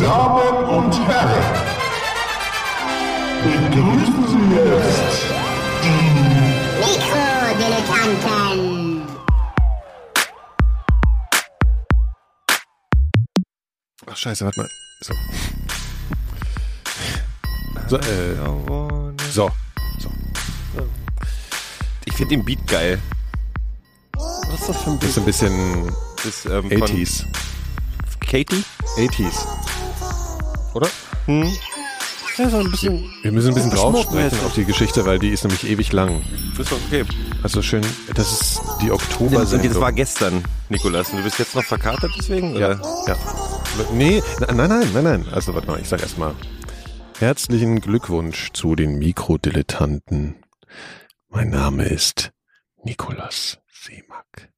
Damen und Herren, begrüßen Sie jetzt die Mikrodilettanten. Ach scheiße, warte mal. So. So, äh, so. so. Ich finde den Beat geil. Was ist das für ein Das ist ein bisschen Das ist, ähm, von 80s. Katie? 80s. Oder? Ja, so ein bisschen. Wir müssen ein bisschen drauf sprechen auf die Geschichte, weil die ist nämlich ewig lang. Ist okay. Also schön, das ist die Und Oktober-Sendung. das war gestern, Nikolas. Und du bist jetzt noch verkatert deswegen? Ja, Oder? ja. Nee, nein, nein, nein, nein. Also warte mal, ich sag erstmal. Herzlichen Glückwunsch zu den Mikrodilettanten. Mein Name ist Nikolas Seemack.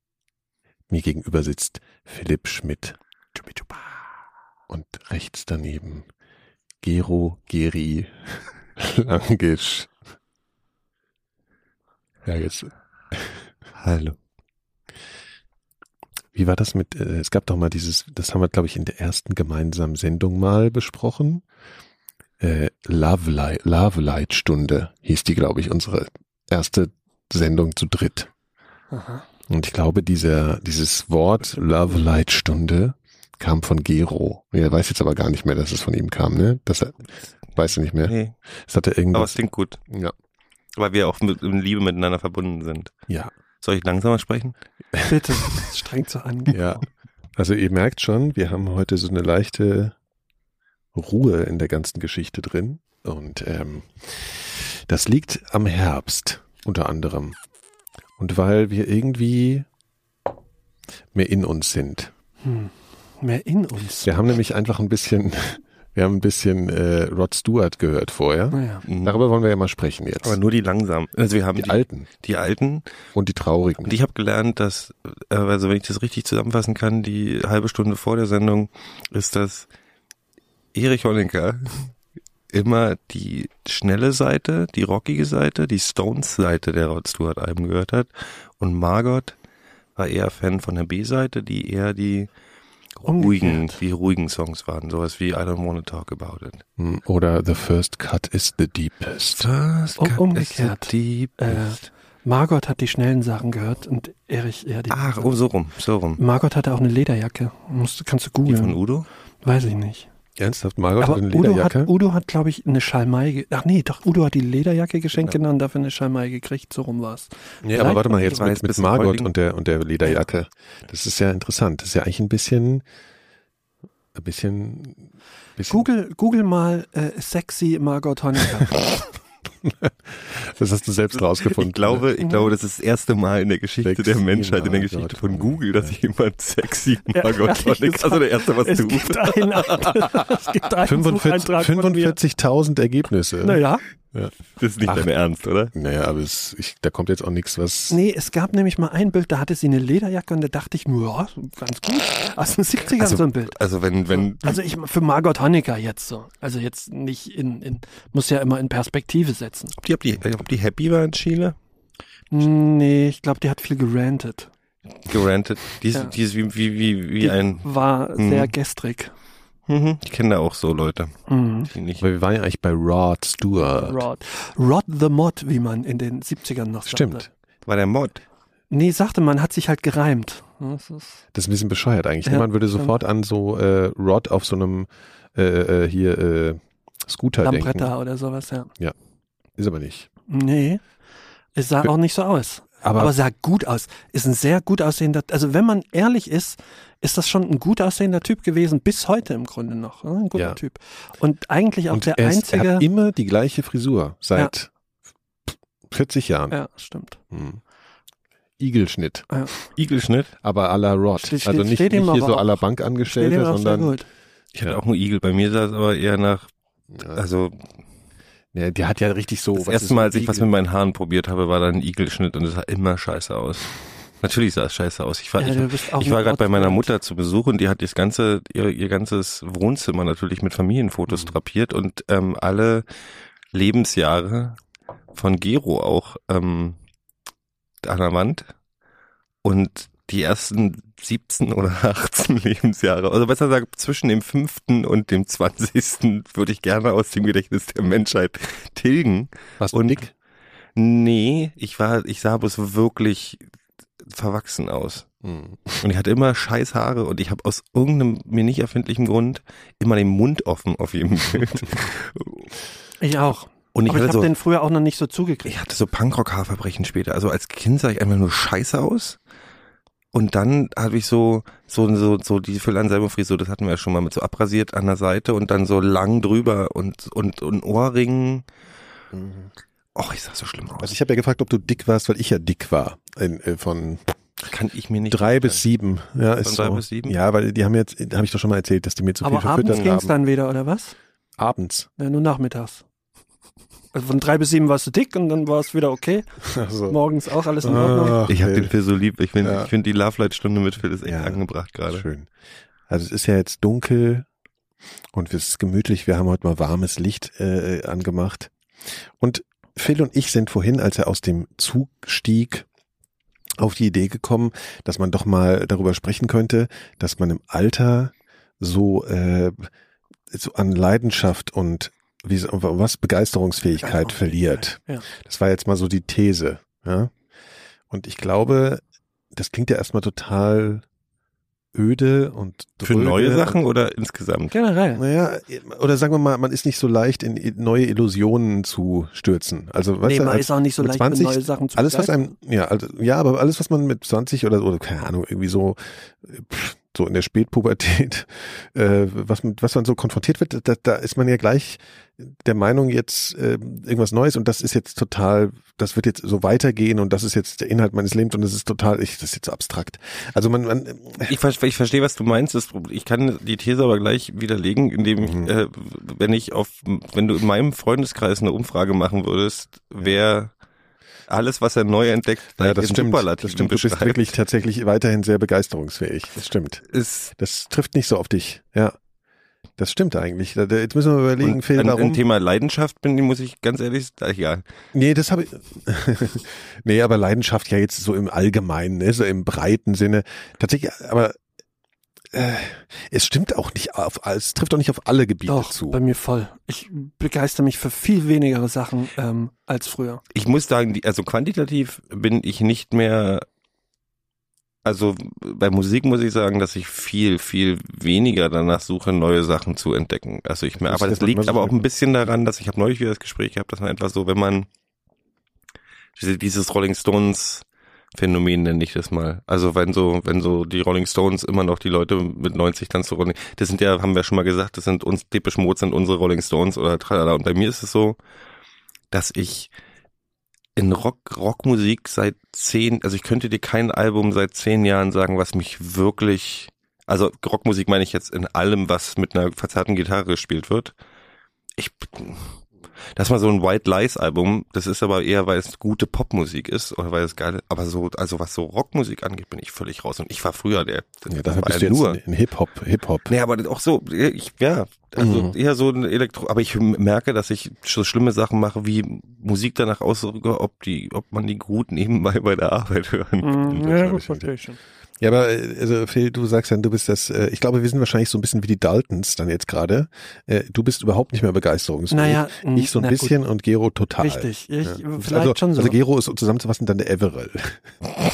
Mir gegenüber sitzt Philipp Schmidt. Und rechts daneben Gero Geri Langisch. Ja, jetzt. Hallo. Wie war das mit, äh, es gab doch mal dieses, das haben wir, glaube ich, in der ersten gemeinsamen Sendung mal besprochen. Äh, Love Light, Love Light Stunde hieß die, glaube ich, unsere erste Sendung zu dritt. Aha. Und ich glaube, dieser, dieses Wort Love Light Stunde kam von Gero. Er weiß jetzt aber gar nicht mehr, dass es von ihm kam, ne? Das er, weißt du nicht mehr? Nee, Das hat er aber es irgendwas. klingt gut. Ja. Weil wir auch mit, in Liebe miteinander verbunden sind. Ja. Soll ich langsamer sprechen? Bitte, das strengt so an. Ja. Also ihr merkt schon, wir haben heute so eine leichte Ruhe in der ganzen Geschichte drin. Und ähm, das liegt am Herbst unter anderem. Und weil wir irgendwie mehr in uns sind. Hm. Mehr in uns. Wir haben nämlich einfach ein bisschen, wir haben ein bisschen äh, Rod Stewart gehört vorher. Naja. Mhm. Darüber wollen wir ja mal sprechen jetzt. Aber nur die langsamen. Also wir haben die die, alten die alten. und die traurigen. Und ich habe gelernt, dass, äh, also wenn ich das richtig zusammenfassen kann, die halbe Stunde vor der Sendung ist, dass Erich Honecker immer die schnelle Seite, die rockige Seite, die Stones-Seite der Rod Stewart-Alben gehört hat. Und Margot war eher Fan von der B-Seite, die eher die ruhigen, die ruhigen Songs waren. Sowas wie I don't wanna talk about it. Hm, Oder The First Cut is the Deepest. First Um- cut is umgekehrt. the deepest. Margot hat die schnellen Sachen gehört und Erich eher die. Ach, oh, so rum, so rum. Margot hatte auch eine Lederjacke. Musst, kannst du Die von googeln. Udo? Weiß ich nicht. Ernsthaft, Margot Aber hat eine Udo hat, Lederjacke? Udo hat, glaube ich, eine Schalmei. Ach nee, doch, Udo hat die Lederjacke geschenkt genau, und dafür eine Schalmei gekriegt. So rum war's. Nee, aber warte mal, jetzt mit, mit Margot und der, und der Lederjacke. Das ist ja interessant. Das ist ja eigentlich ein bisschen, ein bisschen, bisschen Google, Google mal äh, sexy Margot Honecker. das hast du selbst rausgefunden. Ich glaube, ich glaube, das ist das erste Mal in der Geschichte Sexy der Menschheit, in der Margot Geschichte von. Google, dass jemand sexy Margot gesagt, also der erste, was es du. gibt einen, es gibt einen 45 Sucheintrag von mir. 45.000 Ergebnisse. Naja, Ja. Das ist nicht Ach. dein Ernst, oder? Naja, aber es, ich, da kommt jetzt auch nichts, was. nee, es gab nämlich mal ein Bild, da hatte sie eine Lederjacke und da dachte ich mir, ja, ganz gut. Aus den 70ern Also- so ein Bild. Also wenn, wenn, Also ich für Margot Honecker jetzt so. Also jetzt nicht in, in muss ja immer in Perspektive setzen. ob die, ob die, ob die happy war in Chile? Nee, ich glaube, die hat viel gerantet. Gerantet. Die ist, Ja. die ist wie, wie, wie, wie Die ein, war Mhm. sehr gestrig. Mhm. ich kenne da auch so Leute, Mhm. Aber wir waren ja eigentlich bei Rod Stewart. Rod. Rod the Mod, wie man in den 70ern noch sagte. Stimmt. war der Mod. Nee, sagte man, hat sich halt gereimt. Das ist, Das ist ein bisschen bescheuert eigentlich. Ja, Niemand würde stimmt. sofort an so äh, Rod auf so einem äh, äh, hier äh, Scooter Lambretta denken. oder sowas, ja. Ist aber nicht. Nee, es sah auch nicht so aus. Aber, Aber sah gut aus. Ist ein sehr gut aussehender, also wenn man ehrlich ist, ist das schon ein gut aussehender Typ gewesen, bis heute im Grunde noch. ne? Ein guter Ja. Typ. Und eigentlich auch und der er, ist, er einzige. hat immer die gleiche Frisur seit 40 Jahren. ja, stimmt. Hm. Igelschnitt, Igelschnitt. aber à la Rod. Steht- also nicht, nicht hier so auch. à la Bankangestellte, sondern. Ich hatte auch einen Igel. Bei mir sah es aber eher nach, ja, also ja, der hat ja richtig so. das was erste Mal, als ich was mit meinen Haaren probiert habe, war dann ein Igelschnitt und es sah immer scheiße aus. Natürlich sah es scheiße aus. Ich war, Ja, ich, ich war gerade bei meiner. Mutter zu Besuch und die hat das ganze, ihr, ihr ganzes Wohnzimmer natürlich mit Familienfotos Mhm. drapiert und ähm, alle Lebensjahre von Gero auch ähm, an der Wand. Und die ersten 17 oder 18 Lebensjahre, also besser gesagt zwischen dem fünften und dem 20. würde ich gerne aus dem Gedächtnis der Menschheit tilgen. Warst du Und- dick? Nee, ich war, ich sah bloß wirklich verwachsen aus. Hm. Und ich hatte immer scheiß Haare und ich habe aus irgendeinem mir nicht erfindlichen Grund immer den Mund offen auf jedem Bild. Ich auch. Und ich Aber ich habe so, den früher auch noch nicht so zugekriegt. ich hatte so Punkrock-Haarverbrechen später. Also als Kind sah ich einfach nur scheiße aus. Und dann habe ich so, so, so, so die Phil-Anselmo-Frisur, das hatten wir ja schon mal mit so abrasiert an der Seite und dann so lang drüber und, und, und Ohrringen. Och, ich sah so schlimm aus. Also ich habe ja gefragt, ob du dick warst, weil ich ja dick war. In, äh, von Kann ich mir nicht drei bis sieben. Ja, ist drei so. bis sieben? Ja, weil die haben jetzt, da habe ich doch schon mal erzählt, dass die mir zu viel Aber abends verfüttert ging es haben. dann wieder, oder was? Abends. Ja, nur nachmittags. Also von drei bis sieben warst du dick und dann war es wieder okay. Also. Morgens auch alles in Ordnung. Ach, Ich habe den Phil so lieb. Ich finde Ja. ich find die Love Light Stunde mit Phil ist echt Ja. angebracht gerade. Schön. Also es ist ja jetzt dunkel und es ist gemütlich. Wir haben heute mal warmes Licht äh, angemacht. Und Phil und ich sind vorhin, als er aus dem Zug stieg, auf die Idee gekommen, dass man doch mal darüber sprechen könnte, dass man im Alter so, äh, so an Leidenschaft und wie, was Begeisterungsfähigkeit verliert. Ja. Das war jetzt mal so die These. Ja? Und ich glaube, das klingt ja erstmal total öde und Für dröge neue und- Sachen oder insgesamt? Generell. Naja, oder sagen wir mal, man ist nicht so leicht in neue Illusionen zu stürzen. Also weißt nee, du, man als, ist auch nicht so mit leicht 20 mit neue Sachen zu alles was einem, ja, also, ja, aber alles was man mit 20 oder so, oder keine Ahnung, irgendwie so, pff, so in der Spätpubertät, äh, was was man so konfrontiert wird, da, da ist man ja gleich der Meinung jetzt äh, irgendwas Neues und das ist jetzt total, das wird jetzt so weitergehen und das ist jetzt der Inhalt meines Lebens und das ist total, ich, das ist jetzt abstrakt. Also man, man Ich, ver- ich verstehe, was du meinst. Das, ich kann die These aber gleich widerlegen, indem ich, Mhm. äh, wenn ich auf, wenn du in meinem Freundeskreis eine Umfrage machen würdest, wer alles, was er neu entdeckt, ja, das stimmt, das stimmt, du bist wirklich tatsächlich weiterhin sehr begeisterungsfähig. Das stimmt. ist Das trifft nicht so auf dich. Ja. Das stimmt eigentlich. Jetzt müssen wir überlegen, und Phil, an, warum. ein Thema Leidenschaft bin, muss ich ganz ehrlich, sagen, egal. Nee, das habe ich. nee, aber Leidenschaft ja jetzt so im Allgemeinen, ne, so im breiten Sinne. Tatsächlich, aber äh, es stimmt auch nicht auf, es trifft auch nicht auf alle Gebiete Doch, zu. bei mir voll. Ich begeister mich für viel weniger Sachen ähm, als früher. Ich muss sagen, also quantitativ bin ich nicht mehr, also bei Musik muss ich sagen, dass ich viel, viel weniger danach suche, neue Sachen zu entdecken. Also ich Das aber das liegt aber auch ein bisschen daran, dass ich habe neulich wieder das Gespräch gehabt, dass man etwas so, wenn man diese, dieses Rolling Stones Phänomen nenne ich das mal. Also wenn so, wenn so die Rolling Stones immer noch die Leute mit 90 dann zu Rolling, das sind ja, haben wir schon mal gesagt, das sind uns, typisch Mode sind unsere Rolling Stones oder tralala. Und bei mir ist es so, dass ich in Rock, Rockmusik seit zehn, also ich könnte dir kein Album seit zehn Jahren sagen, was mich wirklich, also Rockmusik meine ich jetzt in allem, was mit einer verzerrten Gitarre gespielt wird. Ich, das war so ein White Lies Album, das ist aber eher, weil es gute Popmusik ist oder weil es geil, aber so, also was so Rockmusik angeht, bin ich völlig raus und ich war früher der, ja, das dafür war bist du ja jetzt nur, in, in Hip-Hop, Hip-Hop. Nee, aber auch so, ich, ja, also Mhm. eher so ein Elektro, aber ich merke, dass ich so schlimme Sachen mache, wie Musik danach ausdrücke, ob die, ob man die gut nebenbei bei der Arbeit hören. Mhm, das ja, gut, verstehe ich schon. Ja, aber äh, also Phil, du sagst dann, du bist das, äh, ich glaube, wir sind wahrscheinlich so ein bisschen wie die Daltons dann jetzt gerade. Äh, du bist überhaupt nicht mehr begeisterungsfähig. Naja, ich so ein na gut. bisschen und Gero total. Richtig, ich, Ja. vielleicht also, schon so. Also Gero ist zusammenzufassen dann der Everell.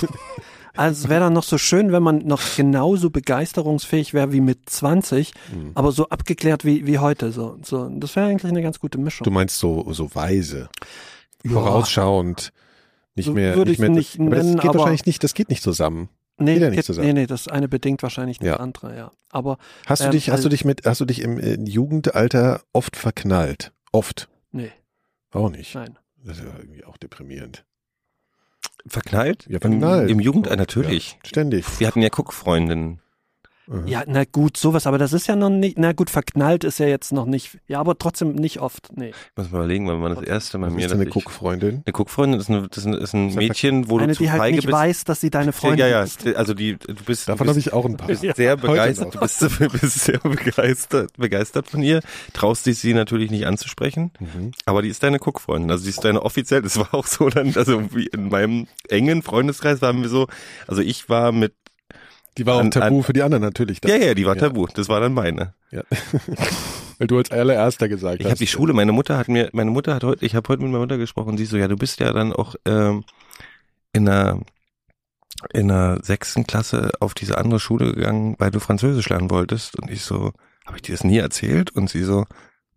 Also es wäre dann noch so schön, wenn man noch genauso begeisterungsfähig wäre wie mit 20, Mhm. aber so abgeklärt wie, wie heute. So, so, das wäre eigentlich eine ganz gute Mischung. Du meinst so, so weise, Ja. vorausschauend, nicht So mehr, würde ich mehr. nicht aber das nennen, geht aber- wahrscheinlich nicht, das geht nicht zusammen. Nee, Geht nicht zusammen. nee, nee, das eine bedingt wahrscheinlich das Ja. andere, ja. Aber Hast du Ähm, dich, hast du also- dich mit, hast du dich im äh, Jugendalter oft verknallt? Oft. nee, Auch nicht. nein. Das ist ja irgendwie auch deprimierend. Verknallt? Ja, verknallt. Im, im Jugend, natürlich. Ja, ständig. Wir hatten ja Guckfreundinnen. Mhm. Ja, na gut, sowas, aber das ist ja noch nicht, na gut, verknallt ist ja jetzt noch nicht, ja, aber trotzdem nicht oft, nee. Ich muss mal überlegen, weil man das erste Mal mir ist denn eine Guckfreundin? Eine Guckfreundin ist, eine, das ist ein, ein ja Mädchen, wo Eine, du zu die halt feige nicht bist. weiß, dass sie deine Freundin ja, ja, ist. also die, du bist, Davon du habe bist ich auch ein paar. Ja. sehr begeistert, du bist, bist sehr begeistert, begeistert von ihr, traust dich sie natürlich nicht anzusprechen, Mhm. aber die ist deine Guckfreundin, also die ist deine offiziell, das war auch so dann, also wie in meinem engen Freundeskreis waren wir so, also ich war mit Die war auch tabu an- für die anderen natürlich. Ja, ja, die war Ja. tabu. Das war dann meine. Ja. Weil du als allererster gesagt Ich hast. habe die Schule, meine Mutter hat mir, meine Mutter hat heute, ich habe heute mit meiner Mutter gesprochen und sie so, ja, du bist ja dann auch ähm, in der in der sechsten Klasse auf diese andere Schule gegangen, weil du Französisch lernen wolltest. Und ich so, habe ich dir das nie erzählt? Und sie so,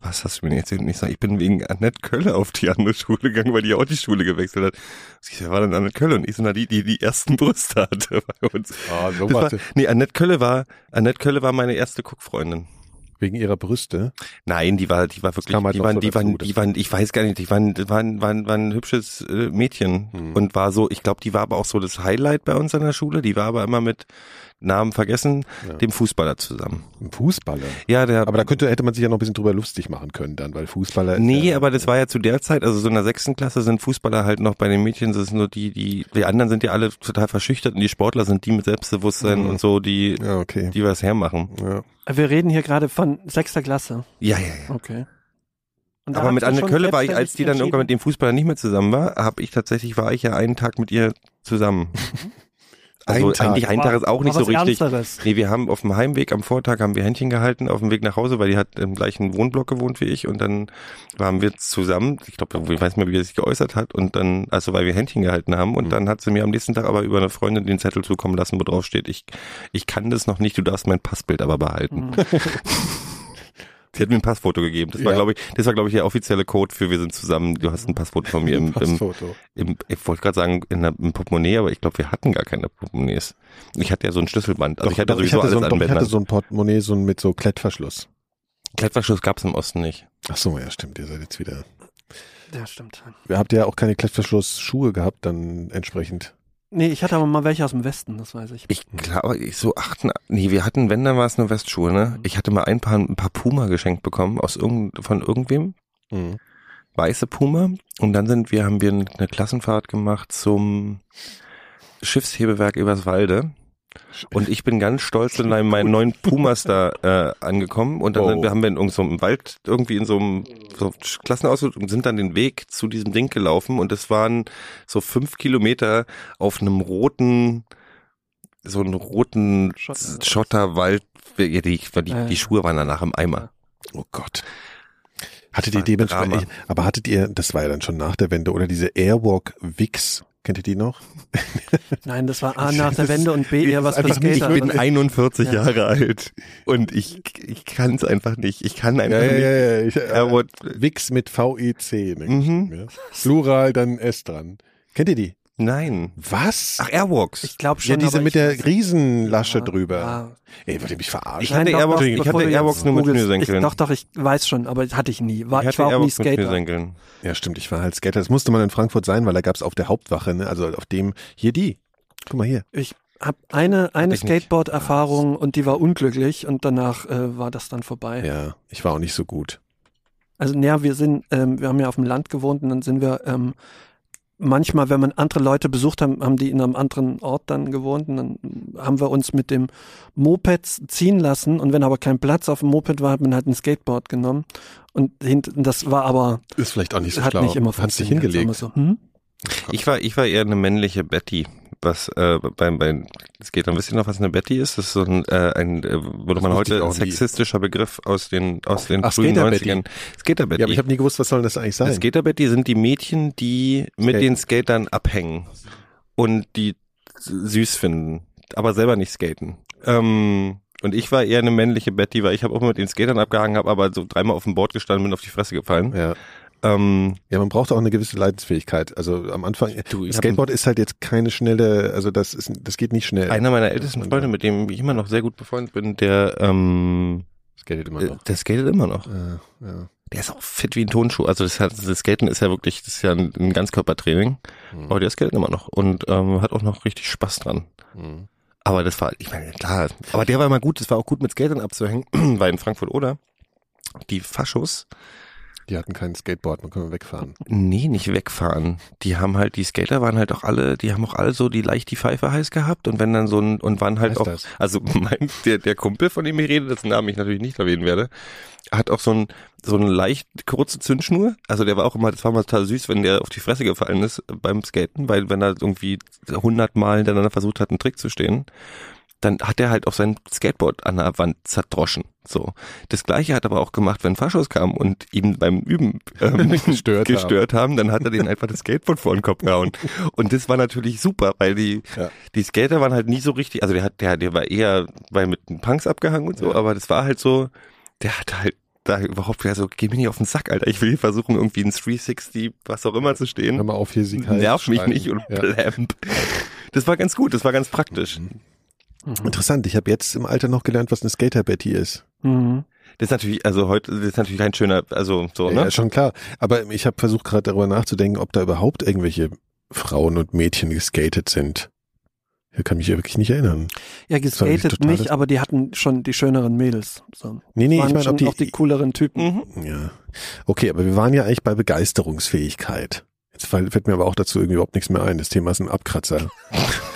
was hast du mir erzählt? Und ich so, ich bin wegen Annette Kölle auf die andere Schule gegangen, weil die auch die Schule gewechselt hat. Sie so, wer war denn Annette Kölle? Und ich so, na, die, die die ersten Brüste hatte bei uns. Ah, so Das war, nee, Annette Kölle war, Annette Kölle war meine erste Guckfreundin. Wegen ihrer Brüste. Nein, die war, die war wirklich, halt die waren, so die waren, die waren, ich weiß gar nicht, die waren, waren, waren, waren ein hübsches äh, Mädchen Hm. und war so, ich glaube, die war aber auch so das Highlight bei uns an der Schule. Die war aber immer mit Namen vergessen, Ja. dem Fußballer zusammen. Ein Fußballer. Ja, der. Aber da könnte, hätte man sich ja noch ein bisschen drüber lustig machen können dann, weil Fußballer. Nee, ja, aber das war ja zu der Zeit, also so in der sechsten Klasse sind Fußballer halt noch bei den Mädchen, das sind nur die, die, die anderen sind ja alle total verschüchtert und die Sportler sind die mit Selbstbewusstsein Mhm. und so, die, Ja, okay. die was hermachen. Ja. Wir reden hier gerade von sechster Klasse. Ja, ja, ja. Okay. Aber mit Anne Kölle war ich, als die dann irgendwann mit dem Fußballer nicht mehr zusammen war, habe ich tatsächlich, war ich ja einen Tag mit ihr zusammen. Also Ein Tag. eigentlich ein Tag ist auch nicht so richtig. Ernsteres. Nee, wir haben auf dem Heimweg am Vortag haben wir Händchen gehalten, auf dem Weg nach Hause, weil die hat im gleichen Wohnblock gewohnt wie ich und dann waren wir zusammen, ich glaube, ich weiß nicht mehr, wie er sich geäußert hat und dann, also weil wir Händchen gehalten haben und Mhm. dann hat sie mir am nächsten Tag aber über eine Freundin den Zettel zukommen lassen, wo drauf steht, ich, ich kann das noch nicht, du darfst mein Passbild aber behalten. Mhm. Sie hat mir ein Passfoto gegeben. Das war, Ja. glaube ich, das war, glaube ich, der offizielle Code für wir sind zusammen. Du hast ein Passfoto von mir im, im, Passfoto. im ich wollte gerade sagen, in der, im Portemonnaie, aber ich glaube, wir hatten gar keine Portemonnaies. Ich hatte ja so ein Schlüsselband. Also Doch, ich hatte doch, sowieso hatte alles so ein, an doch, ich hatte so ein Portemonnaie so ein- mit so Klettverschluss. Klettverschluss gab's im Osten nicht. Ach so, ja, stimmt. Ihr seid jetzt wieder. Ja, stimmt. Ihr habt ja auch keine Klettverschlussschuhe gehabt, dann entsprechend. Nee, ich hatte aber mal welche aus dem Westen, das weiß ich. Ich glaube, ich so achten, nee, wir hatten, wenn, dann war es nur Westschuhe, ne? Ich hatte mal ein paar, ein paar Puma geschenkt bekommen aus irgend, von irgendwem. Mhm. weiße Puma und dann sind wir, haben wir eine Klassenfahrt gemacht zum Schiffshebewerk übers Walde. Und ich bin ganz stolz in meinem, meinen neuen Pumas da äh, angekommen und dann Wow. sind wir, haben wir in irgendeinem so einem Wald irgendwie in so einem so Klassenausflug und sind dann den Weg zu diesem Ding gelaufen und es waren so fünf Kilometer auf einem roten, so einen roten Schotter. Schotterwald. Die, die, die Schuhe waren danach im Eimer. Oh Gott. Hattet ihr dementsprechend, aber hattet ihr, das war ja dann schon nach der Wende, oder diese Airwalk Wix, kennt ihr die noch? Nein, das war A nach der Wende und B eher was für Skater. Ich bin 41 Ja. Jahre alt und ich, ich kann es einfach nicht. Ich kann einfach nicht. ja. Ich, äh, Airwalk, Wix mit V-E-C. Mhm. Ja. Plural, dann S dran. Kennt ihr die? Nein. Was? Ach, Airwalks. Ich glaube schon. ja, diese mit der Riesenlasche Ja, drüber. ja. Ey, wollt ihr mich verarschen? Ich hatte Airwalks- ich hatte Airwalks nur mit. Schnürsenkeln. Doch, doch, ich weiß schon, aber hatte ich nie. War, ich ich, war auch nie Airwalks Skater. Ja, stimmt, ich war halt Skater. Das musste man in Frankfurt sein, weil da gab's auf der Hauptwache, ne? also auf dem, hier die. Guck mal hier. Ich habe eine, eine. Skateboard-Erfahrung und die war unglücklich und danach äh, war das dann vorbei. Ja, ich war auch nicht so gut. Also naja, wir sind, ähm, wir haben ja auf dem Land gewohnt und dann sind wir ähm, manchmal, wenn man andere Leute besucht haben, haben die in einem anderen Ort dann gewohnt und dann haben wir uns mit dem Moped ziehen lassen und wenn aber kein Platz auf dem Moped war, hat man halt ein Skateboard genommen und das war aber, Ist vielleicht auch nicht so hat schlau. nicht immer Hast dich funktioniert. hingelegt. So. Hm? Ich war, ich war eher eine männliche Betty. Was äh, beim, beim es geht wisst ihr noch, was eine Betty ist? Das ist so ein, äh, ein äh, würde man heute nie. sexistischer Begriff aus den aus den Ach, frühen Skater-Betty. 90ern. Skater-Betty. Ja, aber ich habe nie gewusst, was soll das eigentlich sein? Skater-Betty sind die Mädchen, die mit Skaten. den Skatern abhängen und die süß finden, aber selber nicht skaten. Ähm, und ich war eher eine männliche Betty, weil ich habe auch mit den Skatern abgehangen, habe aber so dreimal auf dem Board gestanden, bin auf die Fresse gefallen. ja. Ähm, ja, man braucht auch eine gewisse Leidensfähigkeit. Also am Anfang, Du, Skateboard ist halt jetzt keine schnelle, also das ist, das geht nicht schnell. einer meiner ältesten Freunde, mit dem ich immer noch sehr gut befreundet bin, der ähm, skatet immer äh, noch. der skatet immer noch. Äh, ja. Der ist auch fit wie ein Tonschuh. Also das, hat, das Skaten ist ja wirklich, das ist ja ein, ein Ganzkörpertraining. Hm. Aber der skatet immer noch und ähm, hat auch noch richtig Spaß dran. Hm. Aber das war, ich meine, klar, aber der war immer gut, das war auch gut mit Skatern abzuhängen, weil in Frankfurt oder die Faschos, Die hatten kein Skateboard, man kann wegfahren. nee, nicht wegfahren. Die haben halt, die Skater waren halt auch alle, die haben auch alle so die leicht die Pfeife heiß gehabt und wenn dann so ein, und waren halt auch, das? also mein, der, der Kumpel, von dem ich rede, dessen Namen ich natürlich nicht erwähnen werde, hat auch so ein, so eine leicht kurze Zündschnur. Also der war auch immer, das war mal total süß, wenn der auf die Fresse gefallen ist beim Skaten, weil wenn er irgendwie hundertmal hintereinander versucht hat, einen Trick zu stehen. Dann hat er halt auf sein Skateboard an der Wand zerdroschen. So. Das gleiche hat er aber auch gemacht, wenn Faschos kamen und ihm beim Üben ähm, Gestört gestört haben, dann hat er denen einfach das Skateboard vor den Kopf gehauen. Und das war natürlich super, weil die, Ja. die Skater waren halt nie so richtig, also der hat, der, der war eher bei mit den Punks abgehangen und so, aber das war halt so, der hat halt da überhaupt wieder so, geh mir nicht auf den Sack, Alter. Ich will hier versuchen, irgendwie ins 360, was auch immer zu stehen. Hör mal auf hier, Nerv mich nicht und ja. blamp. Das war ganz gut, das war ganz praktisch. Interessant, ich habe jetzt im Alter noch gelernt, was eine Skater-Betty ist. Mhm. Das ist natürlich, also heute, das ist natürlich ein schöner, also so, Ja, ne? schon klar. Aber ich habe versucht gerade darüber nachzudenken, ob da überhaupt irgendwelche Frauen und Mädchen geskatet sind. Ich kann mich ja wirklich nicht erinnern. Ja, geskatet nicht, aber die hatten schon die schöneren Mädels. So. Nee, nee, ich meine, schon ob die, auch die cooleren Typen. Mhm. Ja. Okay, aber wir waren ja eigentlich bei Begeisterungsfähigkeit. Jetzt fällt mir aber auch dazu irgendwie überhaupt nichts mehr ein. Das Thema ist ein Abkratzer.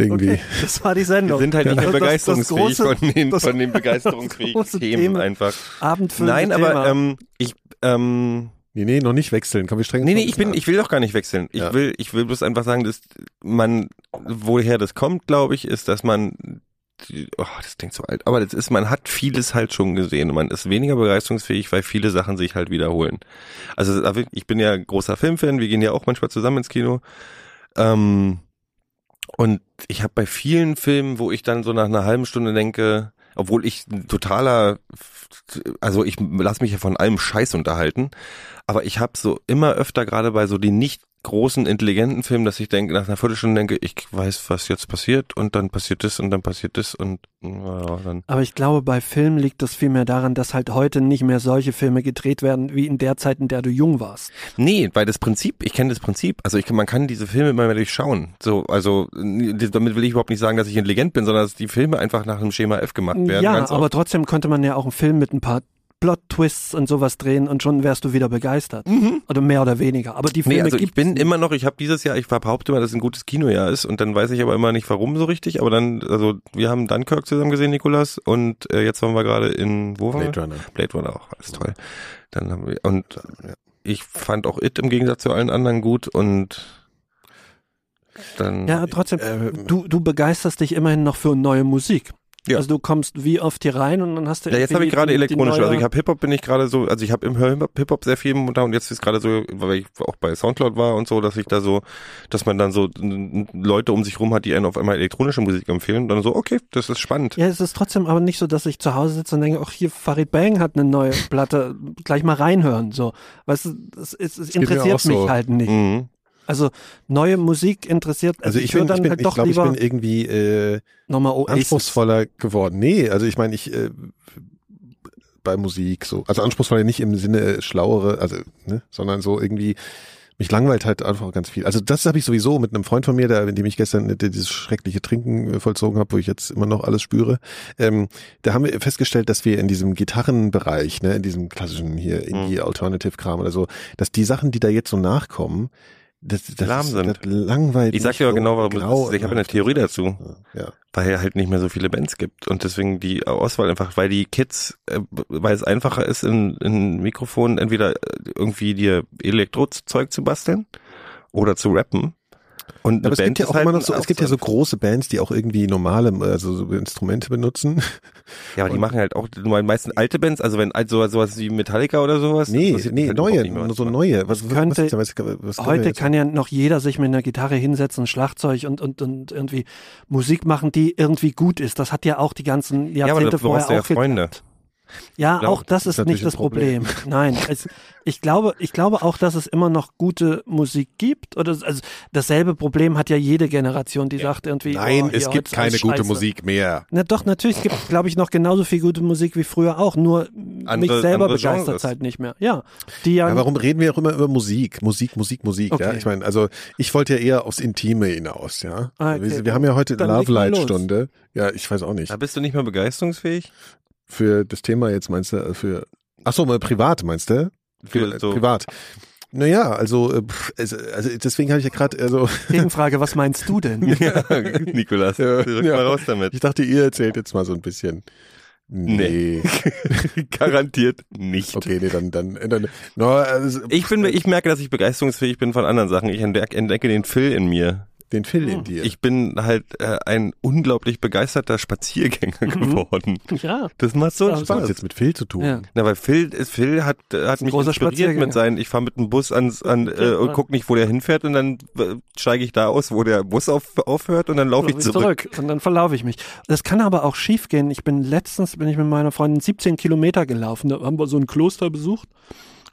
irgendwie. Okay, das war die Wir Sendung. sind halt nicht mehr Das- das begeisterungsfähig große- von den, das- von den das begeisterungsfähigen Themen Thema. einfach. Abendfüllende Nein, aber Thema. ähm, ich, ähm, Nee, nee, noch nicht wechseln. Komm, wir strengen nee, nee, ich bin, ich will doch gar nicht wechseln. Ich Ja. will, ich will bloß einfach sagen, dass man, woher das kommt, glaube ich, ist, dass man, oh, das klingt so alt, aber das ist, man hat vieles halt schon gesehen und man ist weniger begeisterungsfähig, weil viele Sachen sich halt wiederholen. Also ich bin ja großer Filmfan, wir gehen ja auch manchmal zusammen ins Kino. Ähm, und ich habe bei vielen Filmen, wo ich dann so nach einer halben Stunde denke, obwohl ich ein totaler, also ich lasse mich ja von allem Scheiß unterhalten, aber ich habe so immer öfter gerade bei so den nicht großen, intelligenten Filmen, dass ich denke, nach einer Viertelstunde denke, ich weiß, was jetzt passiert und dann passiert das und dann passiert das und ja, dann. Aber ich glaube, bei Filmen liegt es vielmehr daran, dass halt heute nicht mehr solche Filme gedreht werden, wie in der Zeit, in der du jung warst. Nee, weil das Prinzip, ich kenne das Prinzip. Also ich, man kann diese Filme immer mehr durchschauen. So, also damit will ich überhaupt nicht sagen, dass ich intelligent bin, sondern dass die Filme einfach nach einem Schema F gemacht werden. Ja, aber trotzdem könnte man ja auch einen Film mit ein paar Plot-Twists und sowas drehen und schon wärst du wieder begeistert. Oder mehr oder weniger. Aber die Filme Nee, also ich bin nicht. immer noch, ich habe dieses Jahr, ich behaupte immer, dass es ein gutes Kinojahr ist und dann weiß ich aber immer nicht warum so richtig, aber dann, also wir haben Dunkirk zusammen gesehen, Nikolas, und äh, jetzt waren wir gerade in, wo waren wir? Blade Runner. Blade Runner auch, alles toll. Dann haben wir, und ich fand auch It im Gegensatz zu allen anderen gut und dann, Ja, trotzdem, Äh, du, du begeisterst dich immerhin noch für neue Musik. Ja. Also du kommst wie oft hier rein und dann hast du Ja, jetzt habe ich gerade elektronisch, also ich habe Hip-Hop bin ich gerade so, also ich habe im Hip-Hop sehr viel momentan und jetzt ist gerade so, weil ich auch bei Soundcloud war und so, dass ich da so, dass man dann so Leute um sich rum hat, die einen auf einmal elektronische Musik empfehlen und dann so, okay, das ist spannend. Ja, es ist trotzdem aber nicht so, dass ich zu Hause sitze und denke, ach hier, Farid Bang hat eine neue Platte, gleich mal reinhören. So, weißt du, es, es, es interessiert auch so. mich halt nicht. Mhm. Also neue Musik interessiert, Also ich, höre bin, dann ich, bin, halt ich doch glaube, ich lieber bin irgendwie äh, nochmal Oasis. anspruchsvoller geworden. Nee, also ich meine, ich äh, bei Musik so, also anspruchsvoller nicht im Sinne äh, schlauere, also ne, sondern so irgendwie mich langweilt halt einfach ganz viel. Also das habe ich sowieso mit einem Freund von mir, der, in dem ich gestern äh, dieses schreckliche Trinken äh, vollzogen habe, wo ich jetzt immer noch alles spüre. Ähm, da haben wir festgestellt, dass wir in diesem Gitarrenbereich, ne, in diesem klassischen hier Indie Alternative Kram oder so, dass die Sachen, die da jetzt so nachkommen, das, das, Lahm das, sind. das langweilt. Ich sag dir aber genau, warum das grau ist. Ich habe eine Theorie dazu, Ja. weil halt nicht mehr so viele Bands gibt und deswegen die Auswahl einfach, weil die Kids, äh, weil es einfacher ist, in, in Mikrofon entweder äh, irgendwie dir Elektrozeug zu basteln oder zu rappen. Und Aber es gibt ja auch halt immer noch so, es gibt ja so große Bands, die auch irgendwie normale, also so Instrumente benutzen. Ja, aber die und- machen halt auch die meisten alte Bands, also wenn also sowas wie Metallica oder sowas. Nee, nee, halt neue, so die neue. Was, was, Könnte- was, was, Heute kann ja noch jeder sich mit einer Gitarre hinsetzen, Schlagzeug und, und, und irgendwie Musik machen, die irgendwie gut ist. Das hat ja auch die ganzen Ja, aber Jahrzehnte du vorher ja auch Freunde. geklappt. Ja, glaub, auch das das ist ist nicht das Problem. Problem. Nein, es, ich glaube, ich glaube auch, dass es immer noch gute Musik gibt. Oder also dasselbe Problem hat ja jede Generation, die sagt irgendwie. Nein, oh, es gibt keine gute. Musik mehr. Na doch, natürlich, es gibt, glaube ich, noch genauso viel gute Musik wie früher auch. Nur mich Andere- selber andere begeistert Genres. halt nicht mehr. Ja, die ja, Ja, warum reden wir auch immer über Musik? Musik, Musik, Musik. Ja, Okay. ich meine, also ich wollte ja eher aufs Intime hinaus. Ja, Ah, okay. wir, wir haben ja heute Dann Love Light. Stunde. Ja, ich weiß auch nicht. Da bist du nicht mehr begeisterungsfähig? Für das Thema jetzt meinst du? äh, Für ach so, mal privat meinst du? Für so privat. Naja, also, äh, pff, also, also deswegen habe ich ja gerade, also Gegenfrage, was meinst du denn? ja, Nikolas, Ja, rück ja. mal raus damit. ich dachte, ihr erzählt jetzt mal so ein bisschen. Nee. Garantiert nicht. Okay, nee, dann, dann, dann no, also, Ich bin, ich merke, dass ich begeisterungsfähig bin von anderen Sachen. Ich entdecke, entdecke den Phil in mir. Den Phil in dir. Ich bin halt äh, ein unglaublich begeisterter Spaziergänger Mhm. geworden. Ja. Das macht so Das Was hat Spaß. jetzt mit Phil zu tun? Ja. Na, weil Phil, Phil hat, äh, hat ein mich großer inspiriert Spaziergänger. mit seinen, ich fahre mit dem Bus ans, an, äh, und guck nicht, wo der hinfährt und dann äh, steige ich da aus, wo der Bus auf, aufhört und dann laufe ich Lauf zurück. Und dann verlaufe ich mich. Das kann aber auch schief gehen. Ich bin letztens, bin ich mit meiner Freundin 17 Kilometer gelaufen. Da haben wir so ein Kloster besucht.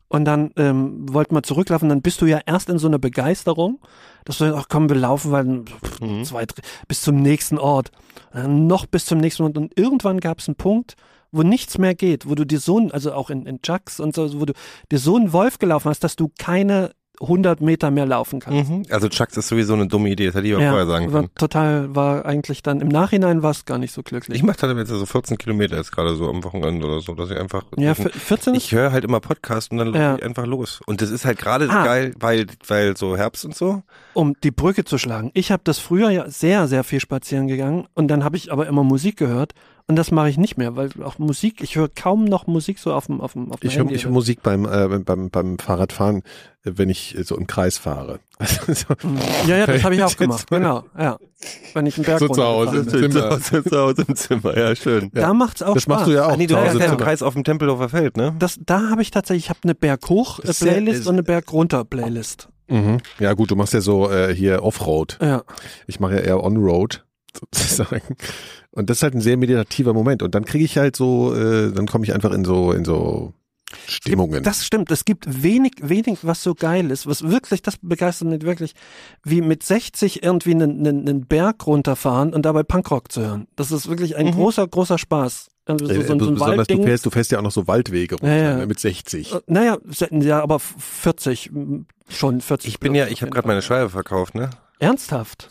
Und dann ähm, wollten wir zurücklaufen. Dann bist du ja erst in so einer Begeisterung, dass du sagst, ach komm, wir laufen, weil pff, Mhm. zwei, drei- bis zum nächsten Ort. Dann noch bis zum nächsten Ort. Und irgendwann gab es einen Punkt, wo nichts mehr geht, wo du dir so, also auch in, in Chucks und so, wo du dir so einen Wolf gelaufen hast, dass du keine 100 Meter mehr laufen kannst. Mhm. Also Chucks ist sowieso eine dumme Idee, das hätte ich auch vorher sagen können. total, war eigentlich dann im Nachhinein war es gar nicht so glücklich. Ich mache dann jetzt also 14 Kilometer jetzt gerade so am Wochenende oder so, dass ich einfach. ja, v- 14 ist, ich höre halt immer Podcast und dann laufe Ja. ich einfach los. Und das ist halt gerade Ah. geil, weil, weil so Herbst und so. um die Brücke zu schlagen. Ich habe das früher ja sehr, sehr viel spazieren gegangen und dann habe ich aber immer Musik gehört und das mache ich nicht mehr, weil auch Musik, ich höre kaum noch Musik so auf dem, auf dem, auf dem Ich höre hör Musik beim, äh, beim, beim Fahrradfahren, äh, wenn ich äh, so im Kreis fahre. Also so, Ja, ja, das habe ich auch gemacht, genau, ja. Wenn ich einen Berg So zu Hause. bin. Zimmer. Zu Hause, zu Hause im Zimmer, ja schön. Da macht's auch das Spaß. machst du ja auch. Ah, nee, du zu hast Hause ja im. Kreis auf dem Tempelhofer Feld, ne? Das, da habe ich tatsächlich, ich habe eine Berghoch sehr- Playlist ist- und eine Bergrunter Playlist. Mhm. Ja gut, du machst ja so äh, hier Offroad. Ja. Ich mache ja eher On-Road sozusagen. Und das ist halt ein sehr meditativer Moment. Und dann kriege ich halt so, äh, dann komme ich einfach in so in so Stimmungen. Das stimmt. Es gibt wenig, wenig, was so geil ist, was wirklich, das begeistert mich wirklich, wie mit 60 irgendwie einen, einen, einen Berg runterfahren und dabei Punkrock zu hören. Das ist wirklich ein Mhm. großer, großer Spaß. Also so, äh, so, so ein besonders du fährst, du fährst ja auch noch so Waldwege runter, Ja, ja. ne, mit 60. Äh, Naja, ja, aber 40, m, schon 40. Ich bin ja, ich habe gerade meine. Scheibe verkauft, ne? Ernsthaft?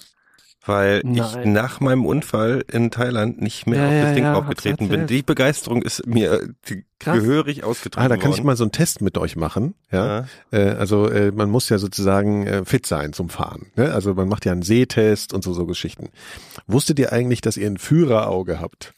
Weil ich Nein. nach meinem Unfall in Thailand nicht mehr Ja, auf ja, das Ding ja, aufgetreten bin. Die Begeisterung ist mir die- Krass. gehörig ausgetragen Ah, da kann ich worden. mal so einen Test mit euch machen. Ja, Ja. Äh, also äh, man muss ja sozusagen äh, fit sein zum Fahren. Ne? Also man macht ja einen Sehtest und so so Geschichten. Wusstet ihr eigentlich, dass ihr ein Führerauge habt?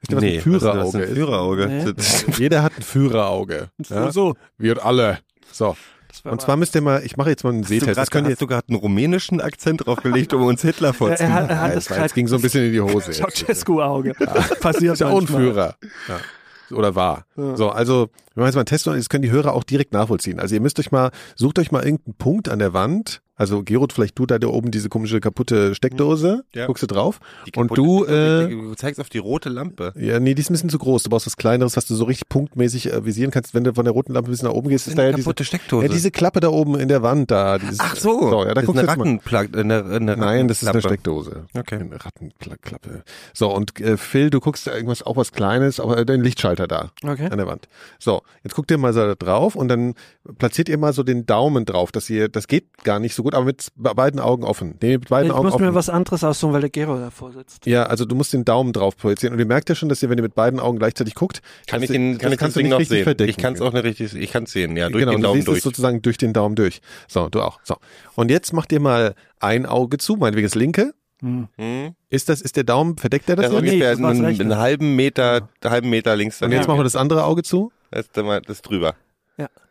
Wisst ihr, was nee, ein Führerauge was ist das, ein ist? Führerauge? Nee. Das- Jeder hat ein Führerauge. Ja? So. Wir alle. So. Und zwar müsst ihr mal, ich mache jetzt mal einen Sehtest. Hast du gerade einen rumänischen Akzent draufgelegt, um uns Hitler er, vorzunehmen? hat, er hat Ja, das ging so ein bisschen in die Hose. Ceausescu-Auge. Passiert ist ja auch ein manchmal. Führer. Ja. Oder war. So, also, wir machen jetzt mal einen Test und das können die Hörer auch direkt nachvollziehen. Also ihr müsst euch mal, sucht euch mal irgendeinen Punkt an der Wand. Also Gerot, vielleicht du da, da oben diese komische kaputte Steckdose. Ja. Guckst du drauf. Und du, äh, du zeigst auf die rote Lampe. ja, nee, die ist ein bisschen zu groß. Du brauchst was Kleineres, was du so richtig punktmäßig äh, visieren kannst. Wenn du von der roten Lampe bis nach oben gehst, ist da ja diese, kaputte Steckdose. ja, diese Klappe da oben in der Wand da. Dieses, Ach so, so ja, da ist guckst eine du. Rattenplug, eine, eine Nein, das ist eine. Steckdose. Okay. Eine Rattenklappe. So, und äh, Phil, du guckst da irgendwas, auch was Kleines, aber den Lichtschalter da Okay. an der Wand. So, jetzt guckt ihr mal so da drauf und dann platziert ihr mal so den Daumen drauf, dass ihr, das geht gar nicht so gut, aber mit beiden Augen offen. Nee, mit beiden Ich Augen muss offen. mir was anderes aussuchen, weil der Gero davor sitzt. ja, also du musst den Daumen drauf projizieren und ihr merkt ja schon, dass ihr, wenn ihr mit beiden Augen gleichzeitig guckt, Kann ich, ihn, kann ich das kannst du nicht noch richtig sehen? verdecken. Ich kann es auch nicht richtig, ich kann es sehen, ja, durch genau, den du Daumen durch. sozusagen durch den Daumen durch. So, du auch. So. Und jetzt macht ihr mal ein Auge zu, meinetwegen das linke. Hm. Hm? Ist das, ist der Daumen, verdeckt er das? Nee, ungefähr war's einen, einen halben Meter, einen halben Meter links und daneben. jetzt machen wir das andere Auge zu. Das, ist dann- das ist drüber.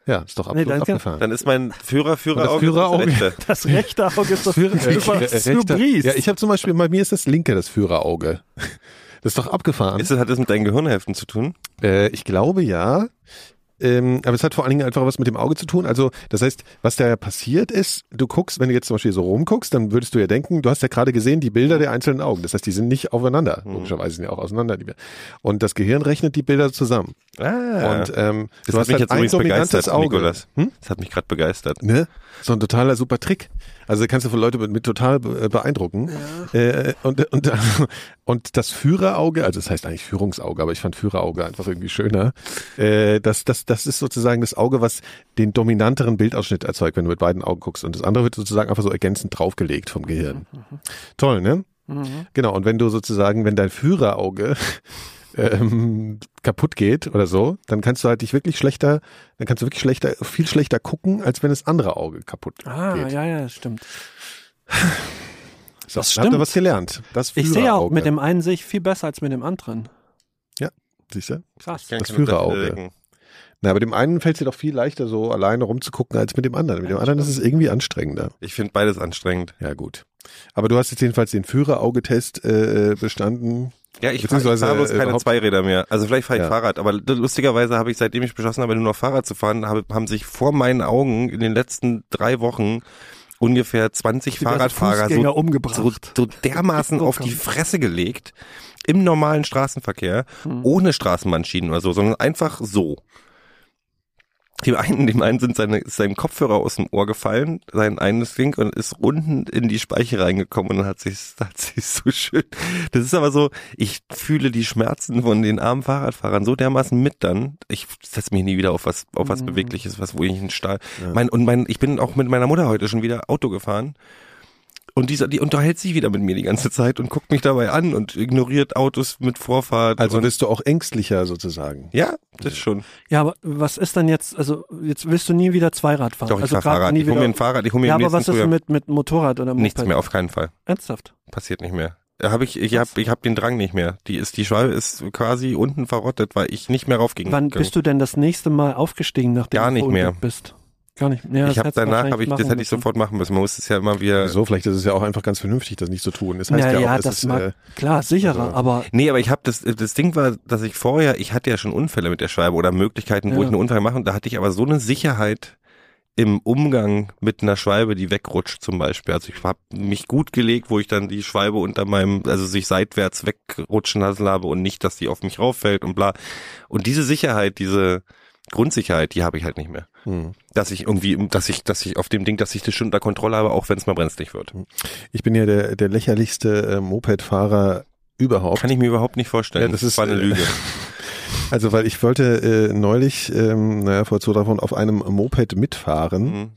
Ja, ist doch Nee, absolut danke. abgefahren. Dann ist mein Führer, Führerauge Führerauge- das rechte. Das rechte Auge ist das Führer- äh. Ja, ich habe zum Beispiel, bei mir ist das linke das Führerauge. Das ist doch abgefahren. Ist das, hat das mit deinen Gehirnhälften zu tun? Äh, ich glaube ja. Ähm, aber es hat vor allen Dingen einfach was mit dem Auge zu tun. Also, das heißt, was da ja passiert ist, du guckst, wenn du jetzt zum Beispiel so rumguckst, dann würdest du ja denken, du hast ja gerade gesehen, die Bilder der einzelnen Augen. Das heißt, die sind nicht aufeinander. Logischerweise sind die auch auseinander. Die Bilder. Und das Gehirn rechnet die Bilder zusammen. Ah. Und ähm, das du hat hast mich halt jetzt ein übrigens dominantes begeistert, Auge. Hm? Das hat mich gerade begeistert. Ne? So ein totaler super Trick. Also kannst du von Leute mit, mit total äh, beeindrucken. Äh, und, und, und das Führerauge, also das heißt eigentlich Führungsauge, aber ich fand Führerauge einfach irgendwie schöner. Äh, das, das, das ist sozusagen das Auge, was den dominanteren Bildausschnitt erzeugt, wenn du mit beiden Augen guckst. Und das andere wird sozusagen einfach so ergänzend draufgelegt vom Gehirn. Toll, ne? Mhm. Genau, und wenn du sozusagen, wenn dein Führerauge ähm, kaputt geht oder so, dann kannst du halt dich wirklich schlechter, dann kannst du wirklich schlechter, viel schlechter gucken, als wenn das andere Auge kaputt Ah, geht. ja, ja, das stimmt. So, das da habt ihr stimmt. was gelernt. Das Ich sehe auch, mit dem einen sehe ich viel besser als mit dem anderen. Siehst du? Krass. Das Führerauge. Na, aber dem einen fällt es dir doch viel leichter, so alleine rumzugucken, als mit dem anderen. Mit dem anderen ist es irgendwie anstrengender. Ich finde beides anstrengend. Ja, gut. Aber du hast jetzt jedenfalls den Führeraugetest äh, bestanden. Ja, ich, Beziehungsweise, fahre bloß äh, keine Zweiräder mehr. Also vielleicht fahre ich Ja. Fahrrad, aber lustigerweise habe ich, seitdem ich beschlossen habe, nur noch Fahrrad zu fahren, habe, haben sich vor meinen Augen in den letzten drei Wochen ungefähr 20 Diverse Fahrradfahrer so, umgebracht. so, so dermaßen auf die Fresse gelegt im normalen Straßenverkehr, Hm. ohne Straßenbahnschienen oder so, sondern einfach so. Dem einen, dem einen sind seine, sein Kopfhörer aus dem Ohr gefallen, sein eines Ding und ist unten in die Speiche reingekommen und dann hat sich, hat sich so schön. Das ist aber so, ich fühle die Schmerzen von den armen Fahrradfahrern so dermaßen mit dann. Ich setze mich nie wieder auf was, auf was Mhm. Bewegliches, was, wo ich einen Stahl. Ja. Mein, und mein, ich bin auch mit meiner Mutter heute schon wieder Auto gefahren. Und dieser, die unterhält sich wieder mit mir die ganze Zeit und guckt mich dabei an und ignoriert Autos mit Vorfahrt. Also bist du auch ängstlicher sozusagen. ja, das schon. Ja, aber was ist denn jetzt, also jetzt willst du nie wieder Zweirad fahren? Doch, ich also fahr Fahrrad. nie Ich hole wieder- mir ein Fahrrad, ich hole mir Ja, im aber was ist mit, mit Motorrad oder Moped? Nichts mehr, auf keinen Fall. Ernsthaft? Passiert nicht mehr. Hab ich, ich hab, ich hab den Drang nicht mehr. Die ist, die Schwalbe ist quasi unten verrottet, weil ich nicht mehr raufging. Wann bist du denn das nächste Mal aufgestiegen, nachdem Gar du nicht verunglückt mehr. bist? Gar nicht. Ja, ich habe danach, habe ich, das hätte ich sofort machen müssen. Man muss es ja immer wieder. So, vielleicht ist es ja auch einfach ganz vernünftig, das nicht zu tun. Das heißt Ja, ja, ja, auch, es das ist, mag- äh, Klar, sicherer, Also- aber Nee, aber ich habe das, das Ding war, dass ich vorher, ich hatte ja schon Unfälle mit der Scheibe oder Möglichkeiten, wo Ja. ich einen Unfall mache. Und da hatte ich aber so eine Sicherheit im Umgang mit einer Schwalbe, die wegrutscht zum Beispiel. Also ich habe mich gut gelegt, wo ich dann die Schwalbe unter meinem, also sich seitwärts wegrutschen lassen habe und nicht, dass die auf mich rauffällt und bla. Und diese Sicherheit, diese Grundsicherheit, die habe ich halt nicht mehr. Hm. Dass ich irgendwie, dass ich, dass ich auf dem Ding, dass ich das schon unter Kontrolle habe, auch wenn es mal brenzlig wird. Ich bin ja der, der lächerlichste äh, Mopedfahrer überhaupt. Kann ich mir überhaupt nicht vorstellen. Ja, das ist, war eine äh, Lüge. Also, weil ich wollte äh, neulich, ähm, naja, vor zwei davon auf einem Moped mitfahren.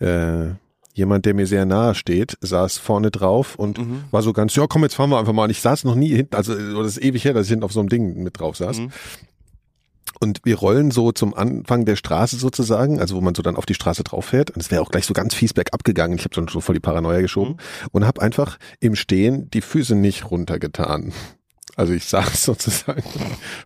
Mhm. Äh, jemand, der mir sehr nahe steht, saß vorne drauf und Mhm. war so ganz, ja, komm, jetzt fahren wir einfach mal. Und ich saß noch nie hinten, also das ist ewig her, dass ich hinten auf so einem Ding mit drauf saß. Mhm. Und wir rollen so zum Anfang der Straße sozusagen, also wo man so dann auf die Straße drauf fährt. Und es wäre auch gleich so ganz fies bergab gegangen. Ich habe dann schon voll die Paranoia geschoben und habe einfach im Stehen die Füße nicht runtergetan. Also ich saß sozusagen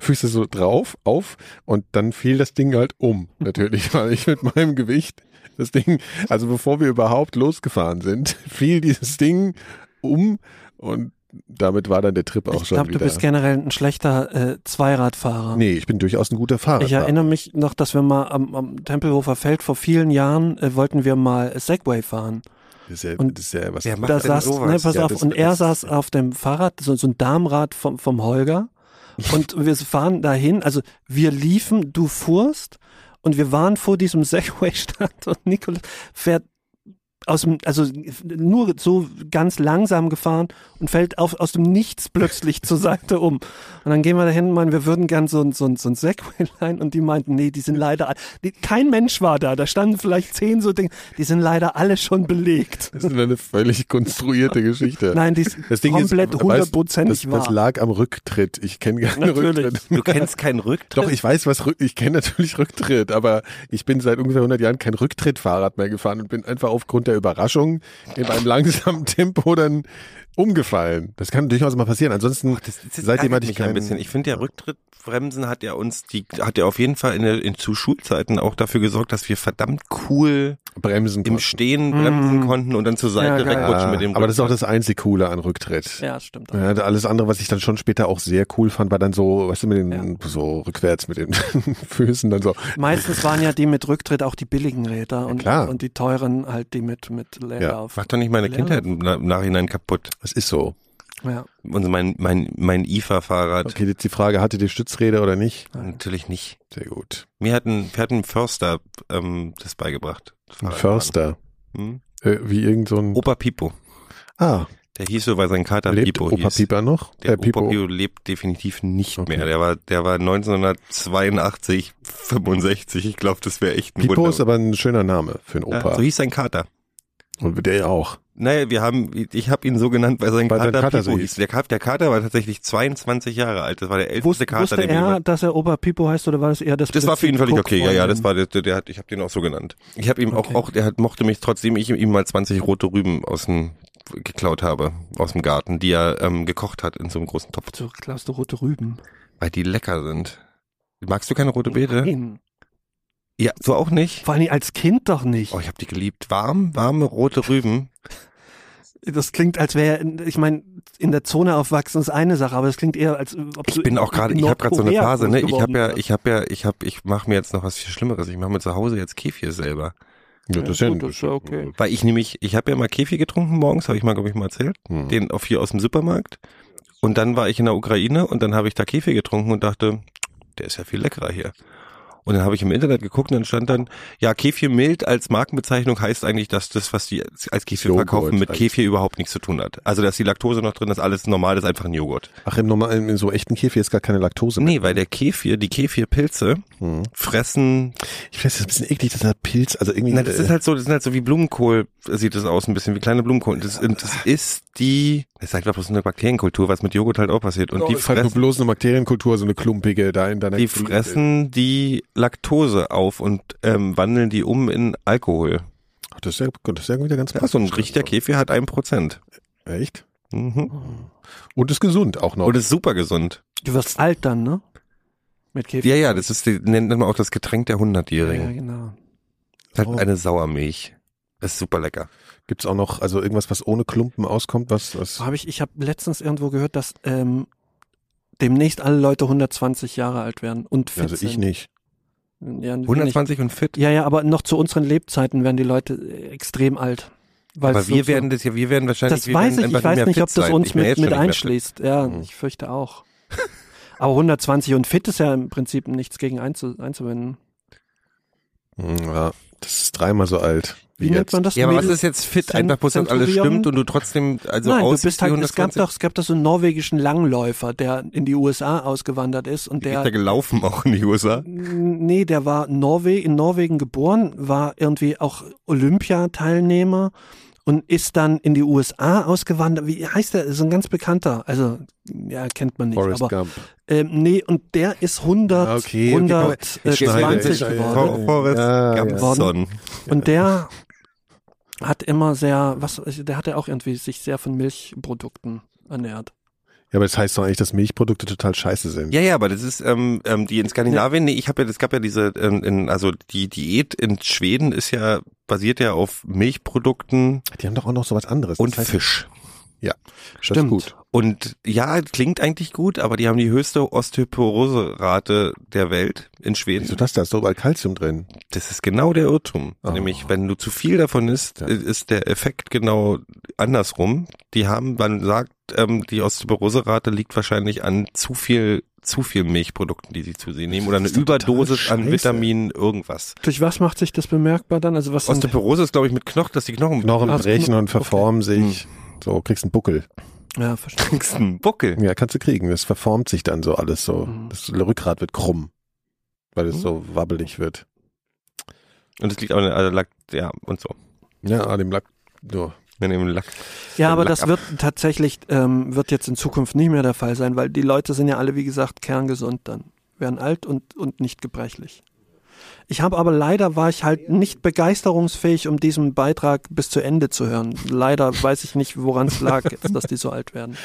Füße so drauf, auf und dann fiel das Ding halt um. Natürlich, weil ich mit meinem Gewicht das Ding, also bevor wir überhaupt losgefahren sind, fiel dieses Ding um und damit war dann der Trip auch ich schon glaube, wieder. du bist generell ein schlechter äh, Zweiradfahrer. nee, ich bin durchaus ein guter Fahrer. Ich erinnere mich noch, dass wir mal am, am Tempelhofer Feld vor vielen Jahren äh, wollten wir mal Segway fahren. Das ist ja, Und das ist ja was. Wer macht Da saß, sowas? ne, pass Ja, auf, das- und er das- saß auf dem Fahrrad, so, so ein Darmrad vom, vom Holger. Und wir fahren dahin, also wir liefen, du fuhrst und wir waren vor diesem Segway-Stand und Nikolas fährt aus dem, also nur so ganz langsam gefahren und fällt auf, aus dem Nichts plötzlich zur Seite um. Und dann gehen wir dahin und meinen, wir würden gern so, ein- so, ein- so ein Segway leihen und die meinten, nee, die sind leider, die, kein Mensch war da, da standen vielleicht zehn so Dinge, die sind leider alle schon belegt. Das ist eine völlig konstruierte Geschichte. Nein, die ist das Ding komplett hundertprozentig das, wahr. das lag am Rücktritt. Ich kenne keinen Natürlich. Rücktritt. Du kennst keinen Rücktritt? Doch, ich weiß, was ich kenne natürlich Rücktritt, aber ich bin seit ungefähr 100 Jahren kein Rücktrittfahrrad mehr gefahren und bin einfach aufgrund der Überraschung in einem langsamen Tempo dann umgefallen. Das kann durchaus mal passieren. Ansonsten, das, das seitdem hatte ich mich ein keinen, bisschen. Ich finde, der Rücktrittbremsen hat ja uns, die hat ja auf jeden Fall in, der, in zu Schulzeiten auch dafür gesorgt, dass wir verdammt cool Bremsen im konnten. Stehen bremsen Mhm. konnten und dann zur Seite Ja, wegrutschen Ja, mit dem aber das ist auch Rücktritt. das einzig Coole an Rücktritt. ja, stimmt. Ja, alles andere, was ich dann schon später auch sehr cool fand, war dann so, weißt du, mit den, Ja. so rückwärts mit den Füßen dann so. Meistens waren ja die mit Rücktritt auch die billigen Räder und, und die teuren halt die mit, mit Leerlauf. Macht doch nicht meine Leerlauf. Kindheit im im Nachhinein kaputt. Das ist so. Ja. Und mein, mein, mein IFA-Fahrrad. Okay, jetzt die Frage, hatte die Stützräder oder nicht? Natürlich nicht. Sehr gut. Mir hat ein, mir hat ein Förster ähm, das beigebracht. Ein. Förster. Hm? Äh, wie irgend so ein, Opa Pipo. ah, Der hieß so, weil sein Kater lebt Pipo Opa hieß. Pieper noch? Der äh, Pipo. Opa Pipo lebt definitiv nicht Okay. mehr. Der war, der war 1982, 65. Ich glaube, das wäre echt ein Pipo Wunder. ist aber ein schöner Name für einen ja, Opa. so hieß sein Kater. Und der auch. Naja, wir haben, ich habe ihn so genannt, weil sein Weil Kater, Kater Pipo so hieß. Der, der Kater war tatsächlich 22 Jahre alt. Das war der älteste Wusste, Kater, wusste mir er, dass er Opa Pipo heißt oder war das eher das Das war für ihn völlig okay. Ja, ja, das war der, der hat, ich habe den auch so genannt. Ich habe ihm Okay. auch, auch, der hat, mochte mich trotzdem, ich ihm mal 20 rote Rüben aus dem geklaut habe aus dem Garten, die er ähm, gekocht hat in so einem großen Topf, So klaust du rote Rüben. weil die lecker sind. Magst du keine rote Beete? Nein. Ja, du auch nicht? Vor allem als Kind doch nicht. Oh, ich habe die geliebt. Warm, warme rote Rüben. Das klingt, als wäre, ich meine, in der Zone aufwachsen ist eine Sache, aber das klingt eher, als ob Ich bin auch gerade, ich habe gerade so eine Phase, ne? Ich habe ja, ich habe ja, ich habe, ich mache mir jetzt noch was viel Schlimmeres. Ich mache mir zu Hause jetzt Kefir selber, Ja, das ist ja, gut, das ist ja okay. weil ich nämlich, ich habe ja mal Kefir getrunken morgens, habe ich mal, glaube ich, mal erzählt, Hm. den auf hier aus dem Supermarkt. Und dann war ich in der Ukraine und dann habe ich da Kefir getrunken und dachte, der ist ja viel leckerer hier. Und dann habe ich im Internet geguckt und dann stand dann, ja, Kefir mild als Markenbezeichnung heißt eigentlich, dass das, was die als Kefir Joghurt verkaufen, mit Kefir überhaupt nichts zu tun hat. Also, dass die Laktose noch drin ist, alles normal, das ist einfach ein Joghurt. Ach, im normalen, in so echten Kefir ist gar keine Laktose mehr. Nee, weil der Kefir, die Kefirpilze Hm. fressen, Ich finde das ist ein bisschen eklig, dass der Pilz, also irgendwie. na, das äh, ist halt so, das sind halt so wie Blumenkohl, sieht das aus, ein bisschen wie kleine Blumenkohl. Das, das ist die, das ist einfach bloß eine Bakterienkultur, was mit Joghurt halt auch passiert. Und oh, die ist halt nur fressen, bloß eine Bakterienkultur, so eine klumpige da in deiner die Glied- fressen die Laktose auf und ähm, wandeln die um in Alkohol. Ach, das ist ja, das ist ja wieder ganz Ja, so ein richtiger Kefir hat ein Prozent. Echt? Mhm. Und ist gesund auch noch. Und ist super gesund. Du wirst alt dann, ne? Mit Käfer. Ja, ja, das ist, die, nennt man auch das Getränk der ja, Hundertjährigen. genau. Das Oh. hat eine Sauermilch. Das ist super lecker. Gibt's auch noch, also irgendwas, was ohne Klumpen auskommt, was, was Habe ich, ich habe letztens irgendwo gehört, dass ähm, demnächst alle Leute 120 Jahre alt werden und fit also ich sind. nicht. Ja, wenig. 120 und fit. Ja, ja, aber noch zu unseren Lebzeiten werden die Leute äh, extrem alt. Weil Aber es wir so- werden das ja, wir werden wahrscheinlich, Das wir weiß ich, ich weiß nicht, ob das sein. uns mit, mit einschließt. Ja, Mhm. ich fürchte auch. Aber 120 und fit ist ja im Prinzip nichts gegen einzu, einzuwenden. Hm, Ja, das ist dreimal so alt. Wie, nennt jetzt. man das? Ja, aber was Mädel- ist jetzt fit? Einfach bloß, dass alles stimmt und du trotzdem, also Nein, du bist wie halt, es gab 120? doch, es gab doch so einen norwegischen Langläufer, der in die USA ausgewandert ist und Wie ist der, der gelaufen auch in die USA? nee, der war Norwe in Norwegen geboren, war irgendwie auch Olympiateilnehmer und ist dann in die USA ausgewandert. Wie heißt der? Ist ein ganz bekannter. Also, ja, kennt man nicht. Forrest aber Gump. ähm, nee, und der ist 100, Ah, okay, okay, aber ich 120 schneide, ich schneide. geworden. Forrest Ja, ja. Gumpson. Und der hat immer sehr, was, der hatte auch irgendwie sich sehr von Milchprodukten ernährt. Ja, aber das heißt doch eigentlich, dass Milchprodukte total scheiße sind. Ja, ja, aber das ist ähm, ähm, die in Skandinavien. Nee, ich habe ja, es gab ja diese, ähm, in, also die Diät in Schweden ist ja basiert ja auf Milchprodukten Die haben doch auch noch so was anderes. und das heißt, Fisch. Ja, Stimmt. Das ist gut. Und ja, klingt eigentlich gut, aber die haben die höchste Osteoporose-Rate der Welt in Schweden. Wieso das? Da ist doch überall Kalzium drin. Das ist genau der Irrtum. Oh. Nämlich, wenn du zu viel davon isst, ist der Effekt genau andersrum. Die haben, man sagt, ähm, die Osteoporose-Rate liegt wahrscheinlich an zu viel, zu viel Milchprodukten, die sie zu sich nehmen, oder eine Überdosis an scheiße. Vitamin irgendwas. Durch was macht sich das bemerkbar dann? Also was Osteoporose ist, glaube ich, mit Knochen, dass die Knochen, Knochen brechen und verformen Hm. sich. So, kriegst einen Buckel. Ja, verstehe. kriegst einen Buckel. Ja, kannst du kriegen. Das verformt sich dann so alles so. Mhm. Das Rückgrat wird krumm. Weil es so wabbelig wird. Und es liegt auch an der, also, Lack- ja, und so. Ja, ah, dem Lack. So. Wir nehmen Lack. Ja, aber Lack das ab. wird tatsächlich, ähm, wird jetzt in Zukunft nicht mehr der Fall sein, weil die Leute sind ja alle, wie gesagt, kerngesund dann. Werden alt und, und nicht gebrechlich. Ich habe aber leider war ich halt nicht begeisterungsfähig, um diesen Beitrag bis zu Ende zu hören. Leider weiß ich nicht, woran es lag, jetzt, dass die so alt werden.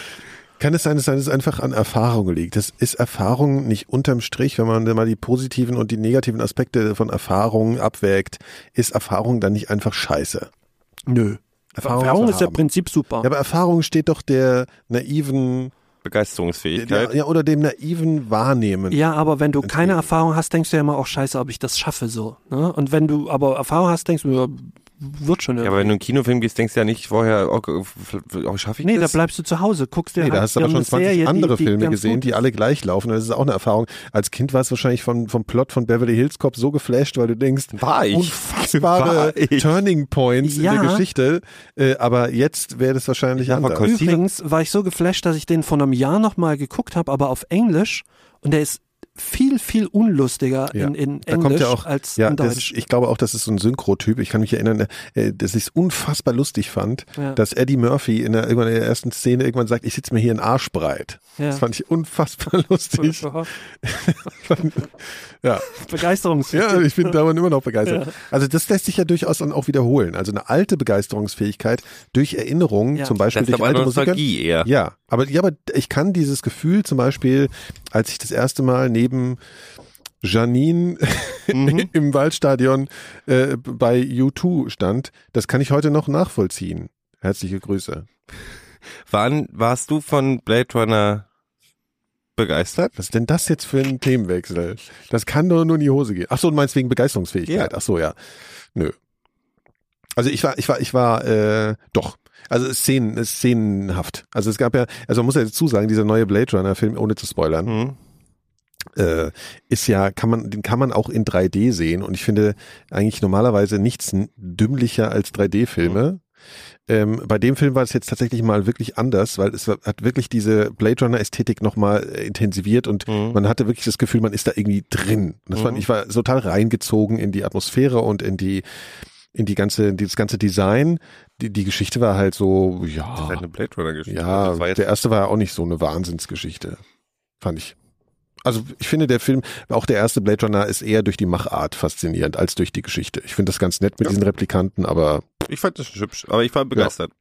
Kann es sein, dass es einfach an Erfahrung liegt? Das ist Erfahrung nicht unterm Strich, wenn man mal die positiven und die negativen Aspekte von Erfahrung abwägt, ist Erfahrung dann nicht einfach scheiße? Nö. Erfahrung Erfahrung ist ja. Prinzip super. Ja, aber Erfahrung steht doch der naiven, Begeisterungsfähigkeit. ja, oder dem naiven Wahrnehmen. Ja, aber wenn du keine Erfahrung hast, denkst du ja immer auch scheiße, ob ich das schaffe so. Ne? Und wenn du aber Erfahrung hast, denkst du, ja, wird schon Ja, irgendwie. aber wenn du in einen Kinofilm gehst, denkst du ja nicht vorher, oh, oh, schaffe ich nee, da das? bleibst du zu Hause, guckst dir Nee, halt da hast du aber schon irgendeine 20 Serie, andere die, die Filme gesehen, die alle gleich laufen. Das ist auch eine Erfahrung. Als Kind warst du wahrscheinlich vom, vom Plot von Beverly Hills Cop so geflasht, weil du denkst, War ich. unfassbare War ich. Turning Points Ja. in der Geschichte. Äh, aber jetzt wäre das wahrscheinlich Ja, anders. Übrigens war ich so geflasht, dass ich den vor einem Jahr nochmal geguckt habe, aber auf Englisch. Und der ist viel, viel unlustiger Ja. in, in Da Englisch kommt ja auch, als ja, in Deutsch. ich glaube auch, das ist so ein Synchro-Typ. Ich kann mich erinnern, äh, dass ich es unfassbar lustig fand, Ja. dass Eddie Murphy in der, irgendwann in der ersten Szene irgendwann sagt, ich sitze mir hier in Arsch breit. ja. Das fand ich unfassbar lustig. ja. Begeisterungsfähig. Ja, ich bin davon immer noch begeistert. Also das lässt sich ja durchaus dann auch wiederholen. Also eine alte Begeisterungsfähigkeit durch Erinnerung, Ja. zum Beispiel Das ist durch aber alte Musiker. Nostalgie eher. Ja, aber ja, aber ich kann dieses Gefühl zum Beispiel, als ich das erste Mal neben Janine Mhm. im Waldstadion äh, bei U2 stand, das kann ich heute noch nachvollziehen. Herzliche Grüße. Wann warst du von Blade Runner begeistert? Was ist denn das jetzt für ein Themenwechsel? Das kann doch nur in die Hose gehen. Ach so, du meinst wegen Begeisterungsfähigkeit. Ja. Ach so, ja. Nö. Also ich war, ich war, ich war, äh, doch. Also Szenen, szenenhaft. Also es gab ja, also man muss ja dazu sagen, dieser neue Blade Runner Film, ohne zu spoilern, Mhm. äh, ist ja, kann man, den kann man auch in 3D sehen und ich finde eigentlich normalerweise nichts dümmlicher als 3D-Filme. Ähm, bei dem Film war es jetzt tatsächlich mal wirklich anders, weil es war- hat wirklich diese Blade Runner Ästhetik nochmal intensiviert und Mhm. man hatte wirklich das Gefühl, man ist da irgendwie drin. Das Mhm. ich war total reingezogen in die Atmosphäre und in die, in die ganze, dieses ganze Design. Die, die Geschichte war halt so, Das ist ja, halt eine Blade Runner Geschichte. ja, jetzt der erste war ja auch nicht so eine Wahnsinnsgeschichte, fand ich. Also ich finde der Film, auch der erste Blade Runner ist eher durch die Machart faszinierend als durch die Geschichte. Ich finde das ganz nett mit Ja. diesen Replikanten, aber ich fand das hübsch, aber ich war begeistert.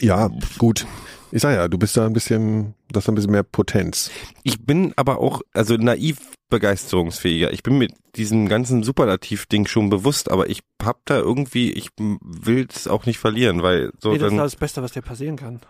ja, gut. Ich sag ja, du bist da ein bisschen, das ist ein bisschen mehr Potenz. Ich bin aber auch, also naiv begeisterungsfähiger. Ich bin mit diesem ganzen Superlativ-Ding schon bewusst, aber ich hab da irgendwie, ich will es auch nicht verlieren, weil so Nee, das ist dann, das Beste, was dir passieren kann.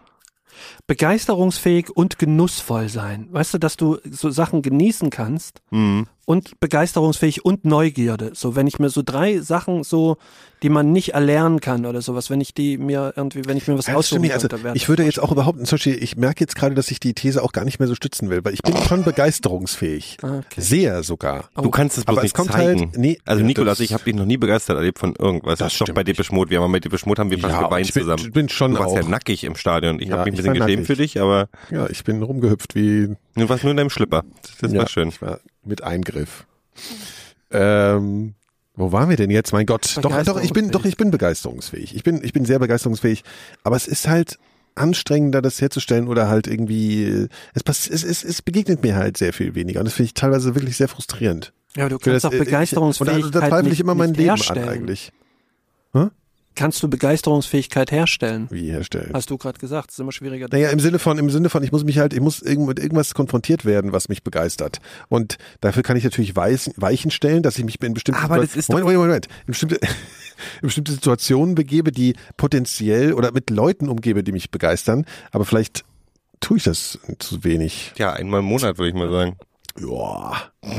Begeisterungsfähig und genussvoll sein. Weißt du, dass du so Sachen genießen kannst Mhm. Und begeisterungsfähig und Neugierde. So, wenn ich mir so drei Sachen so, die man nicht erlernen kann oder sowas, wenn ich die mir irgendwie, wenn ich mir was Ja, stimmt aussuchen. Also, könnte, wäre ich würde jetzt auch überhaupt, zum Beispiel, ich merke jetzt gerade, dass ich die These auch gar nicht mehr so stützen will, weil ich bin schon begeisterungsfähig. Ah, okay. Sehr sogar. du kannst es bloß Aber es nicht kommt zeigen. halt, nee, also ja, Nikolas, ich habe dich noch nie begeistert erlebt von irgendwas. Das Das doch stimmt bei Depeche Mode. Wir haben mit Depeche Mode haben wir fast Ja, geweint ich bin, zusammen. ich bin schon Du warst auch. ja nackig im Stadion. Ich Ja, habe mich ein bisschen geschämt nackig. für dich, aber Ja, ich bin rumgehüpft wie du warst nur in deinem Schlipper. Das ja, war schön. Ich war mit Eingriff. Ähm, wo waren wir denn jetzt? Mein Gott. Doch, doch, ich bin, doch, ich bin begeisterungsfähig. Ich bin, ich bin sehr begeisterungsfähig. Aber es ist halt anstrengender, das herzustellen oder halt irgendwie, es, pass- es, es, es begegnet mir halt sehr viel weniger. Und das finde ich teilweise wirklich sehr frustrierend. Ja, du kannst das, ich- Begeisterungsfähigkeit Und da, da zweifle ich immer mein Leben an eigentlich. Kannst du Begeisterungsfähigkeit herstellen? Wie herstellen. Hast du gerade gesagt, das ist immer schwieriger. Naja, im Sinne von, im Sinne von, ich muss mich halt, ich muss irgend, mit irgendwas konfrontiert werden, was mich begeistert. Und dafür kann ich natürlich Weichen, Weichen stellen, dass ich mich in bestimmte, Aber das ist Moment, Moment, Moment, in bestimmte, in bestimmte Situationen begebe, die potenziell oder mit Leuten umgebe, die mich begeistern. Aber vielleicht tue ich das zu wenig. Ja, einmal im Monat würde ich mal sagen. Ja.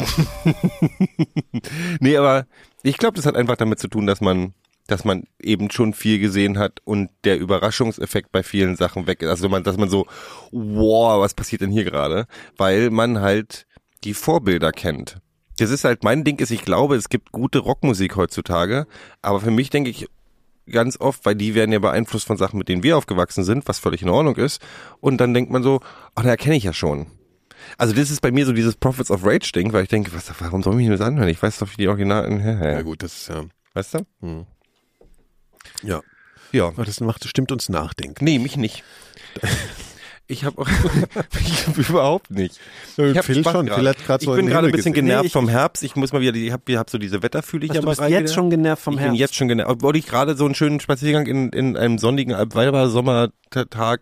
Nee, aber ich glaube, das hat einfach damit zu tun, dass man, dass man eben schon viel gesehen hat und der Überraschungseffekt bei vielen Sachen weg ist. Also man, dass man so, wow, was passiert denn hier gerade? Weil man halt die Vorbilder kennt. Das ist halt mein Ding ist, ich glaube, es gibt gute Rockmusik heutzutage, aber für mich denke ich ganz oft, weil die werden ja beeinflusst von Sachen, mit denen wir aufgewachsen sind, was völlig in Ordnung ist. Und dann denkt man so, ach, da erkenne ich ja schon. Also das ist bei mir so dieses Prophets of Rage Ding, weil ich denke, was, warum soll ich mir das anhören? Ich weiß doch, wie die Originalen, Ja gut, das ist ja. weißt du? Ja. Ja. Aber das macht, stimmt uns nachdenken. Nee, mich nicht. Ich habe auch ich hab überhaupt nicht. Ich hab Phil Spaß schon. grad. Phil hat grad ich so bin in den gerade ein bisschen gesehen. genervt Nee, ich- vom Herbst. Ich muss mal wieder, ich habe hab so diese Wetterfühle du bist jetzt schon genervt vom ich bin Herbst. jetzt schon genervt. Obwohl ich gerade so einen schönen Spaziergang in, in einem sonnigen Sommertag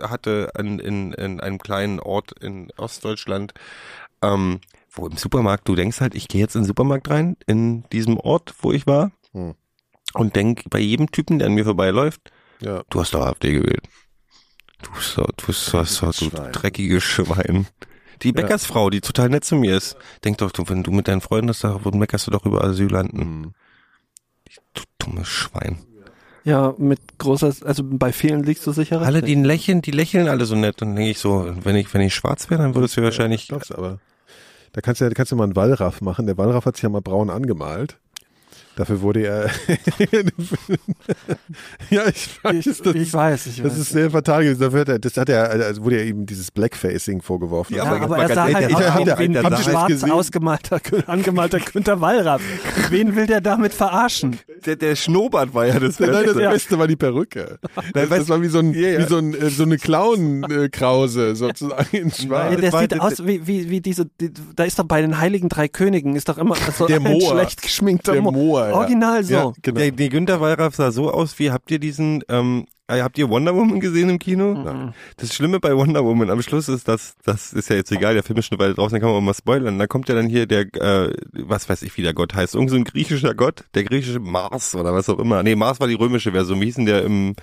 hatte in, in, in einem kleinen Ort in Ostdeutschland, ähm, wo im Supermarkt, du denkst halt, ich gehe jetzt in den Supermarkt rein, in diesem Ort, wo ich war, Hm. Und denk bei jedem Typen, der an mir vorbeiläuft, Ja. du hast doch AfD gewählt. Du so, du so, so, du Schwein. dreckiges Schwein. Die Bäckersfrau, die total nett zu mir ist. Denk doch, du, wenn du mit deinen Freunden das da, wo meckerst du doch über Asylanten. Hm. Du dummes Schwein. Ja, mit großer, also bei vielen liegst du sicher Alle, die lächeln, die lächeln alle so nett. Und denke ich so, wenn ich, wenn ich schwarz wäre, dann würdest du wahrscheinlich, Glaubst du aber. Da kannst du ja, da kannst du mal einen Wallraff machen. Der Wallraff hat sich ja mal braun angemalt. Dafür wurde er. ja, ich weiß, ich, das, ich weiß, ich das weiß. ist sehr fatal gewesen. Dafür hat er, das hat er, also wurde ja eben dieses Blackfacing vorgeworfen. Ja, aber aber, er sah halt wie ihr- ein das schwarz ausgemalter, angemalter Günther Wallraff. Wen will der damit verarschen? der, der Schnurrbart war ja das Nein, das Beste. Beste war die Perücke. Das, das war wie so, ein, wie so, ein, äh, so eine Clown-Krause sozusagen in schwarz. der war- sieht das- aus wie, wie, wie diese, die, da ist doch bei den Heiligen Drei Königen, ist doch immer so Der ein Moor. schlecht geschminkter Der Mo- Moor, ja. Original so. Ja, genau. Der, der Günther Wallraff sah so aus, wie habt ihr diesen, ähm, Ah, Habt ihr Wonder Woman gesehen im Kino? Mhm. Das Schlimme bei Wonder Woman am Schluss ist, dass das ist ja jetzt egal, der Film ist schon eine Weile draußen, da kann man auch mal spoilern. Da kommt ja dann hier der, äh, was weiß ich, wie der Gott heißt, irgend so ein griechischer Gott, der griechische Mars oder was auch immer. Nee, Mars war die römische Version, wie hieß denn der im,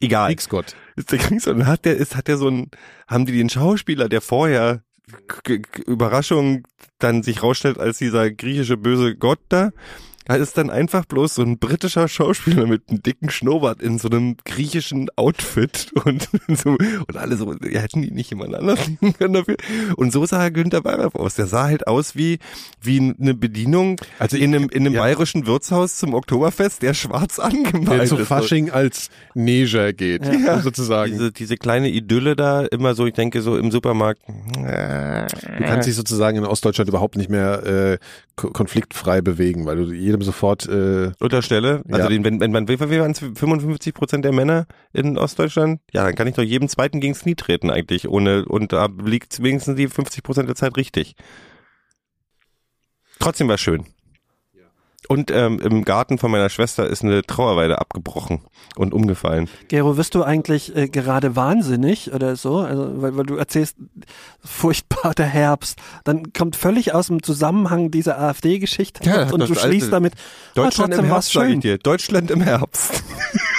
egal. Kriegsgott. Ist der Kriegsgott. Und hat der, ist, hat der so ein, haben die den Schauspieler, der vorher Überraschung dann sich rausstellt als dieser griechische böse Gott da, da ist dann einfach bloß so ein britischer Schauspieler mit einem dicken Schnurrbart in so einem griechischen Outfit und so, und alle so, ja, hätten die nicht jemand anders nehmen können dafür? Und so sah Günther Bayreff aus. Der sah halt aus wie, wie eine Bedienung Also in einem, in einem ja. bayerischen Wirtshaus zum Oktoberfest, der schwarz Der angemalt zu ist. Fasching als Neger geht, sozusagen. Diese, diese kleine Idylle da, immer so, ich denke so im Supermarkt. Du kannst dich sozusagen in Ostdeutschland überhaupt nicht mehr äh, ko- konfliktfrei bewegen, weil du jedem sofort äh, unterstelle. Also Ja. den, wenn, wenn man, waren es 55 Prozent der Männer in Ostdeutschland? Ja, dann kann ich doch jedem zweiten gegens Knie treten eigentlich, ohne und da liegt wenigstens die 50 Prozent der Zeit richtig. Trotzdem war schön. Und ähm, im Garten von meiner Schwester ist eine Trauerweide abgebrochen und umgefallen. Gero, bist du eigentlich äh, gerade wahnsinnig oder so? Also, weil, weil du erzählst, furchtbar der Herbst. Dann kommt völlig aus dem Zusammenhang diese AfD-Geschichte Ja, und das du schließt damit, Deutschland ah, im Herbst, schön. dir. Deutschland im Herbst.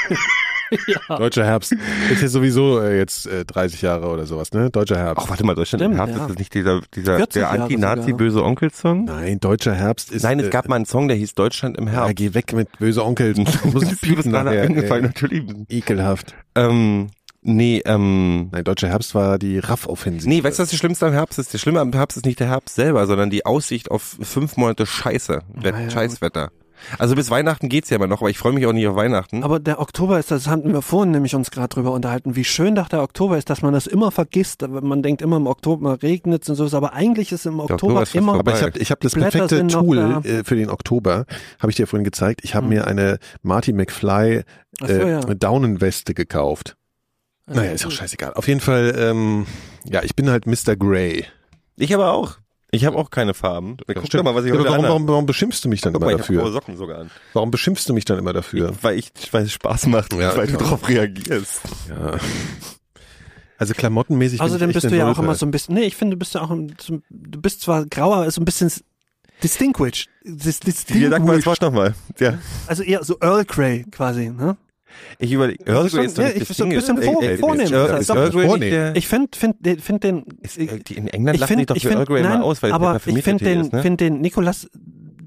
Deutscher Herbst. Ist ja sowieso äh, jetzt äh, 30 Jahre oder sowas, ne? Deutscher Herbst. Ach, warte mal, Deutschland im Stimmt, Herbst, ja. ist das nicht dieser, dieser 40 der Jahre Anti-Nazi-böse Onkel-Song? Nein, Deutscher Herbst ist. Nein, es äh, gab mal einen Song, der hieß Deutschland im Ja, Herbst. geh weg mit böse Onkel. Muss ich piepen nachher. eingefallen, natürlich. ekelhaft. Ähm, nee, ähm, Nein, Deutscher Herbst war die Raff-Offensive. nee, weißt du, was das Schlimmste am Herbst ist? Das Schlimme am Herbst ist nicht der Herbst selber, sondern die Aussicht auf fünf Monate Scheiße, Wett- ja, Scheißwetter. Also bis Weihnachten geht's ja immer noch, aber ich freue mich auch nicht auf Weihnachten. Aber der Oktober ist, das hatten wir vorhin nämlich uns gerade drüber unterhalten, wie schön doch der Oktober ist, dass man das immer vergisst. Man denkt immer im Oktober regnet und so, aber eigentlich ist im Oktober Oktober, ist immer Aber ich habe ich hab das Blätter perfekte Tool da. äh, für den Oktober, habe ich dir vorhin gezeigt. Ich habe mir eine Marty McFly Ach so, äh, ja. Daunenweste gekauft. Naja, ist auch scheißegal. Auf jeden Fall, ähm, ja, ich bin halt Mr. Grey. Ich aber auch. Ich habe auch keine Farben. Guck doch mal, was ich Ja, warum, warum, warum beschimpfst du mich dann Guck immer mal, ich habe graue dafür? Socken sogar an. Warum beschimpfst du mich dann immer dafür? Weil ich, weil es Spaß macht, Ja, weil du klar. darauf reagierst. Ja. Also klamottenmäßig bin Außerdem ich echt bist du ja auch Nulpe. immer so ein bisschen, nee, ich finde, du bist ja auch, ein- so- du bist zwar grauer, aber so ein bisschen distinguished. Dis, Hier, sag mal das distinguished. Wort nochmal. Ja. Also eher so Earl Grey quasi, ne? Ich überlege, Earl ist doch ja, nicht ich- so ein distinguished. bisschen vor- Ey, ey, vornehm. Ist Earl, Das ist ist doch Earl Grey nicht der, Ich finde, find, den- find den, Äh, die in England ich lachen finde, sich doch für Earl Grey nein, immer aus, weil aber der ich finde den, ne? finde den Nikolas,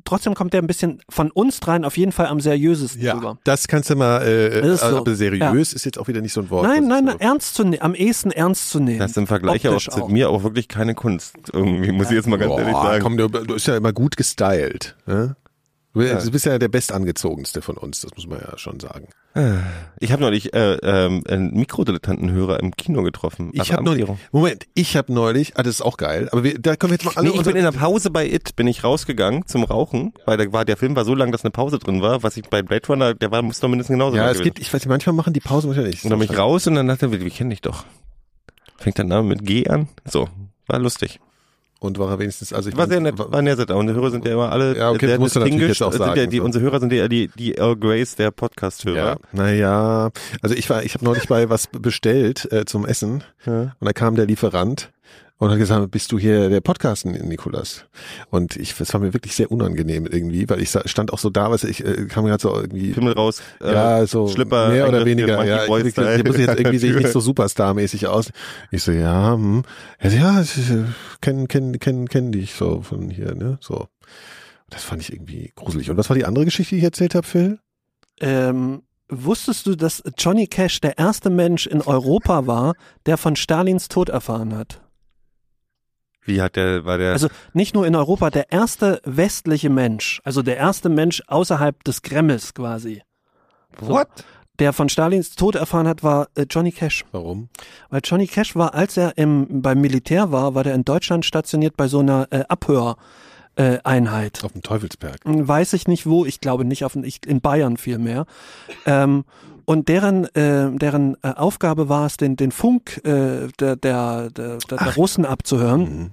trotzdem kommt der ein bisschen von uns dreien auf jeden Fall am seriösesten Ja, rüber. das kannst du mal, äh, Das ist so. aber seriös ist jetzt auch wieder nicht so ein Wort. Nein, nein, nein, ernst zu nehmen, am ehesten ernst zu nehmen. Das ist im Vergleich auch Optisch zu auch. mir auch wirklich keine Kunst. Irgendwie, muss ich jetzt mal ganz Boah, ehrlich sagen. komm, du, du bist ja immer gut gestylt. Ne? Du, bist ja der bestangezogenste von uns, das muss man ja schon sagen. Ich habe neulich äh, ähm, einen Mikrodilettantenhörer im Kino getroffen. Ich habe neulich. Moment, ich habe neulich, ah, das ist auch geil, aber wir, da können wir jetzt mal alle Nee, ich bin in der Pause bei It, bin ich rausgegangen zum Rauchen, weil der, war, der Film war so lang, dass eine Pause drin war, was ich bei Blade Runner, der war, muss doch mindestens genauso Ja, es gibt, ich weiß nicht, manchmal machen die Pause, manchmal nicht. Und dann bin ich raus und dann dachte ich, wir kennen dich doch. Fängt der Name mit G an? So, war lustig. Und war er wenigstens, also ich War sehr nett, war sehr nett. Unsere Hörer sind ja immer alle Ja, okay, sehr distinguished. jetzt auch Sind Ja, sagen, die, so. unsere Hörer sind ja die, die Earl Grays der Podcast-Hörer. Ja, naja, also ich war, ich habe neulich bei was bestellt äh, zum Essen Ja. und da kam der Lieferant und hat gesagt, bist du hier der Podcast, Nikolas? Und ich, das war mir wirklich sehr unangenehm irgendwie, weil ich stand auch so da, was ich äh, kam gerade so irgendwie Pimmel raus, äh, ja, so Schlipper, mehr oder weniger. Ja, Boy ich, ich, muss jetzt irgendwie sehe ich nicht so Superstar-mäßig aus. Ich so, ja, hm. ja, ja, ich, äh, kenn, kenn, kenn, kenn dich so von hier, ne, so. Das fand ich irgendwie gruselig. Und was war die andere Geschichte, die ich erzählt habe, Phil? Ähm, wusstest du, dass Johnny Cash der erste Mensch in Europa war, der von Stalins Tod erfahren hat? Wie hat der, war der, Also nicht nur in Europa, der erste westliche Mensch, also der erste Mensch außerhalb des Kremls quasi, what? der von Stalins Tod erfahren hat, war äh, Johnny Cash. Warum? Weil Johnny Cash war, als er im, beim Militär war, war der in Deutschland stationiert bei so einer äh, Abhöreinheit. Äh, Einheit. Auf dem Teufelsberg. Weiß ich nicht wo, ich glaube nicht auf ich, in Bayern vielmehr. Ähm, und deren, äh, deren äh, Aufgabe war es, den, den Funk äh, der, der, der, der, Russen abzuhören.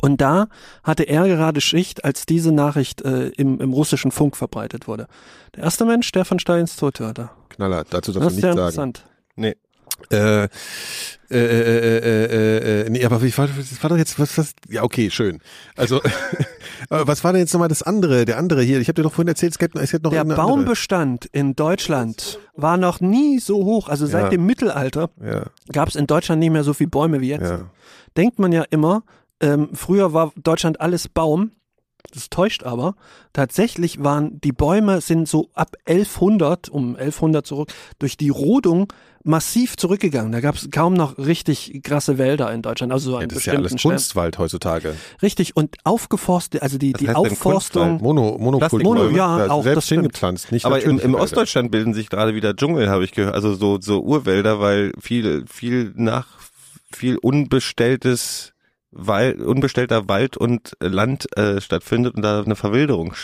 Und da hatte er gerade Schicht, als diese Nachricht äh, im, im russischen Funk verbreitet wurde. Der erste Mensch, der von Stalins Tod hörte. Knaller, dazu Das darfst ist du sehr nichts sagen. interessant. Nee. Äh, äh, äh, äh, äh, äh, nee, aber wie war, das war doch jetzt, was, was, ja, okay, schön. Also, was war denn jetzt nochmal das andere, der andere hier? Ich habe dir doch vorhin erzählt, es gibt, es gibt noch Der eine andere. Baumbestand in Deutschland war noch nie so hoch. Also seit Ja. dem Mittelalter Ja, gab es in Deutschland nicht mehr so viele Bäume wie jetzt. ja. Denkt man ja immer, ähm, früher war Deutschland alles Baum. Das täuscht aber. Tatsächlich waren die Bäume sind so ab 1100, um 1100 zurück, durch die Rodung massiv zurückgegangen. Da gab es kaum noch richtig krasse Wälder in Deutschland. Also so ja das ist ja bestimmten alles Stellen. Kunstwald heutzutage. Richtig. Und aufgeforstet, also die, Was die Aufforstung. Mono, Monokultur. Mono, ja, auch, das selbst hingepflanzt, nicht Aber im, im. Ostdeutschland bilden sich gerade wieder Dschungel, habe ich gehört. Also so, so Urwälder, weil viel, viel nach, viel unbestelltes Wald, unbestellter Wald und Land äh, stattfindet und da eine Verwilderung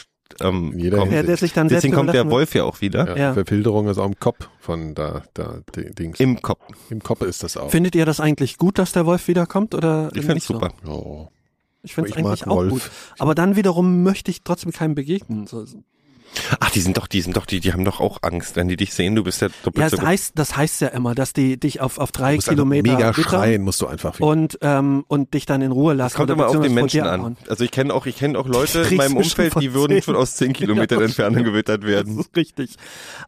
ähm, jeder kommt. Ja, der sich dann Deswegen kommt der Wolf ja auch wieder. Ja, Ja. Verwilderung ist auch im Kopf von da, da, Dings. Im Kopf. Im Kopf ist das auch. Findet ihr das eigentlich gut, dass der Wolf wiederkommt oder Ich finde nicht super. So? Oh. Ich finde es eigentlich auch Wolf. gut. Aber dann wiederum möchte ich trotzdem keinem begegnen. So. Ach, die sind doch, die sind doch, die, die haben doch auch Angst, wenn die dich sehen. Du bist ja doppelt Ja, so das heißt, das heißt ja immer, dass die dich auf, auf drei Du musst einfach Kilometer mega schreien, musst du einfach. und, ähm, und dich dann in Ruhe lassen. Es kommt oder immer auf den Menschen an. Also ich kenne auch, ich kenne auch Leute in meinem Umfeld, die würden schon aus zehn Kilometern Ja, Entfernung gewittert Das werden. ist richtig.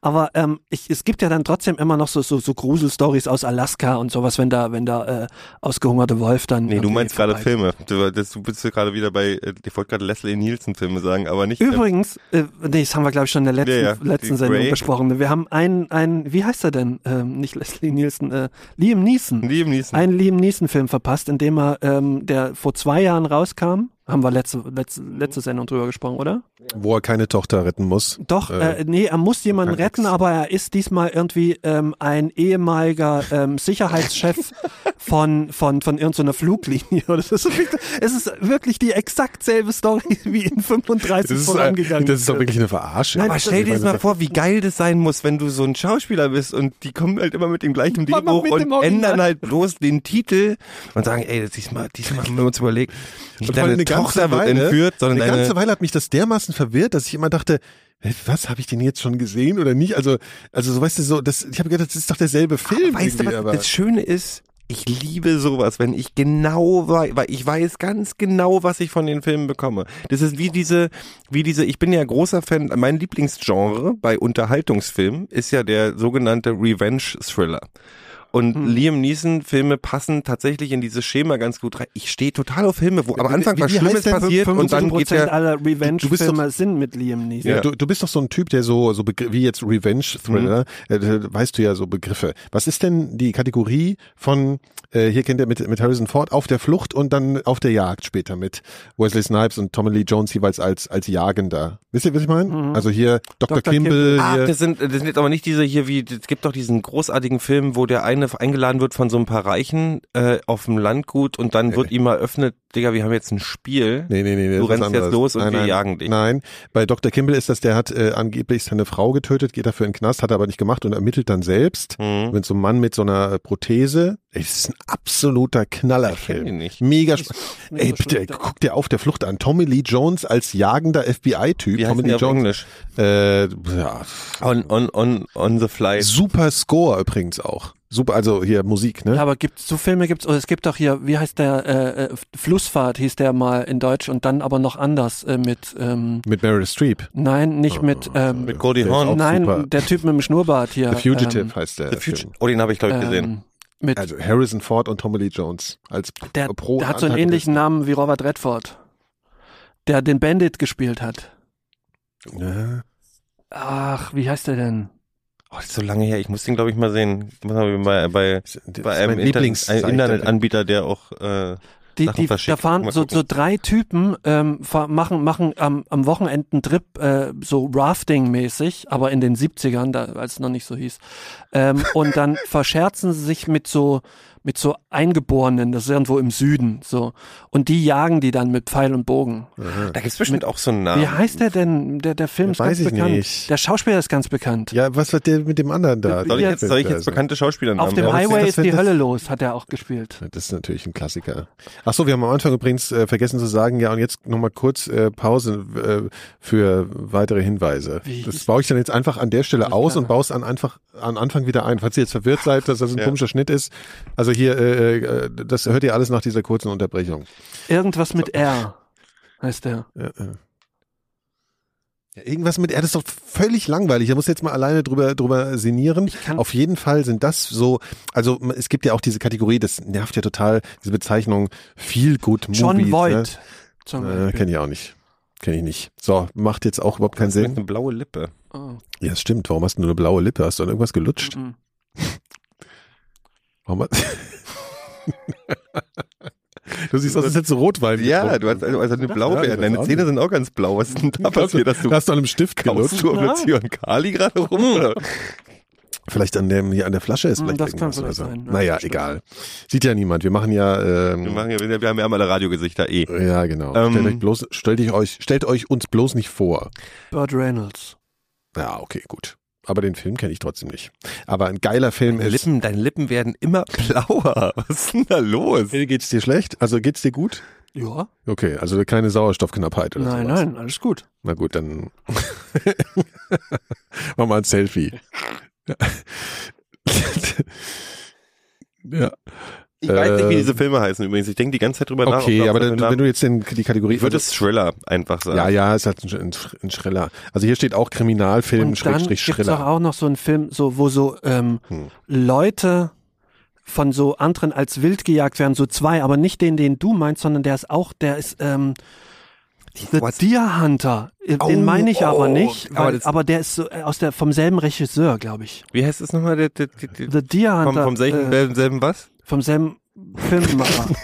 Aber ähm, ich, es gibt ja dann trotzdem immer noch so, so, so Gruselstories aus Alaska und sowas, wenn da, wenn da äh, ausgehungerte Wolf dann. Nee, du meinst gerade Filme. Du, das, du bist ja gerade wieder bei, äh, ich wollte gerade Leslie Nielsen Filme sagen, aber nicht. ähm, Übrigens, äh, nee, das haben wir glaube ich schon in der letzten, Ja, ja, letzten Sendung Grey. besprochen. Wir haben einen, einen, wie heißt er denn? Ähm, nicht Leslie Nielsen, äh, Liam Neeson. Liam Neeson. Einen Liam Neeson Film verpasst, in dem er, ähm, der vor zwei Jahren rauskam. Haben wir letzte, letzte, letzte Sendung drüber gesprochen, oder? Wo er keine Tochter retten muss. Doch, Äh, äh, nee, er muss jemanden retten, Ex. aber er ist diesmal irgendwie ähm, ein ehemaliger ähm, Sicherheitschef von, von, von irgendeiner Fluglinie. Oder so. Es ist wirklich die exakt selbe Story wie in 35 Das ist, vorangegangen. das ist doch wirklich eine Verarsche. Nein, aber stell dir das mal vor, wie geil das sein muss, wenn du so ein Schauspieler bist und die kommen halt immer mit dem gleichen Drehbuch mit und ändern halt bloß den Titel und sagen, ey, diesmal, diesmal haben wir uns überlegt, Und allem deine Tochter wird entführt, sondern eine ganze Weile hat mich das dermaßen verwirrt, dass ich immer dachte, was habe ich den jetzt schon gesehen oder nicht? Also, also so weißt du so, das, ich habe gedacht, das ist doch derselbe Film. weißt du, was aber das Schöne ist? Ich liebe sowas, wenn ich genau weiß, weil ich weiß ganz genau, was ich von den Filmen bekomme. Das ist wie diese, wie diese, ich bin ja großer Fan, mein Lieblingsgenre bei Unterhaltungsfilmen ist ja der sogenannte Revenge Thriller. Und Hm. Liam Neeson Filme passen tatsächlich in dieses Schema ganz gut rein. Ich stehe total auf Filme, wo am Anfang wie- was wie heißt Schlimmes passiert und dann geht 50% der, aller Du bist Revenge-Filme sind mit Liam Neeson. Ja, Ja. Du, du bist doch so ein Typ, der so, so Begr- wie jetzt Revenge Thriller, Mhm. äh, weißt du ja so Begriffe. Was ist denn die Kategorie von, äh, hier kennt ihr mit, mit Harrison Ford, auf der Flucht und dann auf der Jagd später mit Wesley Snipes und Tommy Lee Jones jeweils als, als Jagender. Wisst ihr, was ich meine? Mhm. Also hier Dr. Dr. Kimball, Kimball. Ah, das sind, das sind jetzt aber nicht diese hier wie, es gibt doch diesen großartigen Film, wo der eine eingeladen wird von so ein paar Reichen äh, auf dem Landgut und dann wird ihm eröffnet, Digga, wir haben jetzt ein Spiel. Nee, nee, nee, Du rennst jetzt los und nein, wir nein, jagen dich. Nein, bei Dr. Kimball ist das, der hat äh, angeblich seine Frau getötet, geht dafür in den Knast, hat er aber nicht gemacht und ermittelt dann selbst. Mhm. Mit so einem Mann mit so einer Prothese. Ey, Das ist ein absoluter Knallerfilm. ihn nicht. Mega spannend. Ey, bitte, guck dir auf der Flucht an. Tommy Lee Jones als jagender FBI-Typ. Wie heißt Tommy Lee Jones. Englisch? Äh, ja. On, on, on, on the fly. Super Score übrigens auch. Super, also hier Musik, ne? Ja, aber gibt's so Filme gibt's oder es gibt doch hier, wie heißt der äh, äh, Flussfahrt hieß der mal in Deutsch und dann aber noch anders äh, mit ähm, Mit Meryl Streep. nein, nicht mit ähm, Mit Goldie Hawn. nein, super. der Typ mit dem Schnurrbart hier. The Fugitive ähm, heißt der. The. Film. Oh, den habe ich glaube ich gesehen. ähm, mit Also Harrison Ford und Tommy Lee Jones als der, pro der hat so einen ähnlichen Namen wie Robert Redford, der den Bandit gespielt hat. Ja. Ach, wie heißt der denn? Oh, das ist so lange her. Ich muss den glaube ich mal sehen. Bei, bei, bei einem Lieblings einem Internetanbieter, der auch äh, Die, Sachen die, verschickt. da fahren so, so drei Typen, ähm, machen, machen am, am Wochenende einen Trip, äh, so Rafting-mäßig, aber in den 70ern, da, als es noch nicht so hieß. Ähm, und dann verscherzen sie sich mit so, mit so Eingeborenen, das ist irgendwo im Süden, so. Und die jagen die dann mit Pfeil und Bogen. Da gibt's bestimmt auch so einen Namen. Wie heißt der denn? Der, der Film ist Weiß ganz ich bekannt. nicht. Der Schauspieler ist ganz bekannt. Ja, was wird der mit dem anderen da? Soll ich jetzt, soll ich jetzt bekannte Schauspieler Auf dem das- Highway ist die das- Hölle los, hat er auch gespielt. Das ist natürlich ein Klassiker. Ach so, wir haben am Anfang übrigens äh, vergessen zu sagen, ja, und jetzt nochmal kurz äh, Pause äh, für weitere Hinweise. Wie das ist- baue ich dann jetzt einfach an der Stelle aus klar. und baue es an einfach an Anfang wieder ein. Falls ihr jetzt verwirrt seid, dass das ein Ja. komischer Schnitt ist. Also hier, äh, äh, das hört ihr alles nach dieser kurzen Unterbrechung. Irgendwas mit R heißt der. Ja, ja. Ja, irgendwas mit, er das ist doch völlig langweilig. Da muss jetzt mal alleine drüber, drüber sinnieren. Auf jeden Fall sind das so, also es gibt ja auch diese Kategorie, das nervt ja total, diese Bezeichnung Feel Good Movies. John ne? Voight. Zum Äh. Kenne ich auch nicht. Kenne ich nicht. So, macht jetzt auch überhaupt keinen Sinn. eine blaue Lippe. Oh. Ja, das stimmt. Warum hast du nur eine blaue Lippe? Hast du an irgendwas gelutscht? Mhm. Warum Du siehst aus, als hättest du Rotwein Ja, getrunken. du hast also, also eine Blaubeere. Deine Zähne sind auch ganz blau. Was ist denn da passiert? Dass du hast du an einem Stift kaust gelutscht? du auf und Kali gerade rum? Oder? Vielleicht an dem, hier an der Flasche ist Hm, vielleicht das kann irgendwas oder vielleicht so. sein, ja, naja, stimmt. egal. Sieht ja niemand. Wir machen ja, ähm, Wir, machen ja, wir haben ja alle Radiogesichter eh. ja genau. Ähm, stellt euch bloß, stellt euch, stellt euch uns bloß nicht vor. Burt Reynolds. Ja, okay, gut. Aber den Film kenne ich trotzdem nicht. Aber ein geiler Film Deine ist. Lippen, deine Lippen werden immer blauer. Was ist denn da los? Hey, geht's dir schlecht? Also geht's dir gut? Ja. Okay, also keine Sauerstoffknappheit oder Nein, sowas. nein, alles gut. Na gut, dann mach mal ein Selfie. ja. Ich weiß nicht, wie diese Filme heißen übrigens. Ich denke die ganze Zeit drüber nach. Okay, ob da aber was dann, wenn du jetzt den, die Kategorie. ich würde es Thriller einfach sagen. ja, ja, es hat ein, ein, ein Schriller. Also hier steht auch Kriminalfilm, Und dann Schrägstrich gibt's auch, Schriller. auch noch so einen Film, so wo so ähm, Hm. Leute von so anderen als wild gejagt werden, so zwei, aber nicht den, den du meinst, sondern der ist auch, der ist ähm, The What? Deer Hunter. Äh, Oh, den meine ich aber oh, nicht, aber weil, das- aber der ist so äh, aus der vom selben Regisseur, glaube ich. Wie heißt es nochmal? Der, der, der, der, The Deer vom, Hunter. vom selben, äh, selben was? Vom selben Filmemacher.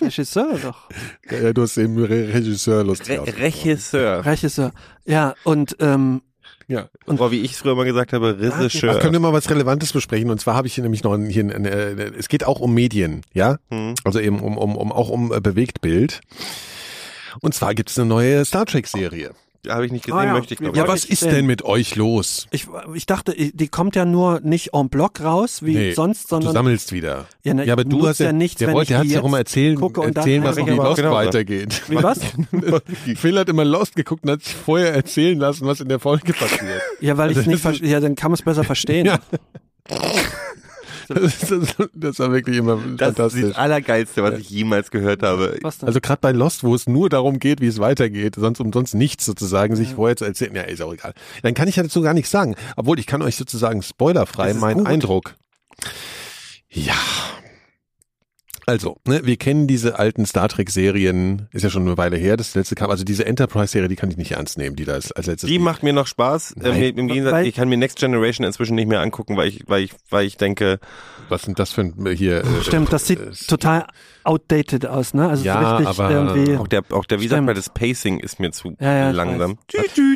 Regisseur doch. Ja, du hast eben Re Regisseur lustig Re. Regisseur. Regisseur. Ja, und ähm, Ja. Und- Oder wie ich es früher mal gesagt habe, Regisseur. Ach, können wir mal was Relevantes besprechen? Und zwar habe ich hier nämlich noch ein, hier ein, äh, es geht auch um Medien, ja? Hm. Also eben um, um, um auch um äh, Bewegtbild. Und zwar gibt es eine neue Star Trek Serie. Habe ich nicht gesehen, Ah, ja. möchte ich glaube Ja, Ja, was ich ist sehen. denn mit euch los? ich, ich dachte, die kommt ja nur nicht en bloc raus, wie Nee, sonst, Du sondern sammelst wieder. Ja, ne, ja, aber du hast ja nichts, der wenn wollte, ich hat ja auch immer erzählen, gucke und dann erzählen was ich die Lost genau. weitergeht. Wie was? Phil hat immer Lost geguckt und hat sich vorher erzählen lassen, was in der Folge passiert. Ja, weil ich Also nicht, das ver- ja, dann kann man es besser verstehen. Ja. Das, das, das war wirklich immer Das ist fantastisch. das Allergeilste, was ich jemals gehört habe. Was denn? Also gerade bei Lost, wo es nur darum geht, wie es weitergeht, sonst um sonst nichts sozusagen, sich vorher zu erzählen, ja, ist auch egal. Dann kann ich ja dazu gar nichts sagen. Obwohl, ich kann euch sozusagen spoilerfrei Das ist meinen gut. Eindruck. Ja. Also, ne, wir kennen diese alten Star Trek-Serien, ist ja schon eine Weile her, das letzte kam, also diese Enterprise-Serie, die kann ich nicht ernst nehmen, die da ist als letztes. Die macht mir noch Spaß. Ähm, Im Gegensatz, Weil- ich kann mir Next Generation inzwischen nicht mehr angucken, weil ich, weil ich, weil ich denke, was sind das für ein, hier, äh, Stimmt, das sieht äh, total outdated aus, ne? Also Ja, richtig aber- irgendwie. auch der, auch der, wie sagt man, das Pacing ist mir zu Ja, ja, langsam.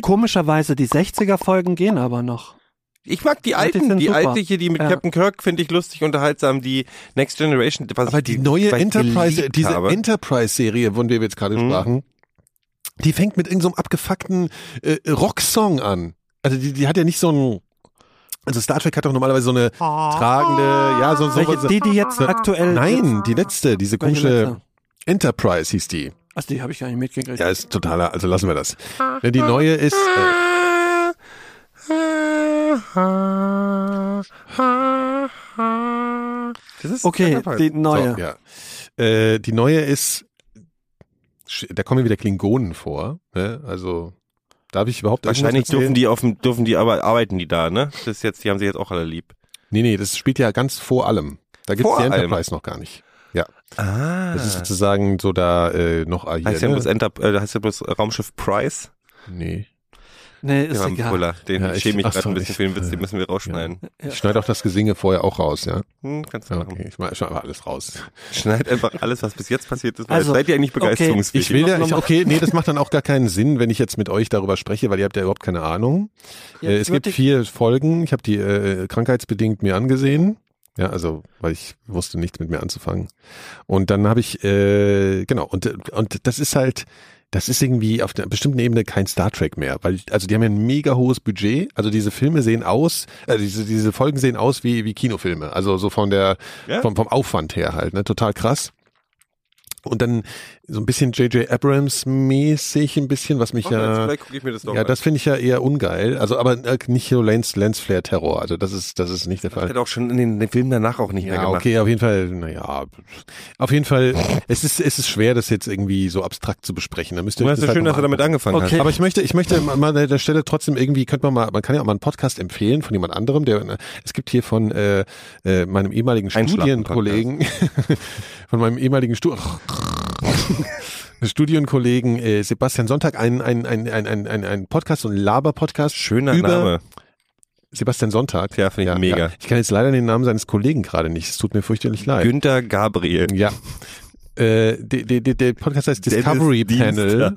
Komischerweise, die 60er-Folgen gehen aber noch. Ich mag die die alten, die super. alte hier, die mit Ja. Captain Kirk finde ich lustig, unterhaltsam. Die Next Generation, was Aber ich die neue Enterprise, diese habe. Enterprise-Serie, von der wir jetzt gerade Mhm. sprachen, die fängt mit irgendeinem so einem abgefuckten äh, Rocksong an. Also die, die hat ja nicht so ein, also Star Trek hat doch normalerweise so eine tragende, ja, so, so Welche, was. die, die jetzt aktuell. Nein, die letzte, diese komische letzte? Enterprise hieß die. Ach, die habe ich gar nicht mitgekriegt. Ja, ist totaler, also lassen wir das. Ja, die neue ist, äh, Das ist Okay, die neue. So, ja. Äh, die neue ist, da kommen wieder Klingonen vor. Ne? Also darf ich überhaupt Wahrscheinlich dürfen die auf dem, dürfen die aber arbeiten die da, ne? Das ist jetzt, die haben sie jetzt auch alle lieb. Nee, nee, das spielt ja ganz vor allem. Da gibt's Vor die allem? Enterprise noch gar nicht. Ah. Das ist sozusagen so da äh, noch ah, hier, heißt ja ne? bloß Enter, äh, heißt ja bloß Raumschiff Price. Nee. Nee, ist Ja, egal. Fuller. Den Ja, ich ich- schäme mich ach gerade so, ein bisschen ich- für den Witz, den müssen wir rausschneiden. Ja. Ich schneide auch das Gesinge vorher auch raus, ja? Hm, kannst du ja machen. okay, ich schneide aber alles raus. Schneid einfach alles, was bis jetzt passiert ist. Also, seid ihr eigentlich okay, begeisterungsfähig? Ich will ja, noch ich, okay, nee, das macht dann auch gar keinen Sinn, wenn ich jetzt mit euch darüber spreche, weil ihr habt ja überhaupt keine Ahnung. Ja, äh, es gibt ich- vier Folgen, ich habe die äh, krankheitsbedingt mir angesehen. Ja, also, weil ich wusste nichts mit mir anzufangen. Und dann habe ich, äh, genau, und, und das ist halt, das ist irgendwie auf einer bestimmten Ebene kein Star Trek mehr, weil also die haben ja ein mega hohes Budget, also diese Filme sehen aus, also diese, diese Folgen sehen aus wie wie Kinofilme, also so von der Ja? vom vom Aufwand her halt, ne, total krass. Und dann so ein bisschen J.J. Abrams mäßig ein bisschen, was mich jetzt ja mir das ja, an. das finde ich ja eher ungeil. Also, aber äh, nicht so Lens, Lensflare Terror. Also, das ist, das ist nicht der Das Fall. hat auch schon in den, den Filmen danach auch nicht mehr Ja, gemacht. okay, auf jeden Fall, naja, auf jeden Fall, es ist, es ist schwer, das jetzt irgendwie so abstrakt zu besprechen. Da müsst ihr das halt schön, dass du damit angefangen Okay. hast. aber ich möchte, ich möchte mal an der Stelle trotzdem irgendwie, könnte man mal, man kann ja auch mal einen Podcast empfehlen von jemand anderem, der, es gibt hier von äh, äh, meinem ehemaligen Studienkollegen, von meinem ehemaligen Stu Studienkollegen äh, Sebastian Sonntag ein, ein, ein, ein, ein, ein, Podcast, so ein Laber-Podcast. Schöner über Name. Sebastian Sonntag. Ja, finde ich mega. Ich kann jetzt leider den Namen seines Kollegen gerade nicht. Es tut mir fürchterlich leid. Günther Gabriel. Ja. Äh, der, der, der- Podcast heißt Discovery Dennis Panel.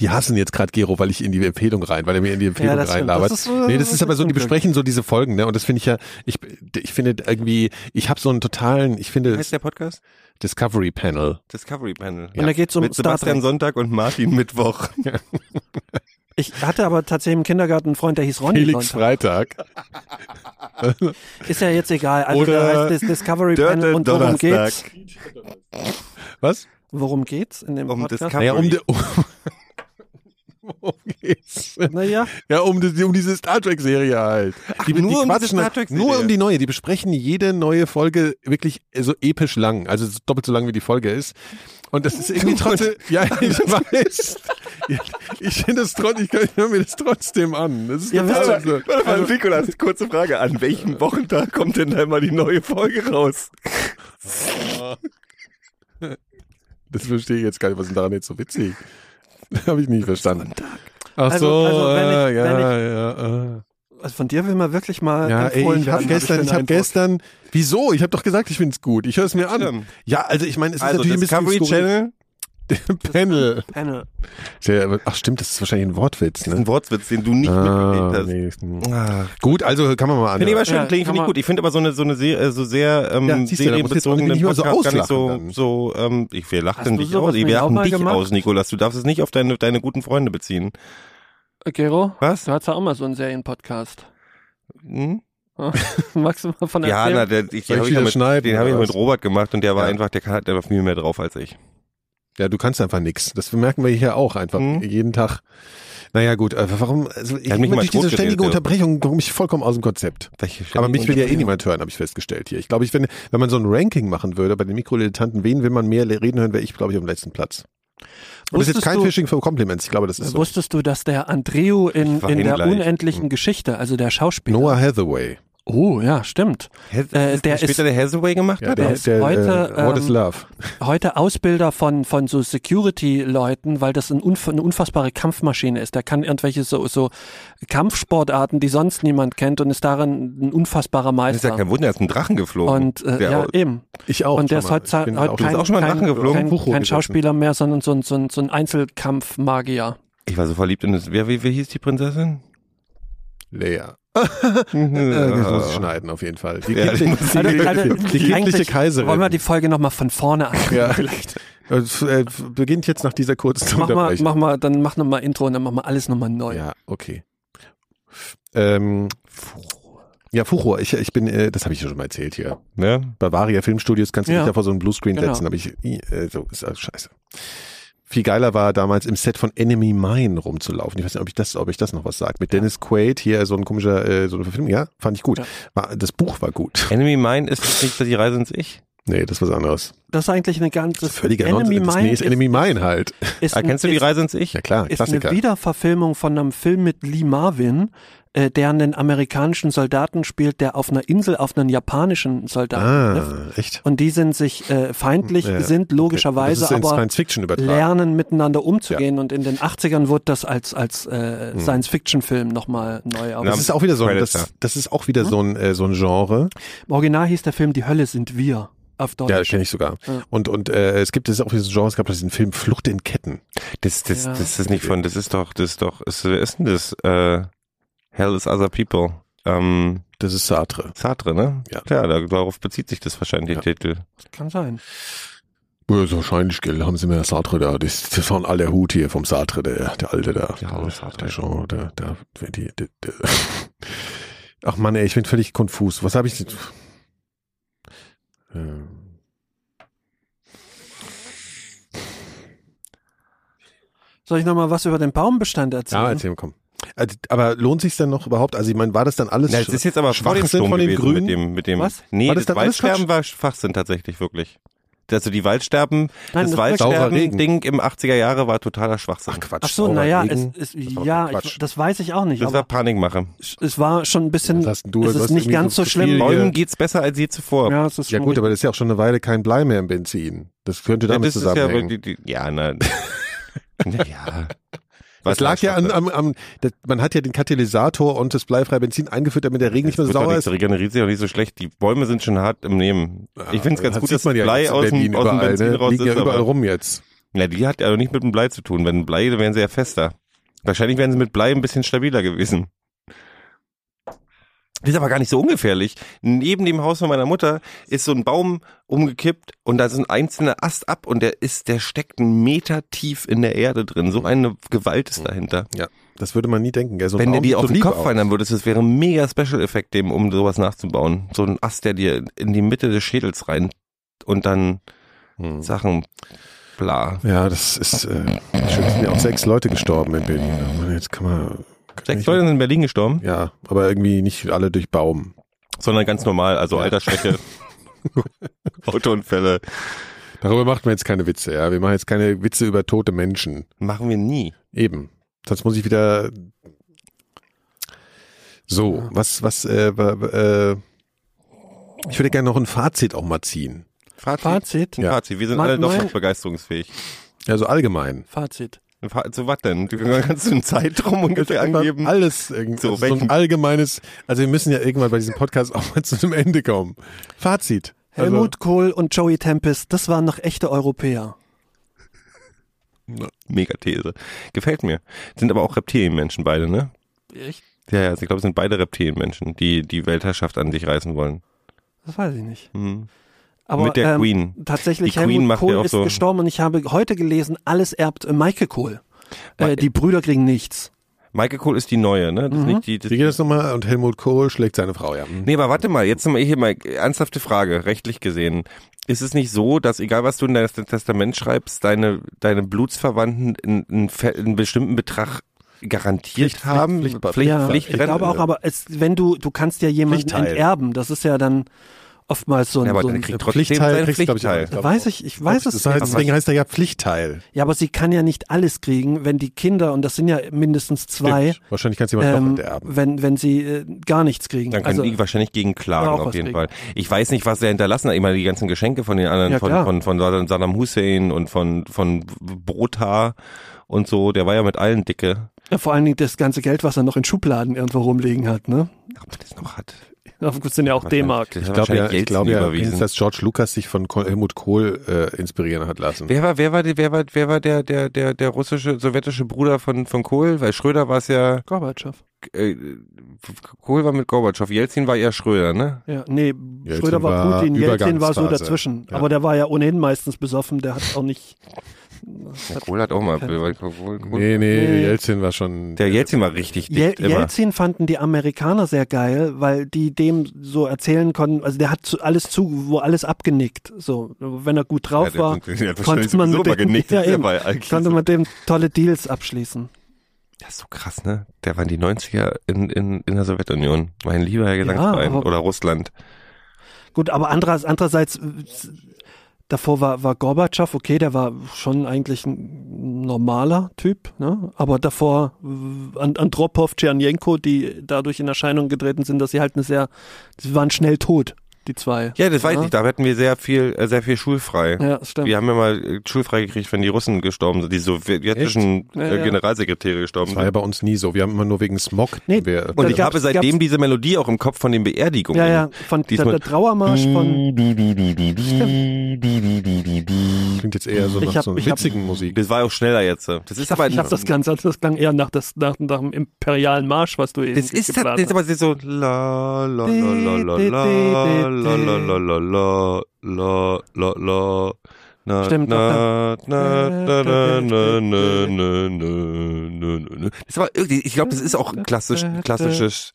Die hassen jetzt gerade Gero, weil ich in die Empfehlung rein, weil er mir in die Empfehlung stimmt. reinlabert. Das ist so- nee, das ist aber so, die besprechen so diese Folgen, ne? Und das finde ich ja, ich, ich finde irgendwie, ich habe so einen totalen, ich Wie finde heißt der Podcast? Discovery Panel. Discovery Panel. Und da geht's um Mit Star Sebastian Trek. Sonntag und Martin Mittwoch. Ich hatte aber tatsächlich im Kindergarten einen Freund, der hieß Ronny Felix Sonntag. Freitag. Ist ja jetzt egal. Also Oder da heißt das Discovery Dirte Panel und worum Donnerstag. geht's? Was? Worum geht's in dem Um Podcast? Discovery. Naja, um, die, um, worum geht's? Naja, Ja, um, die, um diese Star Trek Serie halt. die, nur die um quatschen Star halt- Trek-Serie. Nur um die neue. Die besprechen jede neue Folge wirklich so episch lang. Also so doppelt so lang wie die Folge ist. Und das ist irgendwie trotzdem, ja, ich weiß. Ich finde es trotzdem, ich, höre mir das trotzdem an. Das ist Ja, total so. Warte mal, Nikolas, kurze Frage. An welchem Wochentag kommt denn da mal die neue Folge raus? Das verstehe ich jetzt gar nicht. Was ist denn daran jetzt so witzig? Habe ich nicht verstanden. Ach Also- so, also wenn ich- ja, wenn ja, äh. also von dir will man wirklich mal Ja, ey, empfohlen ich habe werden, gestern, ich habe gestern, wieso? Ich habe doch gesagt, ich finde es gut. Ich höre es mir an. Ja, also ich meine, es ist Also natürlich ein bisschen Discovery skurril. Channel Panel. Panel. Sehr- Ach stimmt, das ist wahrscheinlich ein Wortwitz, ist ein ne? Wortwitz, den du nicht Ah, mitgekriegt nee. hast. Ah. Gut, also kann man mal Finde ich aber schön, Ja, klingt, finde ich gut. Ich finde aber so eine, so eine sehr, äh, so sehr ähm, Ja, nicht immer so Podcast gar nicht so, dann. so ähm, ich, wir du dich aus. Wir mal dich gemacht? aus, Nikolas. Du darfst es nicht auf deine, deine guten Freunde beziehen. Gero, Was? du hast ja auch mal so einen Serienpodcast. Hm? Magst du mal von Ja, erzählen? na, der, ich, den ich habe ich, ja mit, den hab ich mit? Robert gemacht und der war Ja. einfach, der hat, der war viel mehr drauf als ich. Ja, du kannst einfach nix. Das merken wir hier auch einfach Mhm. jeden Tag. Naja gut, äh, warum? Also ich mal durch diese ständige. Unterbrechung komme ich vollkommen aus dem Konzept. Aber mich will ja eh niemand hören, habe ich festgestellt hier. Ich glaube, ich wenn, wenn man so ein Ranking machen würde bei den Mikrodilettanten, wen will man mehr reden hören, wäre ich, glaube ich, auf dem letzten Platz. Und das ist jetzt Wusstest kein du- Fishing für Compliments. Ich glaube, das ist so. Wusstest du, dass der Andreu in, in der gleich. unendlichen Geschichte, also der Schauspieler. Noah Hathaway. Oh, ja, stimmt. Hä- Äh, der später ist- der Hathaway gemacht Ja, hat? der, der ist der, heute, äh, What is ähm, Love? Heute Ausbilder von, von so Security-Leuten, weil das ein unf eine unfassbare Kampfmaschine ist. Der kann irgendwelche so, so Kampfsportarten, die sonst niemand kennt und ist darin ein unfassbarer Das ist ja Meister. kein Wunder, er ist ein Drachen geflogen. Und äh, Der ja, eben. Ich auch. und der schon ist heute, heute auch- Du bist kein, auch schon mal kein, Drachen geflogen? kein, kein gesessen. Schauspieler mehr, sondern so ein, so ein, so ein Einzelkampfmagier. ich war so verliebt in das. Wer, wie, wie hieß die Prinzessin? Lea. Äh, das muss ich schneiden, auf jeden Fall. Die, Ja, die, die, die, Also, die, die kindliche Kaiserin. Wollen wir die Folge nochmal von vorne an? ja. Es, äh, beginnt jetzt nach dieser kurzen Mach mal, Unterbrechung. mach mal, dann mach nochmal Intro und dann machen wir alles nochmal neu. Ja, okay. Ähm, ja, Fuchur, ich, ich bin, äh, das habe ich ja schon mal erzählt hier. Ne? Bavaria Filmstudios kannst du Ja. nicht da vor so einen Bluescreen Genau. setzen, aber ich, äh, so, ist alles scheiße. Viel geiler war damals im Set von Enemy Mine rumzulaufen. Ich weiß nicht, ob ich das, ob ich das noch was sage. Mit Dennis Quaid hier so ein komischer, äh, so eine Verfilmung. Ja, fand ich gut. War, das Buch war gut. Enemy Mine ist das nicht die Reise ins Ich? Nee, das ist was anderes. Das ist eigentlich eine ganze Völliger Enemy Nonsens. Mine Nee, ist Enemy Mine halt. ist, Ah, ein- kennst du die ist, Reise ins Ich? Ja klar, ist eine Klassiker. Wiederverfilmung von einem Film mit Lee Marvin, äh, der einen amerikanischen Soldaten spielt, der auf einer Insel auf einen japanischen Soldaten trifft. Ah, echt? Und die sind sich äh, feindlich, Ja, sind logischerweise, das ist in aber lernen miteinander umzugehen. Und in den 80ern wurde das als, als äh, Science-Fiction-Film nochmal neu auf. Das ist auch wieder so ein, das, das ist auch wieder so ein, äh, so ein Genre. Im Original hieß der Film Die Hölle sind wir. Auf Deutsch. Ja, kenne ich sogar. Ja. Und, und äh, es gibt es ist auch dieses Genre, es gab diesen Film Flucht in Ketten. Das, das, Ja. das ist nicht von, das ist doch, das ist doch, ist, wer ist denn das? Äh, Hell is Other People. ähm, Das ist Sartre. Sartre, ne? Ja. Tja, da, darauf bezieht sich das wahrscheinlich, der Titel. Kann sein. Ja, so wahrscheinlich, gell, haben sie mir Sartre da. Das, das war all der Hut hier vom Sartre, der, der alte da. Ja, der, Sartre. der Jean, der, der, die, der, der. Ach Mann, ey, ich bin völlig konfus. Was habe ich denn? Soll ich nochmal was über den Baumbestand erzählen? Ja, erzähl mal, komm. Äh, Aber lohnt sich's denn noch überhaupt? Also ich meine, war das dann alles Ja, es ist jetzt aber vor dem Schwachsinn von den gewesen Grünen? mit dem, mit dem. Was? Nee, War das das, Waldsterben war Schwachsinn tatsächlich wirklich. Also die Waldsterben, Nein, das das-. Waldsterben-Ding im 80er Jahre war totaler Schwachsinn. Ach Quatsch. Ach so, naja, es ist, war ja, ich, das weiß ich auch nicht, Das war Panikmache. es, es war schon ein bisschen, denn du? es ist nicht ganz so so schlimm. Bäumen geht's besser als je zuvor. Ja, es ist Ja gut, aber das ist ja auch schon eine Weile kein Blei mehr im Benzin. Das könnte Ja, damit das ist ja zusammenhängen. wirklich, die, ja, na, naja. Das lag ja an, am, am das, man hat ja den Katalysator und das bleifreie Benzin eingeführt, damit der Regen nicht mehr Das sauer ist. so regeneriert sich auch nicht so schlecht. Die Bäume sind schon hart im Nehmen. Ich finde es ganz das gut, dass man ja Blei aus dem, aus dem Benzin ne? raus Liegen ist. ja überall aber, rum jetzt. ja, die hat ja auch nicht mit dem Blei zu tun. Wenn Blei, dann wären sie ja fester. Wahrscheinlich wären sie mit Blei ein bisschen stabiler gewesen. Das ist aber gar nicht so ungefährlich. Neben dem Haus von meiner Mutter ist so ein Baum umgekippt und da ist ein einzelner Ast ab und der ist, der steckt einen Meter tief in der Erde drin. So eine Gewalt ist dahinter. Ja, das würde man nie denken. Gell? So Wenn dir sieht auf so den Kopf aus. fallen dann würdest, das wäre ein mega Special-Effekt, dem, um sowas nachzubauen. So ein Ast, der dir in die Mitte des Schädels rein und dann Hm. Sachen bla. Ja, das ist, äh, schön, sind ja auch sechs Leute gestorben in Berlin. Aber Jetzt kann man, Sechs ich- Leute sind in Berlin gestorben, Ja, aber irgendwie nicht alle durch Baum. sondern ganz normal, also Ja. Altersschwäche, Autounfälle. Darüber macht man jetzt keine Witze, ja. Wir machen jetzt keine Witze über tote Menschen. Machen wir nie. Eben. Sonst muss ich wieder. So, was, was, äh, äh, ich würde gerne noch ein Fazit auch mal ziehen. Fazit. Fazit. Ja. Fazit. Wir sind Mein- alle doch noch begeisterungsfähig. Also allgemein. Fazit. Zu was denn? Du kannst du einen Zeitraum ungefähr angeben? Alles irgendwie. So, So, also so ein allgemeines, also wir müssen ja irgendwann bei diesem Podcast auch mal zu einem Ende kommen. Fazit. Also, Helmut Kohl und Joey Tempest, das waren noch echte Europäer. Mega These. Gefällt mir. Sind aber auch Reptilienmenchen beide, ne? Echt? Ja, ja, also ich glaube, es sind beide Reptilienmenchen, die die Weltherrschaft an sich reißen wollen. Das weiß ich nicht. Hm. Aber Mit der ähm, Queen. tatsächlich Die Queen Helmut macht Kohl ja auch ist so- gestorben und ich habe heute gelesen, alles erbt Michael Kohl. Äh, die Brüder kriegen nichts. Michael Kohl ist die neue, ne? Das Mhm. nicht die, das Wie geht das nochmal? Und Helmut Kohl schlägt seine Frau, ja. Nee, aber warte mal, jetzt mal hier mal ernsthafte Frage, rechtlich gesehen. Ist es nicht so, dass egal was du in dein Testament schreibst, deine, deine Blutsverwandten einen, einen, einen bestimmten Betrag garantiert Pflicht- haben? Pflicht- Pflicht- Pflicht, Ja, Pflicht, ich glaube auch, aber es, wenn du, du kannst ja jemanden enterben, das ist ja dann oftmals so ein, Ja, aber so dann ein kriegt Pflichtteil seinen kriegst du, glaub ich, Pflichtteil. auch. weiß ich, ich weiß es nicht. deswegen heißt er ja Pflichtteil. Ja, aber sie kann ja nicht alles kriegen, wenn die Kinder, und das sind ja mindestens zwei, Stimmt. Wahrscheinlich kannst du jemand ähm, noch enterben. wenn, wenn sie äh, gar nichts kriegen. Dann können also, die wahrscheinlich gegen klagen, auf jeden kriegen. Fall. Ich weiß nicht, was er hinterlassen hat. Ich meine, die ganzen Geschenke von den anderen, Ja, von, klar. von, von Saddam Hussein und von, von Brota und so, der war ja mit allen dicke. ja, vor allen Dingen das ganze Geld, was er noch in Schubladen irgendwo rumliegen hat, ne? Ob er das noch hat. Das sind ja auch D-Mark. Ich glaube ja, ich glaube ja, dass George Lucas sich von Helmut Kohl äh, inspirieren hat lassen. Wer war, wer war, die, wer war, wer war der, der, der, der russische, sowjetische Bruder von, von Kohl? Weil Schröder war es ja, Gorbatschow. äh, Kohl war mit Gorbatschow, Jelzin war eher Schröder, ne? Ja, nee, Jelzin Schröder war war Putin, Jelzin war so dazwischen. Ja. Aber der war ja ohnehin meistens besoffen, der hat auch nicht. Ja, Kohl hat auch mal, Nee, nee. Jelzin war schon. der Jelzin war richtig dick, Jel immer. Jelzin fanden die Amerikaner sehr geil, weil die dem so erzählen konnten, also der hat alles zu, wo alles abgenickt. So, wenn er gut drauf Ja, der- war, der konnte man mit dem, genickt, ja, eben, konnte so- man dem tolle Deals abschließen. Das ist so krass, ne? Der war in die 90er in, in, in der Sowjetunion. Mein lieber Gesangsverein. aber- Oder Russland. Gut, aber andererseits, andererseits davor war, war Gorbatschow, okay, der war schon eigentlich ein normaler Typ, ne? aber davor And- Andropov, Tschernjenko, die dadurch in Erscheinung getreten sind, dass sie halt eine sehr, sie waren schnell tot. Die zwei. Ja, das weiß Ja. ich. Da hatten wir sehr viel, äh, sehr viel schulfrei. Ja, das stimmt. Wir haben ja mal schulfrei gekriegt, wenn die Russen gestorben sind, die sowjetischen Ja, äh, ja. Generalsekretäre gestorben Das war ja sind. bei uns nie so. Wir haben immer nur wegen Smog. Nee, wir, Und ich habe seitdem gab's- diese Melodie auch im Kopf von den Beerdigungen. ja, ja, von der, der Trauermarsch von klingt jetzt eher so Ich nach hab- so einer ich hab- witzigen Musik. Das war auch schneller jetzt. Das ist ich aber habe das Ganze, das klang eher nach, das, nach, nach dem imperialen Marsch, was du eben Das ist, geplant das ist aber so la la la la la la la la la la la la la la na Stimmt, na na na na na na na na na Das war irgendwie, ich glaube, das ist auch ein klassisch, klassisches.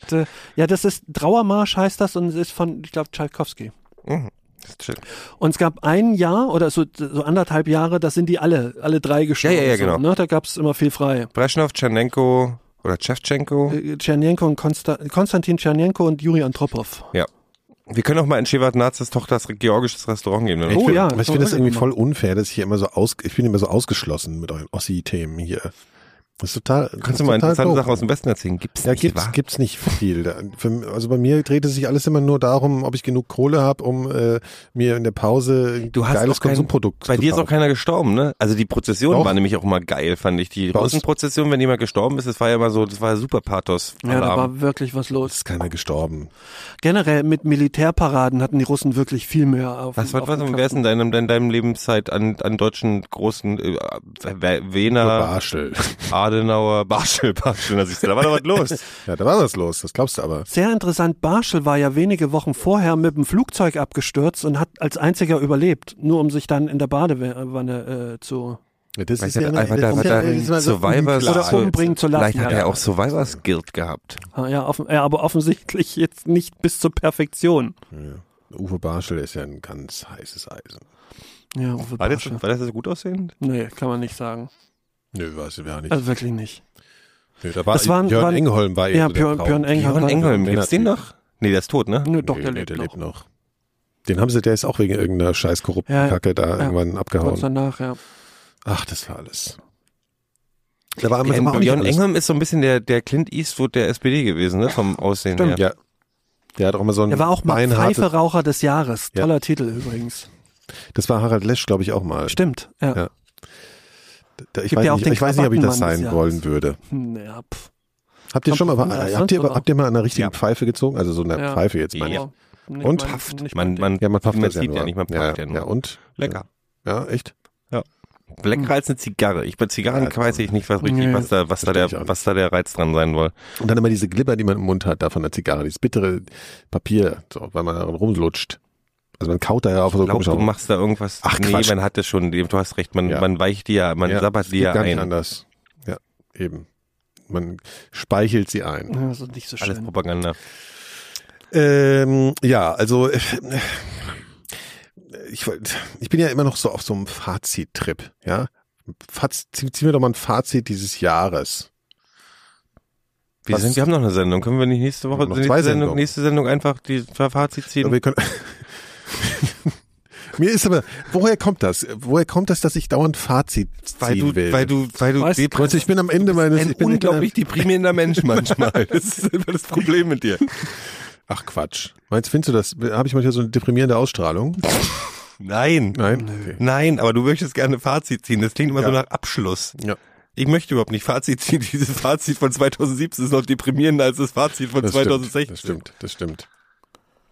Ja, das ist Trauermarsch heißt das und es ist von, ich glaube, Tchaikovsky. Mhm. Und es gab ein Jahr oder so, so anderthalb Jahre, da sind die alle, alle drei gestorben. Ja, ja, ja, so, genau. Ne? Da gab es immer viel frei. Brezhnev, Tschernenko oder Tschewtschenko. Äh, Tschernenko und Konsta Konstantin Tschernenko und Juri Antropov. Wir können auch mal in Shevardnadzes Tochters georgisches Restaurant gehen. Oh find, ja, aber ich finde das irgendwie voll unfair, dass ich hier immer so aus, ich bin immer so ausgeschlossen mit euren Ossi-Themen hier. Das ist total. das Kannst ist du mal interessante doof. Sachen aus dem Westen erzählen? Gibt's Ja, nicht, gibt's, wahr? gibt's nicht viel. Für, also bei mir dreht es sich alles immer nur darum, ob ich genug Kohle habe, um äh, mir in der Pause ein Du hast geiles kein- Konsumprodukt Bei zu dir ist auch kaufen. keiner gestorben, ne? Also die Prozession Doch. war nämlich auch immer geil, fand ich. Die Bei Russenprozession, wenn jemand gestorben ist, das war ja immer so, das war super Pathos. Ja, da war wirklich was Es los. ist keiner gestorben. was, was, auf was, dem wer ist in deinem, in deinem Lebenszeit an, an deutschen großen äh, Wiener, Barschel. Adenauer, Barschel, Barschel, da siehst du, da war doch was los. Ja, da war was los, das glaubst du aber. Sehr interessant, Barschel war ja wenige Wochen vorher mit dem Flugzeug abgestürzt und hat als einziger überlebt, nur um sich dann in der Badewanne äh, zu Ja, Das ist ja, einfach da- er immer so Survivors unklar. Oder umbringen zu lassen, Vielleicht hat ja. er auch Survivors Guild gehabt. Ah, Ja, offen, ja, aber offensichtlich jetzt nicht bis zur Perfektion. Ja. Uwe Barschel ist ja ein ganz heißes Eisen. Ja, Uwe War das, war das so gut aussehend? Nee, kann man nicht sagen. Nö, weiß ich gar nicht. Also wirklich nicht. Nö, da war, das waren- Björn waren- Engholm war eben Ja, so der Björn. Björn Engholm. Björn Engholm, der gibt's den noch? Nee, der ist tot, ne? Nö, doch, Nee, der nee, lebt der noch. lebt noch. Den haben sie, der ist auch wegen irgendeiner scheiß korrupten Ja, Kacke da ja. irgendwann Kurz abgehauen. danach, ja. Ach, das war alles. Da war Ja, Björn alles. Engholm ist so ein bisschen der, der Clint Eastwood der SPD gewesen, ne? Vom Aussehen Stimmt. her. Ja. Der hat auch mal so ein Er war auch mal Pfeiferaucher des Jahres. Ja. Toller Titel übrigens. Das war Harald Lesch, glaube ich, auch mal. Stimmt, ja. Ja. Ich, weiß ja nicht, ich weiß nicht, ob ich das sein wollen würde. Ja pff. Habt ihr schon mal, habt ihr, oder? habt ihr mal an einer richtigen Ja. Pfeife gezogen? Also so eine Ja. Pfeife jetzt meine ich. Aber nicht Und? mein- Pafft. nicht Man, man, Ja, man pafft man das ja sieht ja nicht, man ja, pafft ja nur. ja, und? Lecker. Ja, echt? Leckerer als eine Zigarre. Ich bei Zigarren Ja, weiß ich nicht, was richtig, Nee, was da, was da ich der, was da der Reiz dran sein soll. Und dann immer diese Glibber, die man im Mund hat, da von der Zigarre, dieses bittere Papier, so, weil man daran rumlutscht. Also man kaut da ja auf so Ich glaube, komisch du machst da irgendwas. Ach, nee, Quatsch. man hat das schon. Du hast recht. Man, Ja. man weicht die ja, man ja, sabbert die ja gar nicht ein. anders. Ja, eben. Man speichelt sie ein. Ja, Das ist nicht so Alles schön. Propaganda. Ähm, ja, also äh, ich, ich bin ja immer noch so auf so einem Fazit-Trip, ja. Faz, ziehen wir doch mal ein Fazit dieses Jahres. Wir, Was- sind, wir haben noch eine Sendung. Können wir nicht nächste Woche, Noch nächste, zwei Sendung, Sendungen. nächste Sendung einfach die Fazit ziehen? Aber wir können, Mir ist aber, woher kommt das? Woher kommt das, dass ich dauernd Fazit ziehen weil du, will? weil du, weil du Weißt- du, ich bin am Ende meines, ein ich bin unglaublich deprimierender Mensch manchmal. Das ist immer das Problem mit dir. Ach Quatsch. Meinst, findest du das, habe ich manchmal so eine deprimierende Ausstrahlung? Nein. Nein? Okay. Nein, aber du möchtest gerne Fazit ziehen. Das klingt immer so Ja. nach Abschluss. Ja. Ich möchte überhaupt nicht Fazit ziehen. Dieses Fazit von 2017 ist noch deprimierender als das Fazit von Das 2016. Stimmt, das stimmt, das stimmt.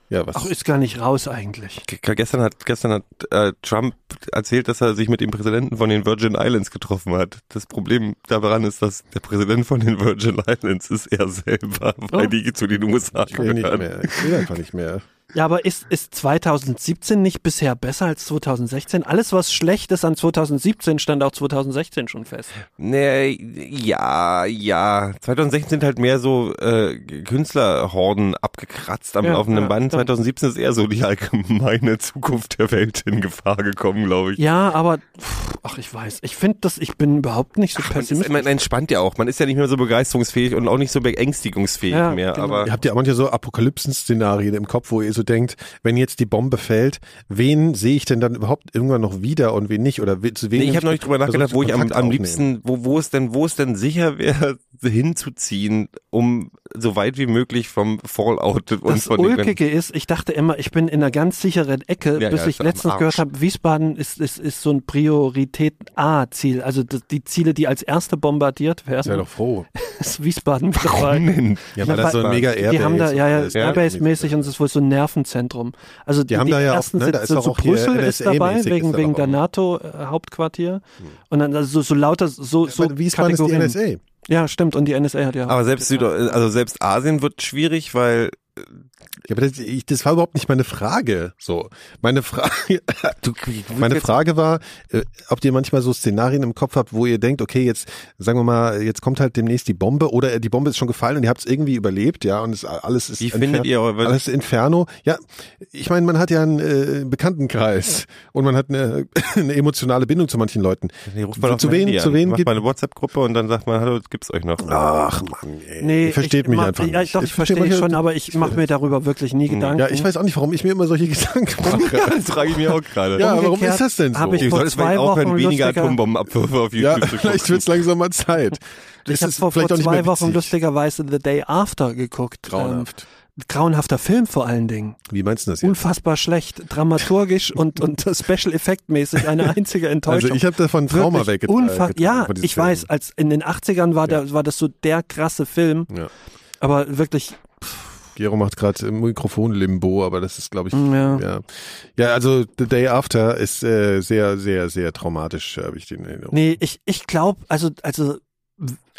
Ja, was? Ach, ist gar nicht raus eigentlich. Ge- Gestern hat, gestern hat äh, Trump erzählt, dass er sich mit dem Präsidenten von den Virgin Islands getroffen hat. Das Problem daran ist, dass der Präsident von den Virgin Islands ist er selber, weil Oh. die zu den USA ich will nicht gehören. mehr. Ich will einfach nicht mehr. Ja, aber ist, ist 2017 nicht bisher besser als 2016? Alles, was schlecht ist an 2017, stand auch 2016 schon fest. Nee, ja, ja. 2016 sind halt mehr so äh, Künstlerhorden abgekratzt am Ja, laufenden ja, Band. stimmt. 2017 ist eher so die allgemeine Zukunft der Welt in Gefahr gekommen, glaube ich. Ja, aber pff, Ach, ich weiß. Ich finde das, ich bin überhaupt nicht so Man, ist, pessimistisch. man entspannt ja auch. Man ist ja nicht mehr so begeisterungsfähig und auch nicht so beängstigungsfähig Ja, mehr. genau. Aber Ihr habt ja manche so Apokalypsen-Szenarien im Kopf, wo ihr so denkt, wenn jetzt die Bombe fällt, wen sehe ich denn dann überhaupt irgendwann noch wieder und wen nicht? Oder zu wem Nee, ich habe noch nicht drüber nachgedacht, wo ich am, am liebsten, wo, wo es denn, wo es denn sicher wäre, hinzuziehen, um so weit wie möglich vom Fallout und das von den Ulkige ist, ich dachte immer, ich bin in einer ganz sicheren Ecke, Ja, bis ja, ich letztens gehört habe, Wiesbaden ist, ist, ist so ein Priorität A-Ziel. Also das, die Ziele, die als erste bombardiert Sei werden, doch froh. ist Wiesbaden. Warum denn? Ja, weil das so ein mega Airbase Die haben da, ja, ja, ist. Airbase-mäßig und es ist wohl so ein Nervenzentrum. Also die, haben da ja auch- ersten ne, sind da ist auch hier Brüssel ist dabei, wegen, ist da wegen der auch. Hm. NATO-Hauptquartier. Und dann also so, so lauter, so, so Wiesbaden ist die. NSA. Ja, stimmt. Und die NSA hat ja. Aber selbst Süd also selbst Asien wird schwierig, weil Ja, aber das, ich, das war überhaupt nicht meine Frage. So, meine Frage, du, meine Frage war, äh, ob ihr manchmal so Szenarien im Kopf habt, wo ihr denkt, okay, jetzt sagen wir mal, jetzt kommt halt demnächst die Bombe oder die Bombe ist schon gefallen und ihr habt es irgendwie überlebt, ja, und es, alles ist Wie findet ihr eure- alles Inferno? Ja, ich meine, man hat ja einen äh, Bekanntenkreis und man hat eine, eine emotionale Bindung zu manchen Leuten. Nee, ruft man auf zu wen, zu wen Macht gibt mal eine WhatsApp-Gruppe und dann sagt man, hallo, gibt's euch noch? Ach Mann, ey. Nee, ihr versteht ich mich mach, einfach ja, nicht. doch, ich verstehe manche- schon, aber ich mache mir darüber wirklich nie Gedanken. Ja, ich weiß auch nicht, warum ich mir immer solche Gedanken mache. das frage ich mir auch gerade. Ja, warum ist das denn so? ich solltest zwei vielleicht aufhören, Wochen weniger Atombombenabwürfe auf YouTube Ja, zu gucken. vielleicht wird's langsam mal Zeit. Ich habe vor, vor vielleicht auch nicht mehr zwei Wochen lustigerweise The Day After geguckt. Grauenhaft. Ähm, grauenhafter Film vor allen Dingen. Wie meinst du das jetzt? Unfassbar schlecht, dramaturgisch und, und Special Effect mäßig eine einzige Enttäuschung. Also ich habe davon Trauma weggetragen. Ja, ich Film. weiß, als in den 80ern war, der, war das so der krasse Film, Ja. aber wirklich, Gero macht gerade Mikrofonlimbo, aber das ist, glaube ich, Ja. ja. ja. also The Day After ist äh, sehr, sehr, sehr traumatisch, habe ich den in Erinnerung. nee, ich, ich glaube, also, also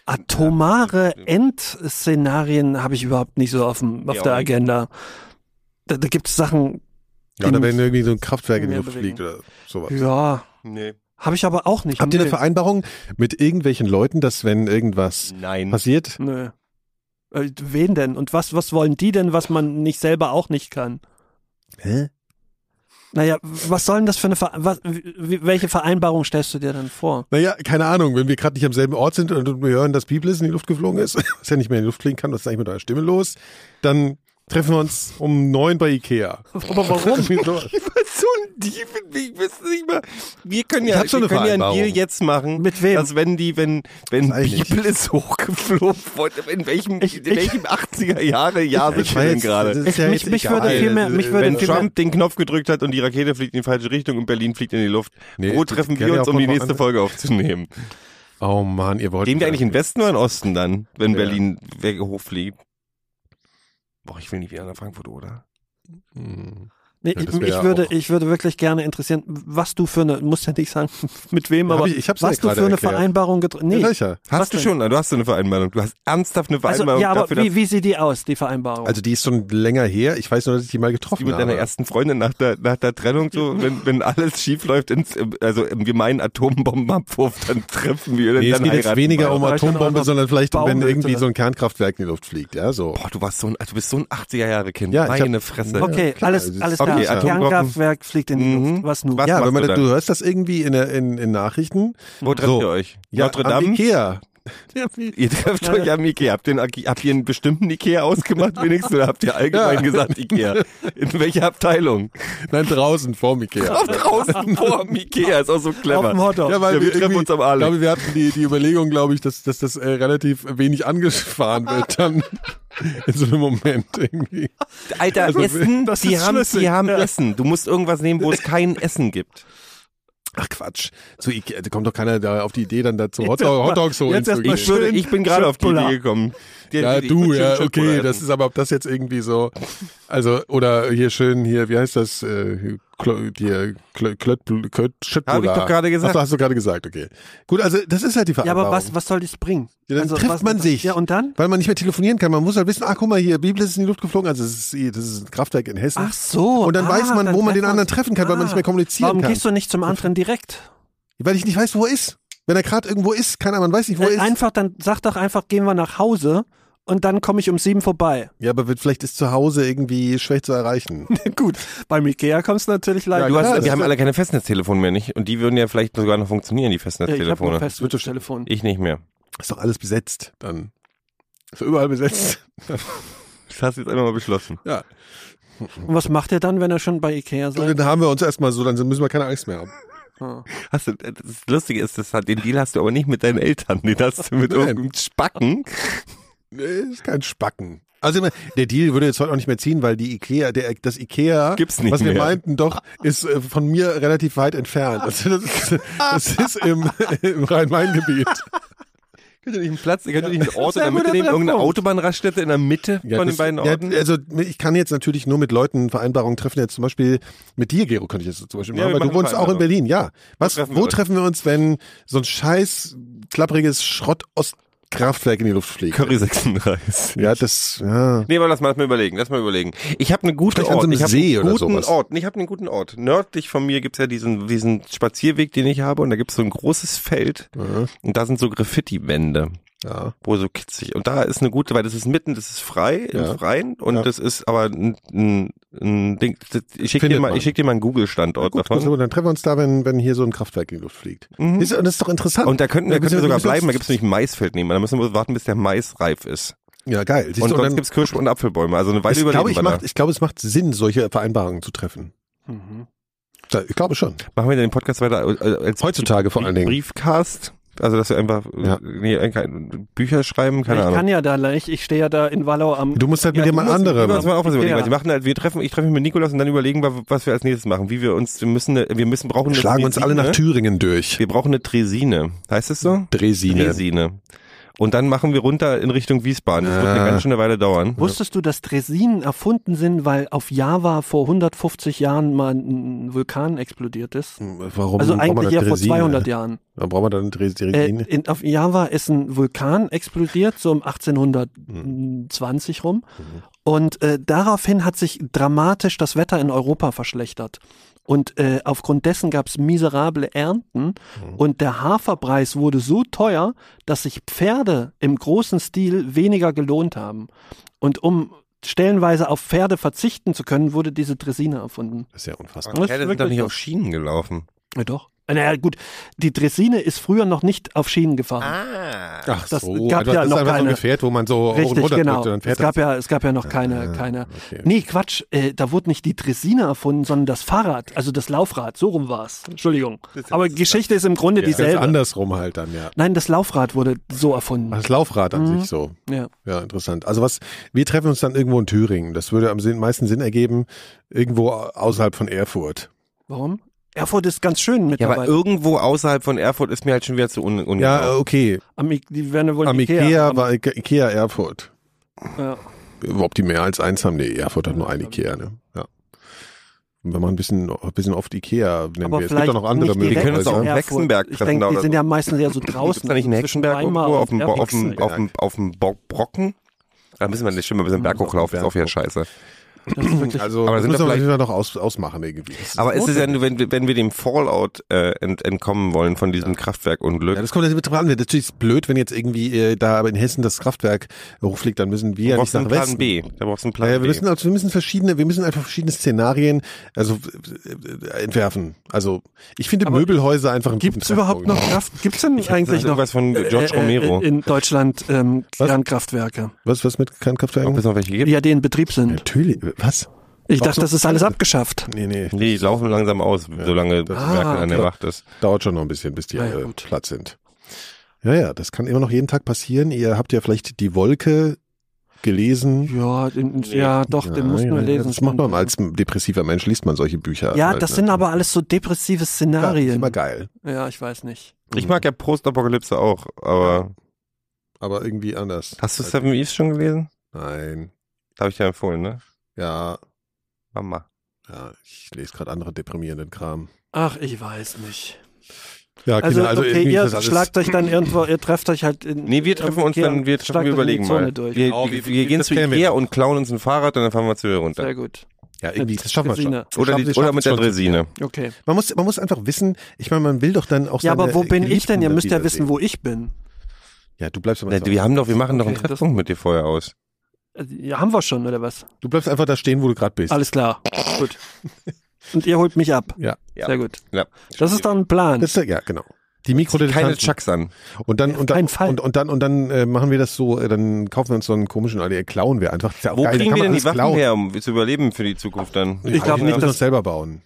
atomare Endszenarien habe ich überhaupt nicht so auf, dem, auf Ja, der. Agenda. Da, da gibt es Sachen, Ja, oder wenn irgendwie so ein Kraftwerk in die Luft bewegen. fliegt oder sowas. ja, Nee. habe ich aber auch nicht. Habt ihr eine. Vereinbarung mit irgendwelchen Leuten, dass wenn irgendwas Nein. passiert, Nö. Äh, Wen denn? Und was, was wollen die denn, was man nicht selber auch nicht kann? hä? Naja, was soll denn das für eine Ver was, welche Vereinbarung stellst du dir denn vor? Naja, keine Ahnung, wenn wir gerade nicht am selben Ort sind und wir hören, dass Biblis in die Luft geflogen ist, was ja nicht mehr in die Luft fliegen kann, was ist eigentlich mit eurer Stimme los, dann treffen wir uns um neun bei Ikea. Aber warum? Ich so ein Dieb, ich weiß nicht mal. Wir können Ich ja, schon wir eine können ja einen. Deal jetzt machen. Mit wem? Dass wenn die, wenn, wenn ich. Bibel ist hochgeflogen wurde, in welchem, Ich- in welchem 80er Jahre Jahr sind wir denn gerade? Ich- ja mich- mich würde viel mehr- mich würde wenn viel mehr- Trump den Knopf gedrückt hat und die Rakete fliegt in die falsche Richtung und Berlin fliegt in die Luft, Nee, wo treffen wir uns, um die nächste Folge aufzunehmen? Oh Mann, ihr wollt. Gehen wir eigentlich in Westen oder in Osten dann, wenn Ja. Berlin hochfliegt? Boah, ich will nicht wieder nach Frankfurt, oder? Hm. Nee, Ja, ich, ich, würde, ich würde wirklich gerne interessieren, was du für eine, musst ja nicht sagen, mit wem, aber ich- ich hab's ja was du für eine erklärt. Vereinbarung getroffen Nee. Was Hast du denn? schon, du hast eine Vereinbarung. Du hast ernsthaft eine Also, Vereinbarung ja, aber dafür, wie, wie sieht die aus, die Vereinbarung? Also die ist schon länger her. Ich weiß nur, dass ich die mal wie getroffen mit habe. deiner ersten Freundin nach der, nach der Trennung so, wenn, wenn alles schief läuft, ins, also im gemeinen Atombombenabwurf, dann treffen wir, Nee, es dann geht jetzt weniger um Atombombe, sondern vielleicht, um, wenn irgendwie so ein Kernkraftwerk in die Luft fliegt. Ja, so. Boah, du warst so ein, also du bist so ein 80er Jahre Kind. Ja, ich hab- Meine Fresse. okay, alles, also alles klar. Okay, Atomwaffen- Kernkraftwerk fliegt in die Mhm. Luft. Was nun? Was ja, wenn man, du du, hörst das irgendwie in, der- in, in Nachrichten. Wo trefft So. ihr euch? Ja, Notre am Dame? Ikea. Ihr trefft euch am Ikea. Habt ihr, habt ihr einen bestimmten Ikea ausgemacht wenigstens oder habt ihr allgemein Ja. gesagt Ikea? In welcher Abteilung? Nein, draußen vorm Ikea. Auf draußen vor dem Ikea, ist auch so Auf clever. dem Hotdog. Ja, weil Ja, wir wir treffen uns am Alex. Ich glaube, wir hatten die, die Überlegung, glaube ich, dass, dass das äh, relativ wenig angefahren wird dann in so einem Moment irgendwie. Alter, Also, Essen, das die haben, die haben. Essen. Du musst irgendwas nehmen, wo es kein Essen gibt. Ach Quatsch. Zu Ikea, da kommt doch keiner da auf die Idee, dann da zum Hotdog, Hotdogs holen jetzt zu erst mal gehen. Ich, würde, ich bin gerade auf die. Idee gekommen. Die- Ja, die- du, ja, schön okay, das ist aber, ob das jetzt irgendwie so, also, oder hier schön, hier, wie heißt das, äh, Klo, die, Klö, Klött, Klött, Hab ich doch gerade gesagt. Ach, hast du gerade gesagt, okay. Gut, also, das ist halt die Ja, Vereinbarung. aber was, was soll das bringen? Ja, dann Also, trifft was- man sich. Ja, und dann? Weil man nicht mehr telefonieren kann. Man muss halt wissen, ach guck mal hier, Bibel ist in die Luft geflogen, also das ist, das ist ein Kraftwerk in Hessen. Ach so. Und dann ah, weiß man, dann wo man den anderen treffen kann, weil man nicht mehr kommunizieren Warum kann. gehst du nicht zum anderen direkt? Weil ich nicht weiß, wo er ist. Wenn er gerade irgendwo ist, keiner, man weiß nicht, wo er Äh, ist. Einfach, dann sag doch einfach, gehen wir nach Hause und dann komme ich um sieben vorbei. Ja, aber wird, vielleicht ist zu Hause irgendwie schwer zu erreichen. Gut, beim Ikea kommst du natürlich leider. Du Ja, hast, das wir haben alle keine Festnetztelefone mehr, nicht? Und die würden ja vielleicht sogar noch funktionieren, die Ja, ich habe Festnetztelefone. ein festes Telefon. ich nicht mehr. Ist doch alles besetzt dann. Ist doch überall besetzt. Das hast du jetzt einfach mal beschlossen. Ja. Und was macht ihr dann, wenn ihr schon bei Ikea seid? dann haben wir uns erstmal so, dann müssen wir keine Angst mehr haben. Ah. Hast du, das Lustige ist, das hat, den Deal hast du aber nicht mit deinen Eltern, den hast du mit Nein. irgendeinem Spacken. Nee, ist kein Spacken. Also immer, der Deal würde jetzt heute auch nicht mehr ziehen, weil die Ikea, der, das Ikea, Gibt's nicht was wir mehr. meinten, doch, ist äh, von mir relativ weit entfernt. Also das ist, das ist im, im Rhein-Main-Gebiet. Könnt ihr nicht einen Platz, könnt ihr nicht einen Ort in der Mitte nehmen, irgendeine. Autobahnraststätte in der Mitte Ja, von das- den beiden ja, Orten? also ich kann jetzt natürlich nur mit Leuten Vereinbarungen treffen. Jetzt zum Beispiel mit dir, Gero, könnte ich jetzt zum Beispiel Ja, machen, wir weil du wohnst auch in. Berlin. Ja. Was, treffen wo wir treffen wir uns, wenn so ein scheiß klappriges Schrott-Ostkraftwerk in die Luft fliegt? Curry 36. Ja, das, ja. Nee, aber lass mal, lass mal überlegen, lass mal überlegen. Ich habe einen guten Vielleicht an Ort. so einem ich See einen oder guten sowas. Ort. Ich habe einen guten Ort. Nördlich von mir gibt's ja diesen, diesen Spazierweg, den ich habe und da gibt's so ein großes Feld Ja, und da sind so Graffiti-Wände. Ja. wo so kitzig. Und da ist eine gute, weil das ist mitten, das ist frei, Ja. im Freien und Ja. das ist aber ein, ein, ein Ding. Ich schicke dir mal, ich schick dir mal einen Google-Standort Gut, davon. so, dann treffen wir uns da, wenn, wenn hier so ein Kraftwerk in die Luft fliegt. Mhm. Ist, und das ist doch interessant. Und da könnten, da Ja, könnten wir sogar bleiben, da uns- gibt's nämlich ein Maisfeld nehmen. Da müssen wir warten, bis der Mais reif ist. ja, geil. Siehst und du, sonst dann- gibt's Kirsch- und Apfelbäume. Also eine Weile ich glaube, ich, macht, da. ich glaube, es macht Sinn, solche Vereinbarungen zu treffen. Mhm. Ja, Ich glaube schon. Machen wir den Podcast weiter äh, als Heutzutage vor allen Dingen. Briefcast. Also, dass wir einfach Ja. nee, Bücher schreiben, keine ich Ahnung. kann ja da leicht, ich stehe ja da in Wallau am. Du musst halt Ja, mit du dem musst- andere. Wir müssen mal auch was überlegen. Ja. weil Sie machen halt, wir treffen, ich treffe mich mit Nikolas und dann überlegen wir, was wir als nächstes machen. Wie wir uns, wir müssen, wir müssen, brauchen eine Schlagen uns alle nach. Thüringen durch. Wir brauchen eine Tresine. Heißt es so? Dresine. Dresine. Und dann machen wir runter in Richtung Wiesbaden. Das wird eine Ah. ganz schöne Weile dauern. Wusstest du, dass Dresinen erfunden sind, weil auf Java vor 150 Jahren mal ein Vulkan explodiert ist? Warum Also braucht man eigentlich ja vor Dresine? 200 Jahren. Warum brauchen wir dann eine Dres- Äh, in, auf Java ist ein Vulkan explodiert, so um 1820 rum. Und äh, daraufhin hat sich dramatisch das Wetter in Europa verschlechtert. Und äh, aufgrund dessen gab es miserable Ernten. Und der Haferpreis wurde so teuer, dass sich Pferde im großen Stil weniger gelohnt haben. Und um stellenweise auf Pferde verzichten zu können, wurde diese Dresine erfunden. Das ist ja unfassbar. Ist Pferde sind doch wirklich nicht auf Schienen gelaufen. Ja, doch. Naja, gut, die Dresine ist früher noch nicht auf Schienen gefahren. Ah. Ach das so, gab also ja das noch ist einfach so ein keine- Gefährt, wo man so hoch und Richtig, runter genau. und dann fährt Es gab das. ja, es gab ja noch keine, Ah, keine. okay. Nee, Quatsch, äh, da wurde nicht die Dresine erfunden, sondern das Fahrrad, also das Laufrad. So rum war's. Entschuldigung. Aber Geschichte ist im Grunde Ja, dieselbe. andersrum halt dann, ja. Nein, das Laufrad wurde so erfunden. Das Laufrad an Mhm. sich so. Ja. Ja, interessant. Also was, wir treffen uns dann irgendwo in Thüringen. Das würde am meisten Sinn ergeben, irgendwo außerhalb von Erfurt. Warum? Erfurt ist ganz schön Ja, aber irgendwo außerhalb von Erfurt ist mir halt schon wieder zu un ungenau. Ja, okay. Am, I- die werden ja wohl Am Ikea, Ikea haben. war Ike- Ikea Erfurt. Ja. Ob die mehr als eins haben? Nee, Erfurt hat nur ein Ikea, ne? Ja. Und wenn man ein bisschen, ein bisschen oft Ikea nennen Aber wir. Es gibt vielleicht auch noch andere nicht direkt Wir können uns auch in Möglichkeiten. Hexenberg Ich treffen denke, die oder sind so. ja meistens eher so Gibt's draußen. da nicht einen zwischen Hexenberg Weimar irgendwo und auf dem, Bo- auf dem, Erfurt. auf dem, auf dem Bo Brocken? Da müssen wir nicht schon mal ein bisschen Berg hochlaufen, ist auch wieder scheiße. Also, Aber das sind müssen wir vielleicht- noch aus, ausmachen irgendwie. Ist- Aber ist es ja, nur, wenn, wir- wenn wir dem Fallout äh, ent, entkommen wollen von diesem Kraftwerkunglück, Ja, das kommt jetzt drauf an. Natürlich ist es blöd, wenn jetzt irgendwie äh, da in Hessen das Kraftwerk hochfliegt, dann müssen wir da ja nicht brauchst du nach einen Plan Westen. B. Da brauchst du einen Plan Naja, wir B. müssen also wir müssen verschiedene, wir müssen einfach verschiedene Szenarien also äh, äh, entwerfen. Also ich finde Aber Möbelhäuser einfach einen Gibt's guten überhaupt noch. Kraft? Gibt's denn Das eigentlich noch irgendwas von George äh, Romero. äh, in Deutschland ähm, Was? Kernkraftwerke, Was was mit Ob Kernkraftwerken? es noch welche gibt? ja, die in Betrieb sind? Natürlich. Was? Ich dachte, das ist alles abgeschafft. Nee, nee. Nee, die laufen langsam aus, solange das Ah, Merkel an der. Macht ist. Dauert schon noch ein bisschen, bis die ja, alle gut. platt sind. Ja, ja, das kann immer noch jeden Tag passieren. Ihr habt ja vielleicht die Wolke gelesen. Ja, den, ja doch, den muss man lesen. Das macht man als depressiver Mensch, liest man solche Bücher. Ja, halt, das ne? sind aber alles so depressive ja, das ist Szenarien. immer geil. Ja, ich weiß nicht. Ich mag ja Postapokalypse auch, aber Aber irgendwie anders. hast du Seven Eves schon gelesen? Nein. Habe ich dir empfohlen, ne? Ja, Mama. ja, ich lese gerade andere deprimierenden Kram. Ach, ich weiß nicht. Ja, Also, Kinder, also okay, irgendwie ihr schlagt euch dann irgendwo, ihr trefft euch halt in. Nee, wir treffen uns dann, wir treffen, wir überlegen mal. Durch. Wir, Oh, wir, wir wie- gehen zu wir Ikea und klauen uns ein Fahrrad und dann fahren wir zu ihr runter. Sehr gut. Ja, irgendwie, das schaffen wir schon. Wir Oder, schaffen- die, wir oder mit der. Dresine. Okay. Man muss, man muss einfach wissen, ich meine, man will doch dann auch Ja, aber wo bin ich denn? Ihr müsst ja wissen, wo ich bin. Ja, du bleibst aber Na, wir haben doch, wir machen doch einen Treffpunkt mit dir vorher aus. Also, Ja, haben wir schon, oder was? Du bleibst einfach da stehen, wo du gerade bist. Alles klar. gut. Und ihr holt mich ab. Ja. Ja. Sehr gut. Ja. Das ist doch ein Plan. Das ist, ja, genau. Die Keine Mikrodilettanten. Chucks an. Und dann, Auf und dann, und, und dann, und dann äh, machen wir das so, äh, dann kaufen wir uns so einen komischen, also klauen wir einfach. Ja Wo geil, kriegen wir denn die Waffen klauen. her, um zu überleben für die Zukunft dann? Ich glaub wir nicht, müssen dass- das selber bauen.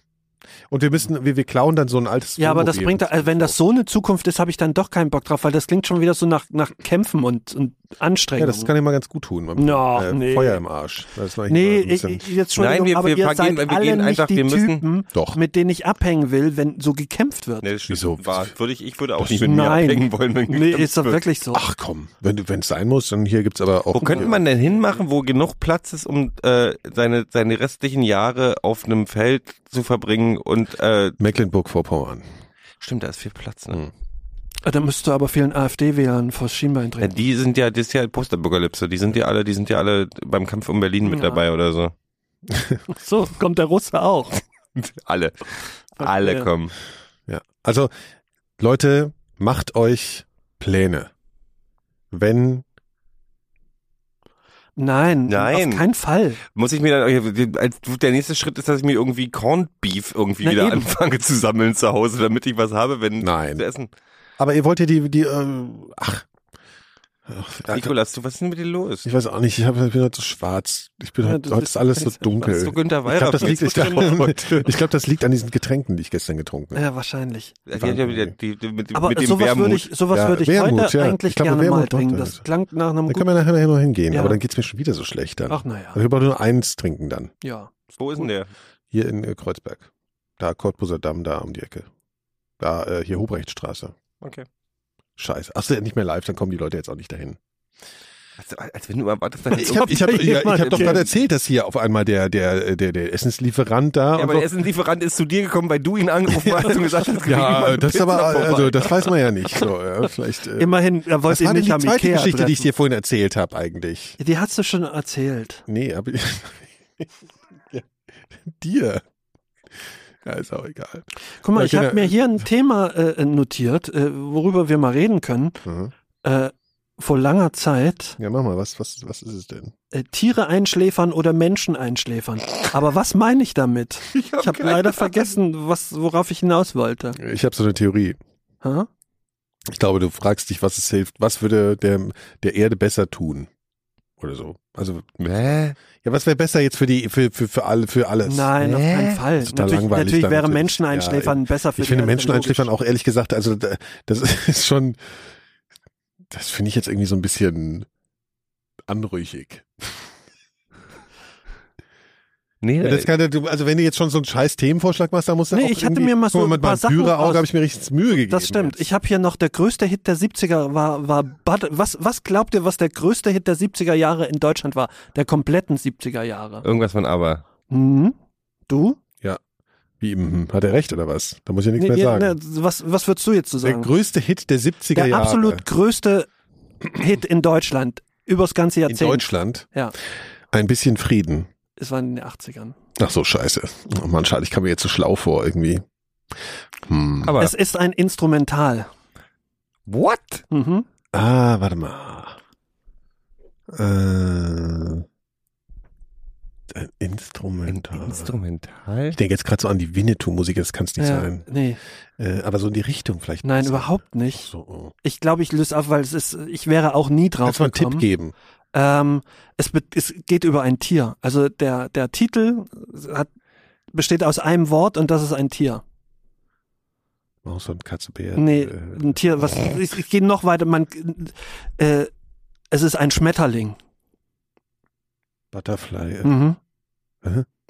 Und wir müssen, wir, wir klauen dann so ein altes Ja, aber das bringt, also wenn das so eine Zukunft ist, habe ich dann doch keinen Bock drauf, weil das klingt schon wieder so nach, nach Kämpfen und, und Ja, Anstrengung. das kann ja mal ganz gut tun. Man, No, äh, nee. Feuer im Arsch. Nee, ich, ich, jetzt schon, Nein, wir- aber wir ihr gehen- seid wir alle gehen nicht einfach, die wir müssen- Typen, Doch. mit denen ich abhängen will, wenn so gekämpft wird. Nee, das. Wieso? War, würde ich, ich würde auch Das- nicht mit mir Nein. abhängen wollen. Wenn Nee, ist doch wird. wirklich so. Ach komm, wenn du, wenn es sein muss, dann hier gibt's aber auch. Wo könnte man denn hinmachen, wo genug Platz ist, um äh, seine, seine restlichen Jahre auf einem Feld zu verbringen und äh, Mecklenburg-Vorpommern. stimmt, da ist viel Platz, ne? Hm. Da müsstest du aber vielen AfD-Wählern vors Schienbein Ja, treten. die sind ja, das ist ja Posterbürgerlipse, die sind ja alle, die sind ja alle beim Kampf um Berlin mit Ja. dabei oder so. So, kommt der Russe auch. Alle. Alle Ja. kommen. Ja. Also, Leute, macht euch Pläne. Wenn, Nein, Nein. auf keinen Fall. Muss ich mir dann, der nächste Schritt ist, dass ich mir irgendwie Corned Beef irgendwie Na wieder eben. anfange zu sammeln zu Hause, damit ich was habe, wenn Nein. zu essen. Aber ihr wollt ja die, die, äh, ach. ach Nikolas, du, was ist denn mit dir los? ich weiß auch nicht, ich, hab, ich bin heute so schwarz. Ich bin Ja, heute, du heute ist alles so dunkel. So Günther Ich glaube, das, liegt, ich, ich glaub, das liegt an diesen Getränken, die ich gestern getrunken habe. Ja, wahrscheinlich. Die die, mit, Aber mit sowas würde ich, sowas Ja, würde ich Wermut, heute ja. eigentlich Ich glaube, gerne mal trinken. Das klang nach einem Da können wir nachher noch hingehen, Ja. aber dann geht's mir schon wieder so schlecht dann. Ach naja, Also wir brauchen nur eins trinken dann. ja. Wo ist denn der? Hier in äh, Kreuzberg. Da, Cottbuser Damm, da um die Ecke. Da, äh, hier Hobrechtstraße. Okay. Scheiße. Ach so, nicht mehr live, dann kommen die Leute jetzt auch nicht dahin. Als, als wenn du erwartest, dass Ich habe ich hab, ja ich hab doch gerade erzählt, dass hier auf einmal der, der, der, der Essenslieferant da. Ja, aber so- der Essenslieferant ist zu dir gekommen, weil du ihn angerufen hast und gesagt hast, ja das Pizza aber, vorbei. also das weiß man ja nicht. So, ja, vielleicht, äh, Immerhin, er wollte ihn war denn nicht die am zweite Ikea Geschichte, die ich treffen. dir vorhin erzählt habe eigentlich? Die hast du schon erzählt. Nee, hab ich. Ja, dir. Ja, ist auch egal. Guck mal, ich habe Kinder- mir hier ein Thema äh, notiert, äh, worüber wir mal reden können. Mhm. Äh, vor langer Zeit Ja, mach mal, was, was, was ist es denn? äh, Tiere einschläfern oder Menschen einschläfern. Aber was meine ich damit? Ich habe keine leider Ahnung. vergessen, was, worauf ich hinaus wollte. Ich habe so eine Theorie. Ha? Ich glaube, du fragst dich, was es hilft. Was würde der, der Erde besser tun? Oder so. Also, Hä? ja, was wäre besser jetzt für die, für, für, für alle, für alles? Nein, auf Hä? keinen Fall. Total Natürlich, langweilig natürlich wäre natürlich. Menschen einschläfern besser für Ich finde die Menschen Erde, einschläfern logisch. auch ehrlich gesagt, also da- das ist schon, das finde ich jetzt irgendwie so ein bisschen anrüchig. Nee, Das kann, du, also wenn du jetzt schon so einen scheiß Themenvorschlag machst, dann musst du Nee, auch ich hatte mir mal so ein mit paar meinem Sachen Führerauge aus- habe ich mir richtig Mühe gegeben. Das stimmt. jetzt. Ich habe hier noch der größte Hit der 70er war war Bud, was was glaubt ihr, was der größte Hit der 70er Jahre in Deutschland war? Der kompletten 70er Jahre. irgendwas von aber. Mhm. Du? Wie, mhm, hat er recht oder was? Da muss ich nichts Nee, mehr ja, sagen. ne, was was würdest du jetzt zu der sagen? größte Hit der 70er Der Jahre absolut größte Hit in Deutschland übers ganze in Jahrzehnt. Deutschland. Ja. Ein bisschen Frieden. Es war in den 80ern. Ach so, scheiße. Oh Mann, schade, ich kam mir jetzt so schlau vor irgendwie. Hm. Aber Es ist ein Instrumental. what? Mhm. Ah, warte mal. Äh, ein Ein Instrumental. Instrumental? ich denke jetzt gerade so an die Winnetou-Musik, das kann es nicht Ja, sein. nee, Äh, aber so in die Richtung vielleicht. nein, überhaupt nicht. So, oh. Ich glaube, ich löse auf, weil es ist, ich wäre auch nie drauf Kannst du mal einen Tipp gekommen. geben? Ähm, es, es geht über ein Tier. Also der, der Titel hat, besteht aus einem Wort und das ist ein Tier. Maus und Katze, Bär. Nee, äh, ein Tier, was, ich, ich gehe noch weiter, man, äh, es ist ein Schmetterling. Butterfly. äh, Mhm.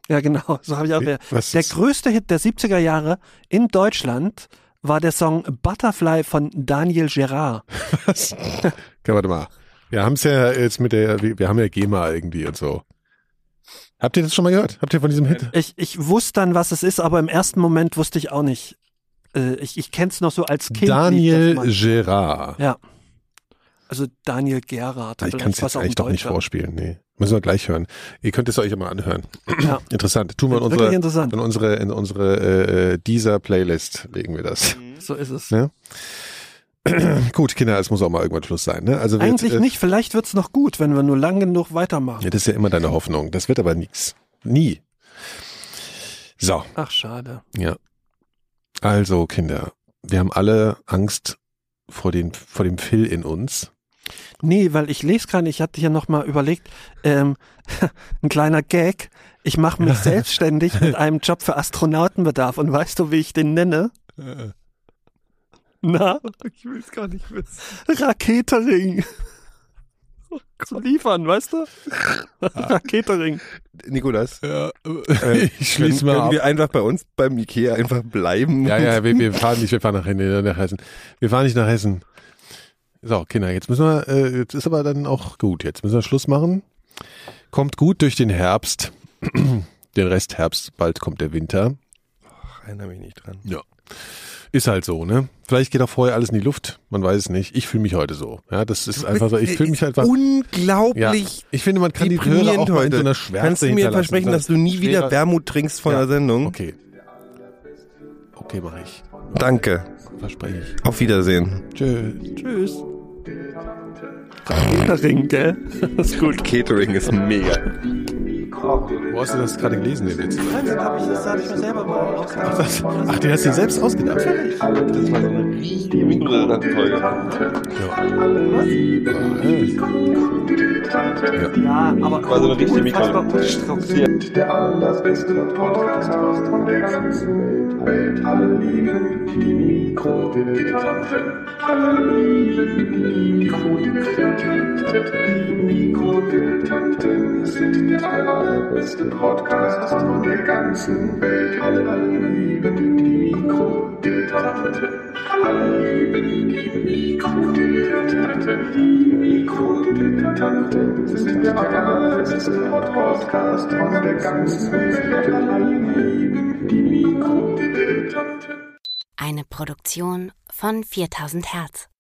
Ja, genau, so habe ich auch. wie- Der ist- größte Hit der 70er Jahre in Deutschland war der Song Butterfly von Daniel Gerard. was? okay, warte mal. Wir haben es ja jetzt mit der, wir haben ja GEMA irgendwie und so. Habt ihr das schon mal gehört? Habt ihr von diesem Hit? Ich, ich wusste dann, was es ist, aber im ersten Moment wusste ich auch nicht. Äh, ich ich kenne es noch so als Kind. Daniel. Gerard. Ja. Also Daniel Gerard. Ich vielleicht kann es jetzt eigentlich doch nicht vorspielen. Nee. Müssen wir gleich hören. Ihr könnt es euch mal anhören. Ja. Interessant. Tun wir in unsere, interessant. in unsere, in unsere äh, äh, dieser Playlist legen wir das. So ist es. Ja. Gut, Kinder, es muss auch mal irgendwann Schluss sein. Ne? Also Eigentlich jetzt, äh, nicht. Vielleicht wird's noch gut, wenn wir nur lang genug weitermachen. Ja, das ist ja immer deine Hoffnung. Das wird aber nix. Nie. So, Ach, schade. ja. Also, Kinder, wir haben alle Angst vor, den, vor dem Phil in uns. Nee, weil ich lese gerade, ich hatte hier nochmal überlegt, ähm, ein kleiner Gag. Ich mache mich selbstständig mit einem Job für Astronautenbedarf. Und weißt du, wie ich den nenne? Na? Ich will es gar nicht wissen. Raketering. Zu liefern, weißt du? Raketering. Nikolas, Ja, äh, ich können, schließe mal können ab. wir einfach bei uns beim Ikea einfach bleiben? Ja, ja, wir, wir fahren nicht, wir fahren nach, nee, nach Hessen. Wir fahren nicht nach Hessen. So, Kinder, jetzt müssen wir, äh, jetzt ist aber dann auch gut. Jetzt müssen wir Schluss machen. Kommt gut durch den Herbst. den Rest Herbst, bald kommt der Winter. Erinnere mich nicht dran. Ja. Ist halt so, ne? Vielleicht geht auch vorher alles in die Luft. Man weiß es nicht. Ich fühle mich heute so. Ja, das ist einfach so. Ich fühle mich. Ja, Unglaublich. ich finde, man kann die Hörer auch mal in heute. so einer Schwärze Kannst du mir versprechen, dass du nie wieder Schwerer- Wermut trinkst von Ja. der Sendung? Okay. Okay, mache ich. Danke. Verspreche ich. Auf Wiedersehen. Tschüss. Tschüss. Raketering, gell? ist gut. Catering ist mega. Wo hast du das gerade gelesen, den Witz? Fernsehen habe ich das, habe ich mir selber mal Ach, das, ach, den hast du dir selbst ausgedacht? Das war so eine richtige Mikro-Folge. Ja, aber War so eine richtige Mikro. unfassbar unstrukturiert. Der allerbeste Podcast von der ganzen Welt. Alle lieben die Mikrodilettanten. Alle lieben die Mikrodilettanten. Die Mikrodilettanten sind der allerbeste Podcast von der ganzen Welt. Alle lieben die Mikrodilettanten. Alle lieben die Mikrodilettanten. Die Mikrodilettanten sind der allerbeste Podcast von der ganzen Welt. Alle lieben die Mikrodilettanten. Eine Produktion von 4000 Hertz.